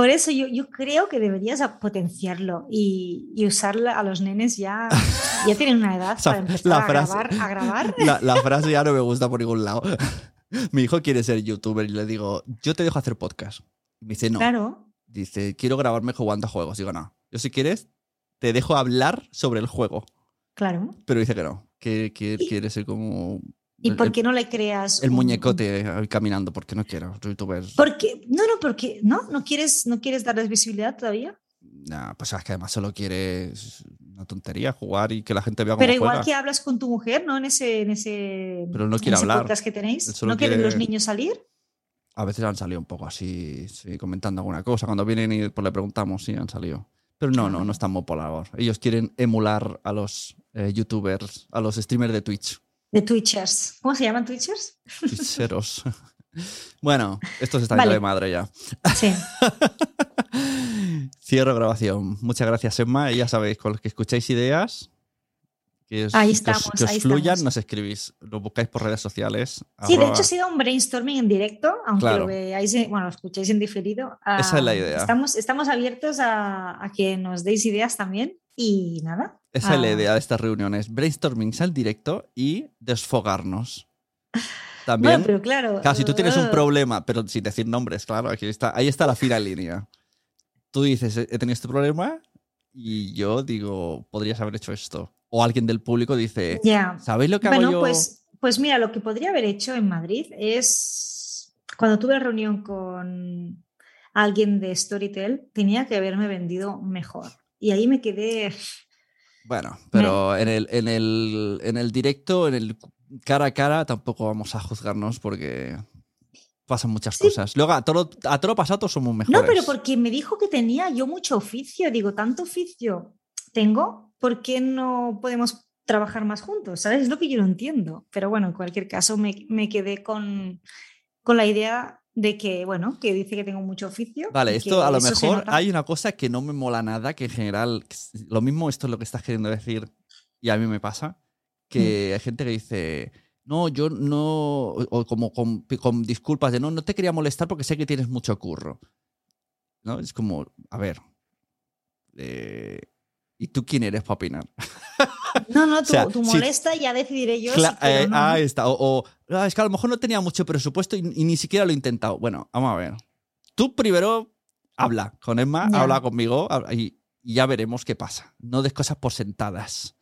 Por eso yo, yo creo que deberías potenciarlo y, y usarla a los nenes ya, [LAUGHS] ya tienen una edad para empezar a, grabar, a grabar. [LAUGHS] La, la, frase ya no me gusta por ningún lado. [LAUGHS] Mi hijo quiere ser youtuber y le digo, yo te dejo hacer podcast. Me dice, no. Claro. Dice, quiero grabarme jugando a juegos. Digo, no. Yo si quieres, te dejo hablar sobre el juego. Claro. Pero dice que no, que, que quiere ser como ¿Y por qué no le creas? El muñecote caminando, porque no quiero. YouTuber. Porque, no, no, porque no, no quieres, no quieres darles visibilidad todavía. No, pues es que además solo quieres una tontería, jugar y que la gente vea cómo Pero igual que hablas con tu mujer, ¿no? En ese, en ese, Pero no quiere hablar. que tenéis. ¿No quieren los niños salir? A veces han salido un poco así, comentando alguna cosa. Cuando vienen y pues, le preguntamos, sí, han salido. Pero no, no, no están muy por la Ellos quieren emular a los eh, youtubers, a los streamers de Twitch. De Twitchers. ¿Cómo se llaman Twitchers? Twitcheros. [LAUGHS] bueno, esto se está yendo de madre ya. Sí. [LAUGHS] Cierro grabación. Muchas gracias, Emma. Y ya sabéis, con los que escucháis ideas, que os, ahí estamos, que os, fluyan, nos escribís. Lo buscáis por redes sociales. Sí, de hecho ha sido un brainstorming en directo, aunque lo veáis, bueno, lo escuchéis en diferido. Esa es la idea. Estamos, estamos abiertos a, a que nos deis ideas también. Y nada. Esa es la idea de estas reuniones. Brainstorming al directo y desfogarnos. [LAUGHS] También. Bueno, pero claro. Claro, si tú tienes un uh. problema, pero sin decir nombres, claro, aquí está, ahí está la fina línea. Tú dices, he tenido este problema y yo digo, podrías haber hecho esto. O alguien del público dice, ¿sabéis lo que hago yo? Pues, pues mira, lo que podría haber hecho en Madrid es cuando tuve reunión con alguien de Storytel, tenía que haberme vendido mejor. Y ahí me quedé. Bueno, [LAUGHS] pero en, el, en, el, en el directo, en el cara a cara, tampoco vamos a juzgarnos porque pasan muchas cosas. Luego, a todo, a todo pasado somos mejores. No, pero porque me dijo que tenía yo mucho oficio. Digo, tanto oficio tengo, ¿por qué no podemos trabajar más juntos? ¿Sabes? Es lo que yo no entiendo. Pero bueno, en cualquier caso, me, me quedé con, con la idea de que, bueno, que dice que tengo mucho oficio. Vale, esto a lo mejor hay una cosa que no me mola nada, que en general, lo mismo esto es lo que estás queriendo decir y a mí me pasa, que mm. hay gente que dice, no, yo no, o como con, disculpas de no, no te quería molestar porque sé que tienes mucho curro. ¿No? Es como, a ver, eh, ¿y tú quién eres para opinar? [LAUGHS] No, no, tú, molesta y ya decidiré yo. Eh, ahí está. O, ah, es que a lo mejor no tenía mucho presupuesto y, ni siquiera lo he intentado. Bueno, vamos a ver. Tú primero habla con Emma, habla conmigo y, ya veremos qué pasa. No des cosas por sentadas.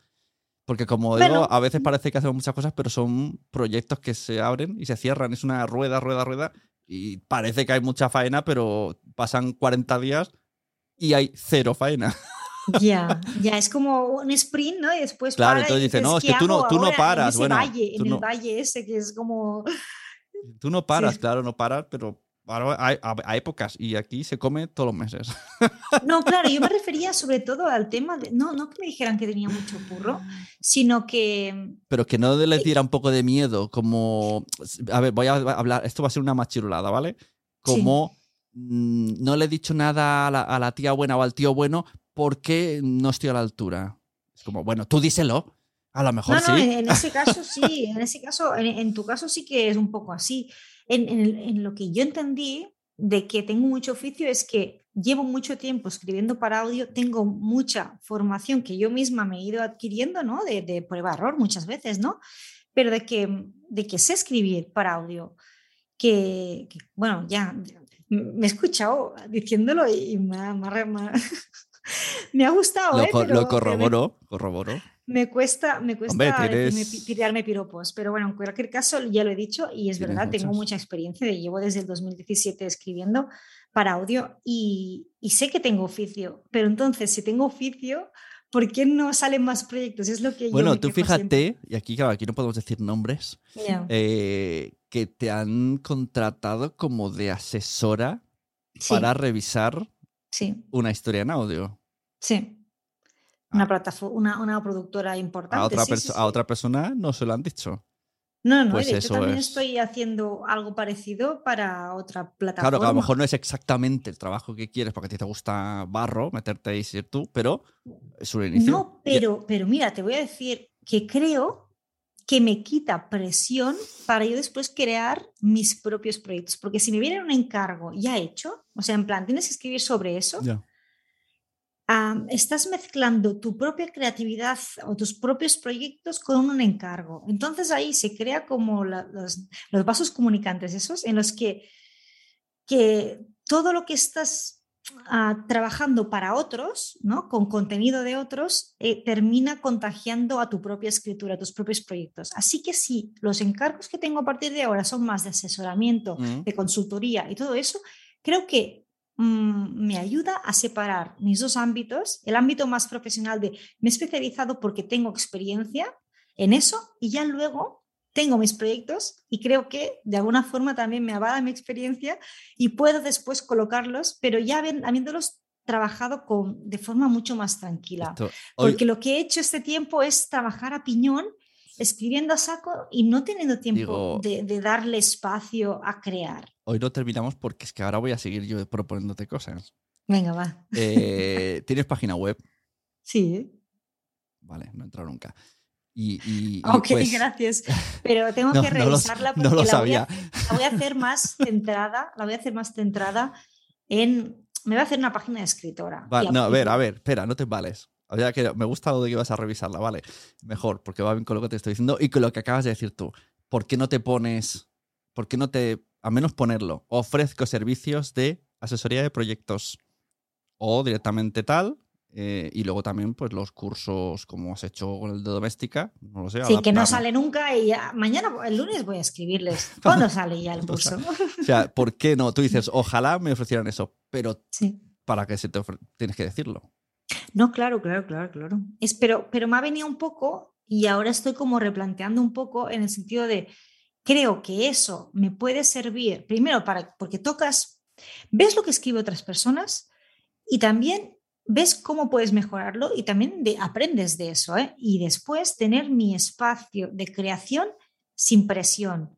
Porque como digo, a veces parece que hacemos muchas cosas, pero son proyectos que se abren y se cierran. Es una rueda, rueda, rueda. Y parece que hay mucha faena, pero pasan 40 días y hay cero faena. [LAUGHS] Ya, ya, es como un sprint, ¿no? Y después Claro, entonces dice, no, es que tú no, tú no paras. En, bueno, valle, en el valle ese que es como... Tú no paras, claro, no paras, pero hay, hay, épocas y aquí se come todos los meses. No, claro, yo me [LAUGHS] refería sobre todo al tema de, no, no que me dijeran que tenía mucho curro, sino que... Pero que no les diera un poco de miedo, como, a ver, voy a hablar, esto va a ser una machirulada, ¿vale? Como mm, no le he dicho nada a la, a la, tía buena o al tío bueno, ¿por qué no estoy a la altura? Es como, bueno, tú díselo. A lo mejor no, sí. en ese [LAUGHS] caso sí, en ese caso, en, tu caso sí que es un poco así. En, lo que yo entendí de que tengo mucho oficio es que llevo mucho tiempo escribiendo para audio, tengo mucha formación que yo misma me he ido adquiriendo, ¿no? De, de prueba-error muchas veces, ¿no? Pero de que, de que sé escribir para audio, que, bueno, ya me he escuchado diciéndolo y me, me, [LAUGHS] [LAUGHS] me ha gustado. Lo, ¿eh? lo corroboró, corroboró. Me cuesta, me cuesta tirarme piropos, pero bueno, en cualquier caso ya lo he dicho y es verdad, tengo mucha experiencia, llevo desde el 2017 escribiendo para audio y, sé que tengo oficio, pero entonces si tengo oficio, ¿por qué no salen más proyectos? Es lo que bueno, tú fíjate, y aquí, claro, aquí no podemos decir nombres, eh, que te han contratado como de asesora para revisar una historia en audio. Sí. Una, ah. plataforma, una, productora importante. A otra, a otra persona no se lo han dicho. No, no, pues yo también estoy haciendo algo parecido para otra plataforma. Claro, que a lo mejor no es exactamente el trabajo que quieres porque a ti te gusta barro, meterte ahí y ser tú, pero es un inicio. No, pero, pero mira, te voy a decir que creo que me quita presión para yo después crear mis propios proyectos. Porque si me viene un encargo ya hecho, o sea, en plan, tienes que escribir sobre eso, estás mezclando tu propia creatividad o tus propios proyectos con un encargo. Entonces ahí se crea como los, vasos comunicantes esos en los que, que todo lo que estás ah, trabajando para otros, ¿no? con contenido de otros, eh, termina contagiando a tu propia escritura, a tus propios proyectos. Así que sí, los encargos que tengo a partir de ahora son más de asesoramiento, mm. de consultoría y todo eso, creo que Mm, me ayuda a separar mis dos ámbitos, el ámbito más profesional de me he especializado porque tengo experiencia en eso y ya luego tengo mis proyectos y creo que de alguna forma también me avala mi experiencia y puedo después colocarlos, pero ya habiéndolos trabajado con, de forma mucho más tranquila. porque lo que he hecho este tiempo es trabajar a piñón escribiendo a saco y no teniendo tiempo de, darle espacio a crear. Hoy no terminamos porque es que ahora voy a seguir yo proponiéndote cosas. Venga, va. Eh, ¿Tienes página web? [LAUGHS] Sí. Vale, no he entrado nunca. Y, ok, pues [LAUGHS] gracias. Pero tengo [LAUGHS] que revisarla porque la, voy a, la, voy a, hacer más centrada, la voy a hacer más centrada en. Me voy a hacer una página de escritora. no, a ver, a ver, espera, no te vales. O que me gusta lo de que vas a revisarla, vale. Mejor, porque va bien con lo que te estoy diciendo y con lo que acabas de decir tú. ¿Por qué no te pones, por qué no te, a menos ponerlo, ofrezco servicios de asesoría de proyectos o directamente tal, eh, y luego también, pues los cursos como has hecho con el de doméstica, no lo sé. Sí, que no sale nunca y mañana, el lunes voy a escribirles. [LAUGHS] ¿Cuándo sale ya el [LAUGHS] curso? o sea, ¿por qué no? Tú dices, ojalá me ofrecieran eso, pero ¿para qué se te tienes que decirlo? No, claro, claro, claro, claro. Es, pero, pero me ha venido un poco y ahora estoy como replanteando un poco en el sentido de, creo que eso me puede servir, primero, para, porque tocas, ves lo que escriben otras personas y también ves cómo puedes mejorarlo y también de, aprendes de eso. ¿eh? Y después tener mi espacio de creación sin presión.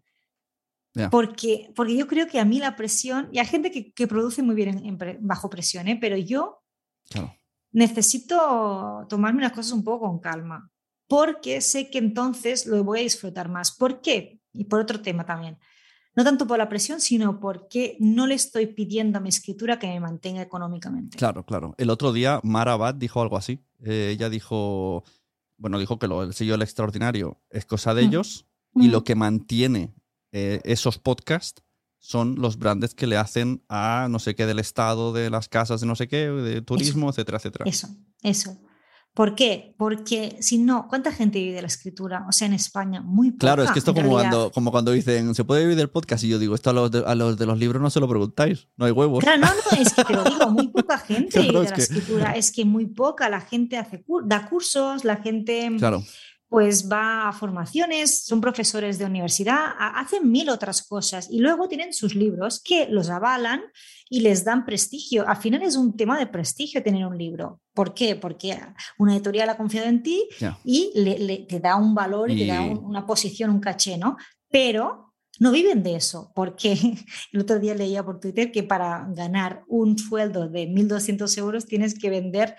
Porque, porque yo creo que a mí la presión, y hay gente que, que produce muy bien bajo presión, ¿eh? pero yo necesito tomarme las cosas un poco con calma, porque sé que entonces lo voy a disfrutar más. ¿Por qué? Y por otro tema también. No tanto por la presión, sino porque no le estoy pidiendo a mi escritura que me mantenga económicamente. Claro, claro. El otro día Mara Abad dijo algo así. Eh, ella dijo, bueno, dijo que lo, el sello del extraordinario es cosa de ellos y lo que mantiene eh, esos podcasts son los brandes que le hacen a no sé qué del estado, de las casas de no sé qué, de turismo, etcétera, etcétera. Eso, eso. ¿Por qué? Porque si no, ¿cuánta gente vive de la escritura? O sea, en España, muy poca. Claro, es que esto como cuando, como cuando dicen, ¿se puede vivir del podcast? Y yo digo, esto a los, de, los libros no se lo preguntáis, no hay huevos. Claro, no, no, es que te lo digo, muy poca [LAUGHS] gente vive de la escritura. Es que muy poca, la gente hace da cursos, la gente... Claro pues va a formaciones, son profesores de universidad, hacen mil otras cosas y luego tienen sus libros que los avalan y les dan prestigio. Al final es un tema de prestigio tener un libro. ¿Por qué? Porque una editorial ha confiado en ti y le, te da un valor y, te da una posición, un caché, ¿no? Pero no viven de eso, porque [LAUGHS] el otro día leía por Twitter que para ganar un sueldo de 1.200 euros tienes que vender,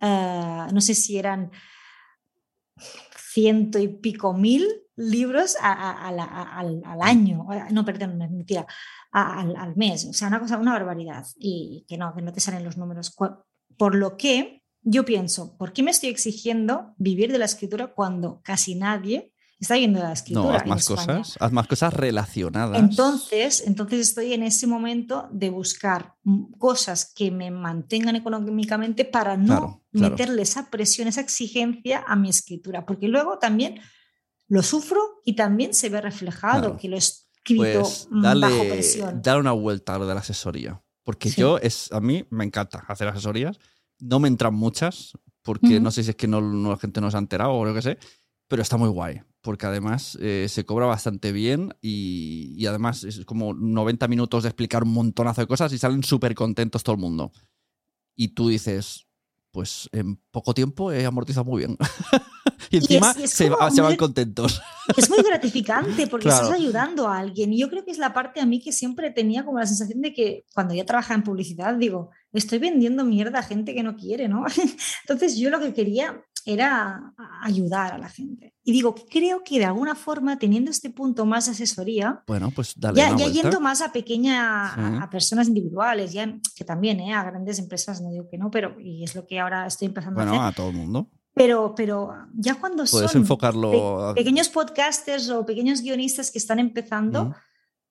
eh, no sé si eran ciento y pico mil libros al, año, no, perdón, mentira, al, al, mes, o sea, una cosa, una barbaridad, y que no, que no te salen los números. Por lo que yo pienso, ¿por qué me estoy exigiendo vivir de la escritura cuando casi nadie está viendo la escritura. No, haz más cosas, haz más cosas relacionadas. Entonces, entonces estoy en ese momento de buscar cosas que me mantengan económicamente para no meterle esa presión, esa exigencia a mi escritura, porque luego también lo sufro y también se ve reflejado que lo he escrito pues bajo presión. Dar una vuelta a lo de la asesoría, porque yo es a mí me encanta hacer asesorías, no me entran muchas porque no sé si es que no, la gente no se ha enterado o lo que sé, pero está muy guay, porque además eh, se cobra bastante bien y, además es como 90 minutos de explicar un montonazo de cosas y salen súper contentos todo el mundo. Y tú dices, pues en poco tiempo he amortizado muy bien. [LAUGHS] y encima se, van contentos. [LAUGHS] Es muy gratificante porque estás ayudando a alguien. Y yo creo que es la parte a mí que siempre tenía como la sensación de que cuando yo trabajaba en publicidad, digo, estoy vendiendo mierda a gente que no quiere, ¿no? [LAUGHS] Entonces yo lo que quería era ayudar a la gente. Y digo, creo que de alguna forma, teniendo este punto más de asesoría, bueno, pues dale ya, ya yendo más a pequeña, a, personas individuales, ya que también, ¿eh? a grandes empresas, no digo que no, pero y es lo que ahora estoy empezando a hacer. Bueno, a todo el mundo. Pero, pero ya cuando Puedes son enfocarlo pequeños podcasters o pequeños guionistas que están empezando,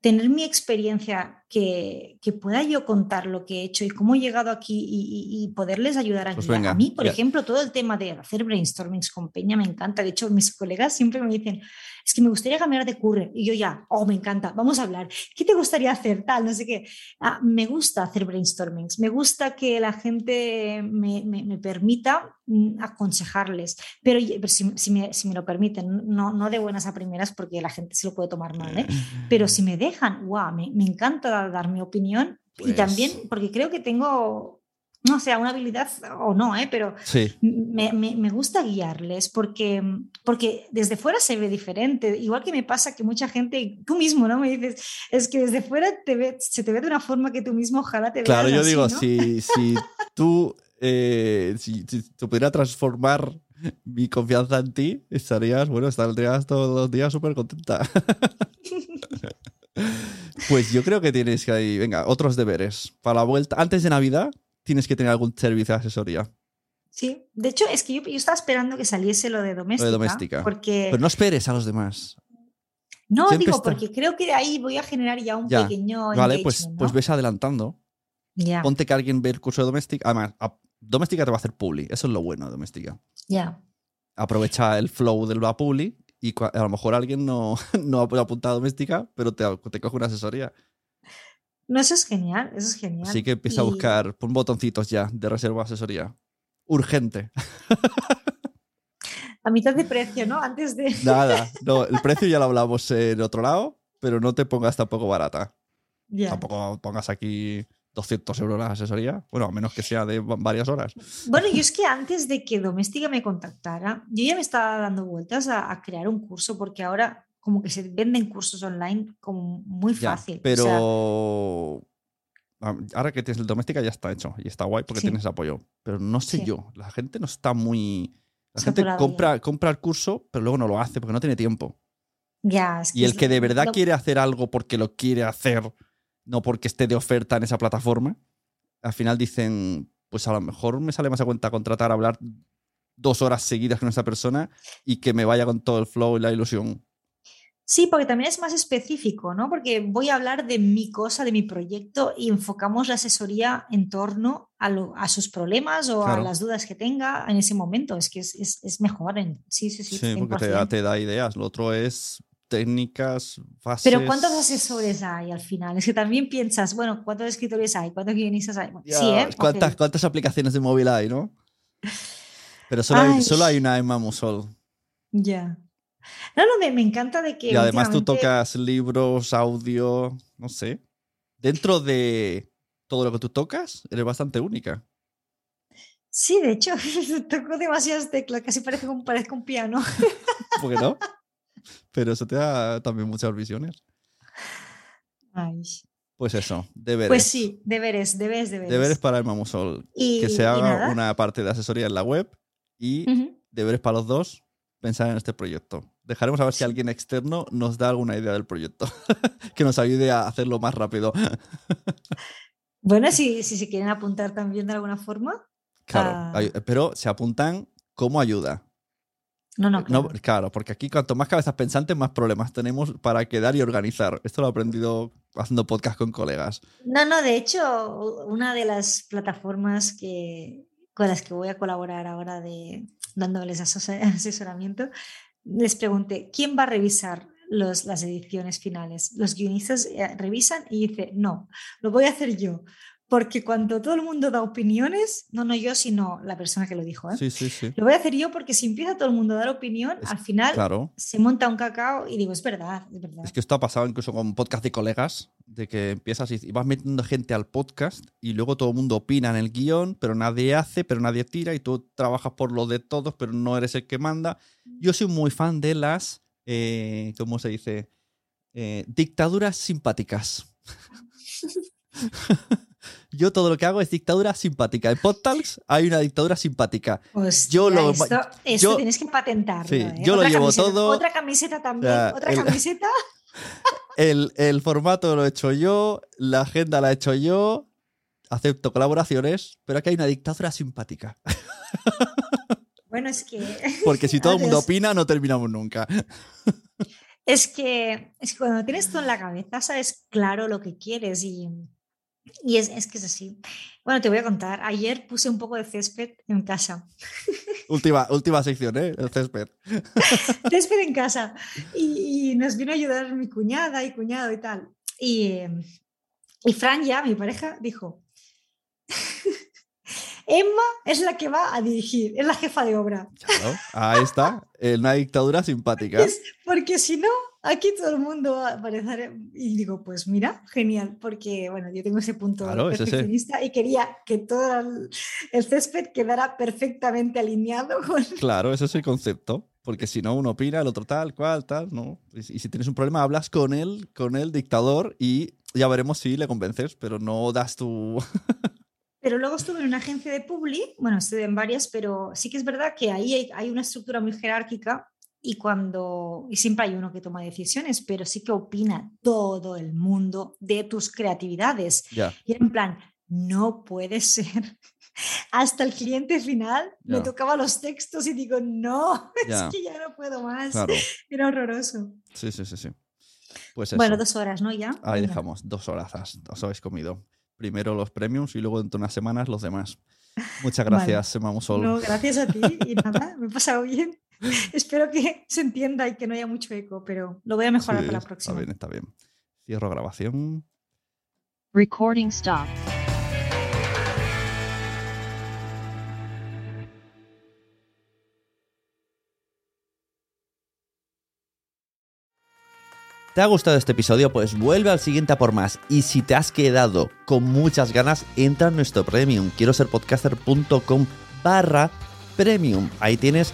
tener mi experiencia, que, que, pueda yo contar lo que he hecho y cómo he llegado aquí y, poderles ayudar a, pues a mí, por ejemplo, todo el tema de hacer brainstormings con Peña me encanta. De hecho, mis colegas siempre me dicen, es que me gustaría cambiar de curre. Y yo ya, oh, me encanta, vamos a hablar. ¿Qué te gustaría hacer? Tal, no sé qué. Ah, me gusta hacer brainstormings, me gusta que la gente me, me, permita mm, aconsejarles, pero, si, si, me, si, me, lo permiten, no, no de buenas a primeras porque la gente se lo puede tomar mal, ¿eh? pero si me dejan, wow, me, me encanta dar, mi opinión y pues también porque creo que tengo no sé, una habilidad o no, ¿eh? pero me, me, gusta guiarles porque, porque desde fuera se ve diferente. Igual que me pasa que mucha gente, tú mismo, ¿no? Me dices, es que desde fuera te ve, se te ve de una forma que tú mismo ojalá te Claro, yo digo, si, si tú, eh, si, si pudiera transformar mi confianza en ti, estarías, bueno, estarías todos los días súper contenta. [LAUGHS] pues yo creo que tienes que ahí, venga, otros deberes. Para la vuelta, antes de Navidad, tienes que tener algún servicio de asesoría. Sí, de hecho es que yo, estaba esperando que saliese lo de doméstica. Lo de doméstica. Porque... Pero no esperes a los demás. No, digo, porque creo que de ahí voy a generar ya un pequeño. Vale, pues, pues ves adelantando. Ya. Ponte que alguien ve el curso de doméstica. Además, doméstica te va a hacer publi. Eso es lo bueno de doméstica. Ya. Aprovecha el flow del va publi y a lo mejor alguien no, [LAUGHS] no ha apuntado a doméstica, pero te, te coge una asesoría. No, eso es genial, eso es genial. Así que empieza a buscar, pon botoncitos ya de reserva asesoría. Urgente. A mitad de precio, ¿no? Antes de. [LAUGHS] Nada, no, el precio ya lo hablamos en otro lado, pero no te pongas tampoco barata. Tampoco pongas aquí 200 euros la asesoría, bueno, a menos que sea de varias horas. Bueno, yo es que antes de que Doméstica me contactara, yo ya me estaba dando vueltas a crear un curso porque ahora como que se venden cursos online como muy fácil. pero ahora que tienes el doméstica ya está hecho y está guay porque tienes apoyo. Pero no sé yo, la gente no está muy... La gente compra, compra el curso, pero luego no lo hace porque no tiene tiempo. Ya, y el que de verdad quiere hacer algo porque lo quiere hacer, no porque esté de oferta en esa plataforma, al final dicen, pues a lo mejor me sale más a cuenta contratar, hablar dos horas seguidas con esa persona y que me vaya con todo el flow y la ilusión. Sí, porque también es más específico, ¿no? Porque voy a hablar de mi cosa, de mi proyecto y enfocamos la asesoría en torno a, sus problemas o a las dudas que tenga en ese momento. Es que es, mejor. En, sí, sí, sí. Sí, porque te da, ideas. Lo otro es técnicas, fases. Pero ¿cuántos asesores hay al final? Es que también piensas, bueno, ¿cuántos escritores hay? ¿Cuántos guionistas hay? sí, ¿eh? ¿Cuántas, ¿Cuántas aplicaciones de móvil hay, no? Pero solo, hay, solo hay una Emma Musol. Ya. No, no, me, encanta de que. Y además tú tocas libros, audio, no sé. Dentro de todo lo que tú tocas, eres bastante única. Sí, de hecho, [LAUGHS] toco demasiadas teclas, casi parece un, parezco un piano. ¿Por qué no? [LAUGHS] Pero eso te da también muchas visiones. Ay. Pues eso, deberes. Pues sí, deberes, deberes, deberes. Deberes para el Mamusol. que se haga una parte de asesoría en la web y deberes para los dos, pensar en este proyecto. Dejaremos a ver si alguien externo nos da alguna idea del proyecto [LAUGHS] que nos ayude a hacerlo más rápido. [LAUGHS] bueno, si, si se quieren apuntar también de alguna forma. Claro, ah. pero se apuntan como ayuda. No, no, claro. claro. porque aquí cuanto más cabezas pensantes, más problemas tenemos para quedar y organizar. Esto lo he aprendido haciendo podcast con colegas. No, no, de hecho, una de las plataformas que, con las que voy a colaborar ahora de dándoles [LAUGHS] asesoramiento, les pregunté, ¿quién va a revisar los, las ediciones finales? Los guionistas eh, revisan y dice, no, lo voy a hacer yo porque cuando todo el mundo da opiniones, no no yo, sino la persona que lo dijo, ¿eh? sí, sí, sí. lo voy a hacer yo porque si empieza todo el mundo a dar opinión, al final se monta un cacao y digo, es verdad, es verdad. Es que esto ha pasado incluso con podcast de colegas, de que empiezas y vas metiendo gente al podcast y luego todo el mundo opina en el guion, pero nadie hace, pero nadie tira y tú trabajas por lo de todos, pero no eres el que manda. Yo soy muy fan de las, eh, ¿cómo se dice? Eh, dictaduras simpáticas. [LAUGHS] Yo todo lo que hago es dictadura simpática. En PodTalks hay una dictadura simpática. yo lo, esto, tienes que patentarlo. ¿eh? Yo lo llevo todo. Otra camiseta también. otra [LAUGHS] camiseta. El, el, formato lo he hecho yo, la agenda la he hecho yo. Acepto colaboraciones, pero aquí hay una dictadura simpática. [LAUGHS] Bueno, es que. [LAUGHS] Porque si todo el mundo opina, no terminamos nunca. Es que, es que cuando tienes todo en la cabeza, sabes claro lo que quieres y y es, es, que es así. Bueno, te voy a contar. Ayer puse un poco de césped en casa. [LAUGHS] Última, última sección, ¿eh? El césped. [LAUGHS] césped en casa. Y, nos vino a ayudar mi cuñada y cuñado y tal. Y, y Fran ya, mi pareja, dijo, [LAUGHS] Emma es la que va a dirigir, es la jefa de obra. Claro, ahí está, una dictadura simpática. porque si no, aquí todo el mundo va a aparecer y digo, pues mira, genial, porque bueno, yo tengo ese punto perfeccionista y quería que todo el, césped quedara perfectamente alineado [LAUGHS] con... Claro, ese es el concepto, porque si no uno opina, el otro tal, cual, tal, ¿no? Y, si tienes un problema, hablas con él, con el dictador y ya veremos si le convences, pero no das tu... [LAUGHS] Pero luego estuve en una agencia de Publi, bueno, estuve en varias, pero sí que es verdad que ahí hay, hay una estructura muy jerárquica y cuando, y siempre hay uno que toma decisiones, pero sí que opina todo el mundo de tus creatividades. Y en plan, no puede ser. [LAUGHS] Hasta el cliente final me tocaba los textos y digo, no, [LAUGHS] es que ya no puedo más. [LAUGHS] Era horroroso. Sí, sí, sí, sí. Pues Bueno, dos horas, ¿no? Ya. Ahí dejamos, dos horas, os habéis comido. Primero los premiums y luego dentro de unas semanas los demás. Muchas gracias, vale. Sol. No, gracias a ti y nada, me he pasado bien. [LAUGHS] Espero que se entienda y que no haya mucho eco, pero lo voy a mejorar para la próxima. Está bien, está bien. Cierro grabación. Recording stop. ¿Te ha gustado este episodio? Pues vuelve al siguiente a por más. Y si te has quedado con muchas ganas, entra en nuestro premium. Quiero ser podcaster.com barra premium. Ahí tienes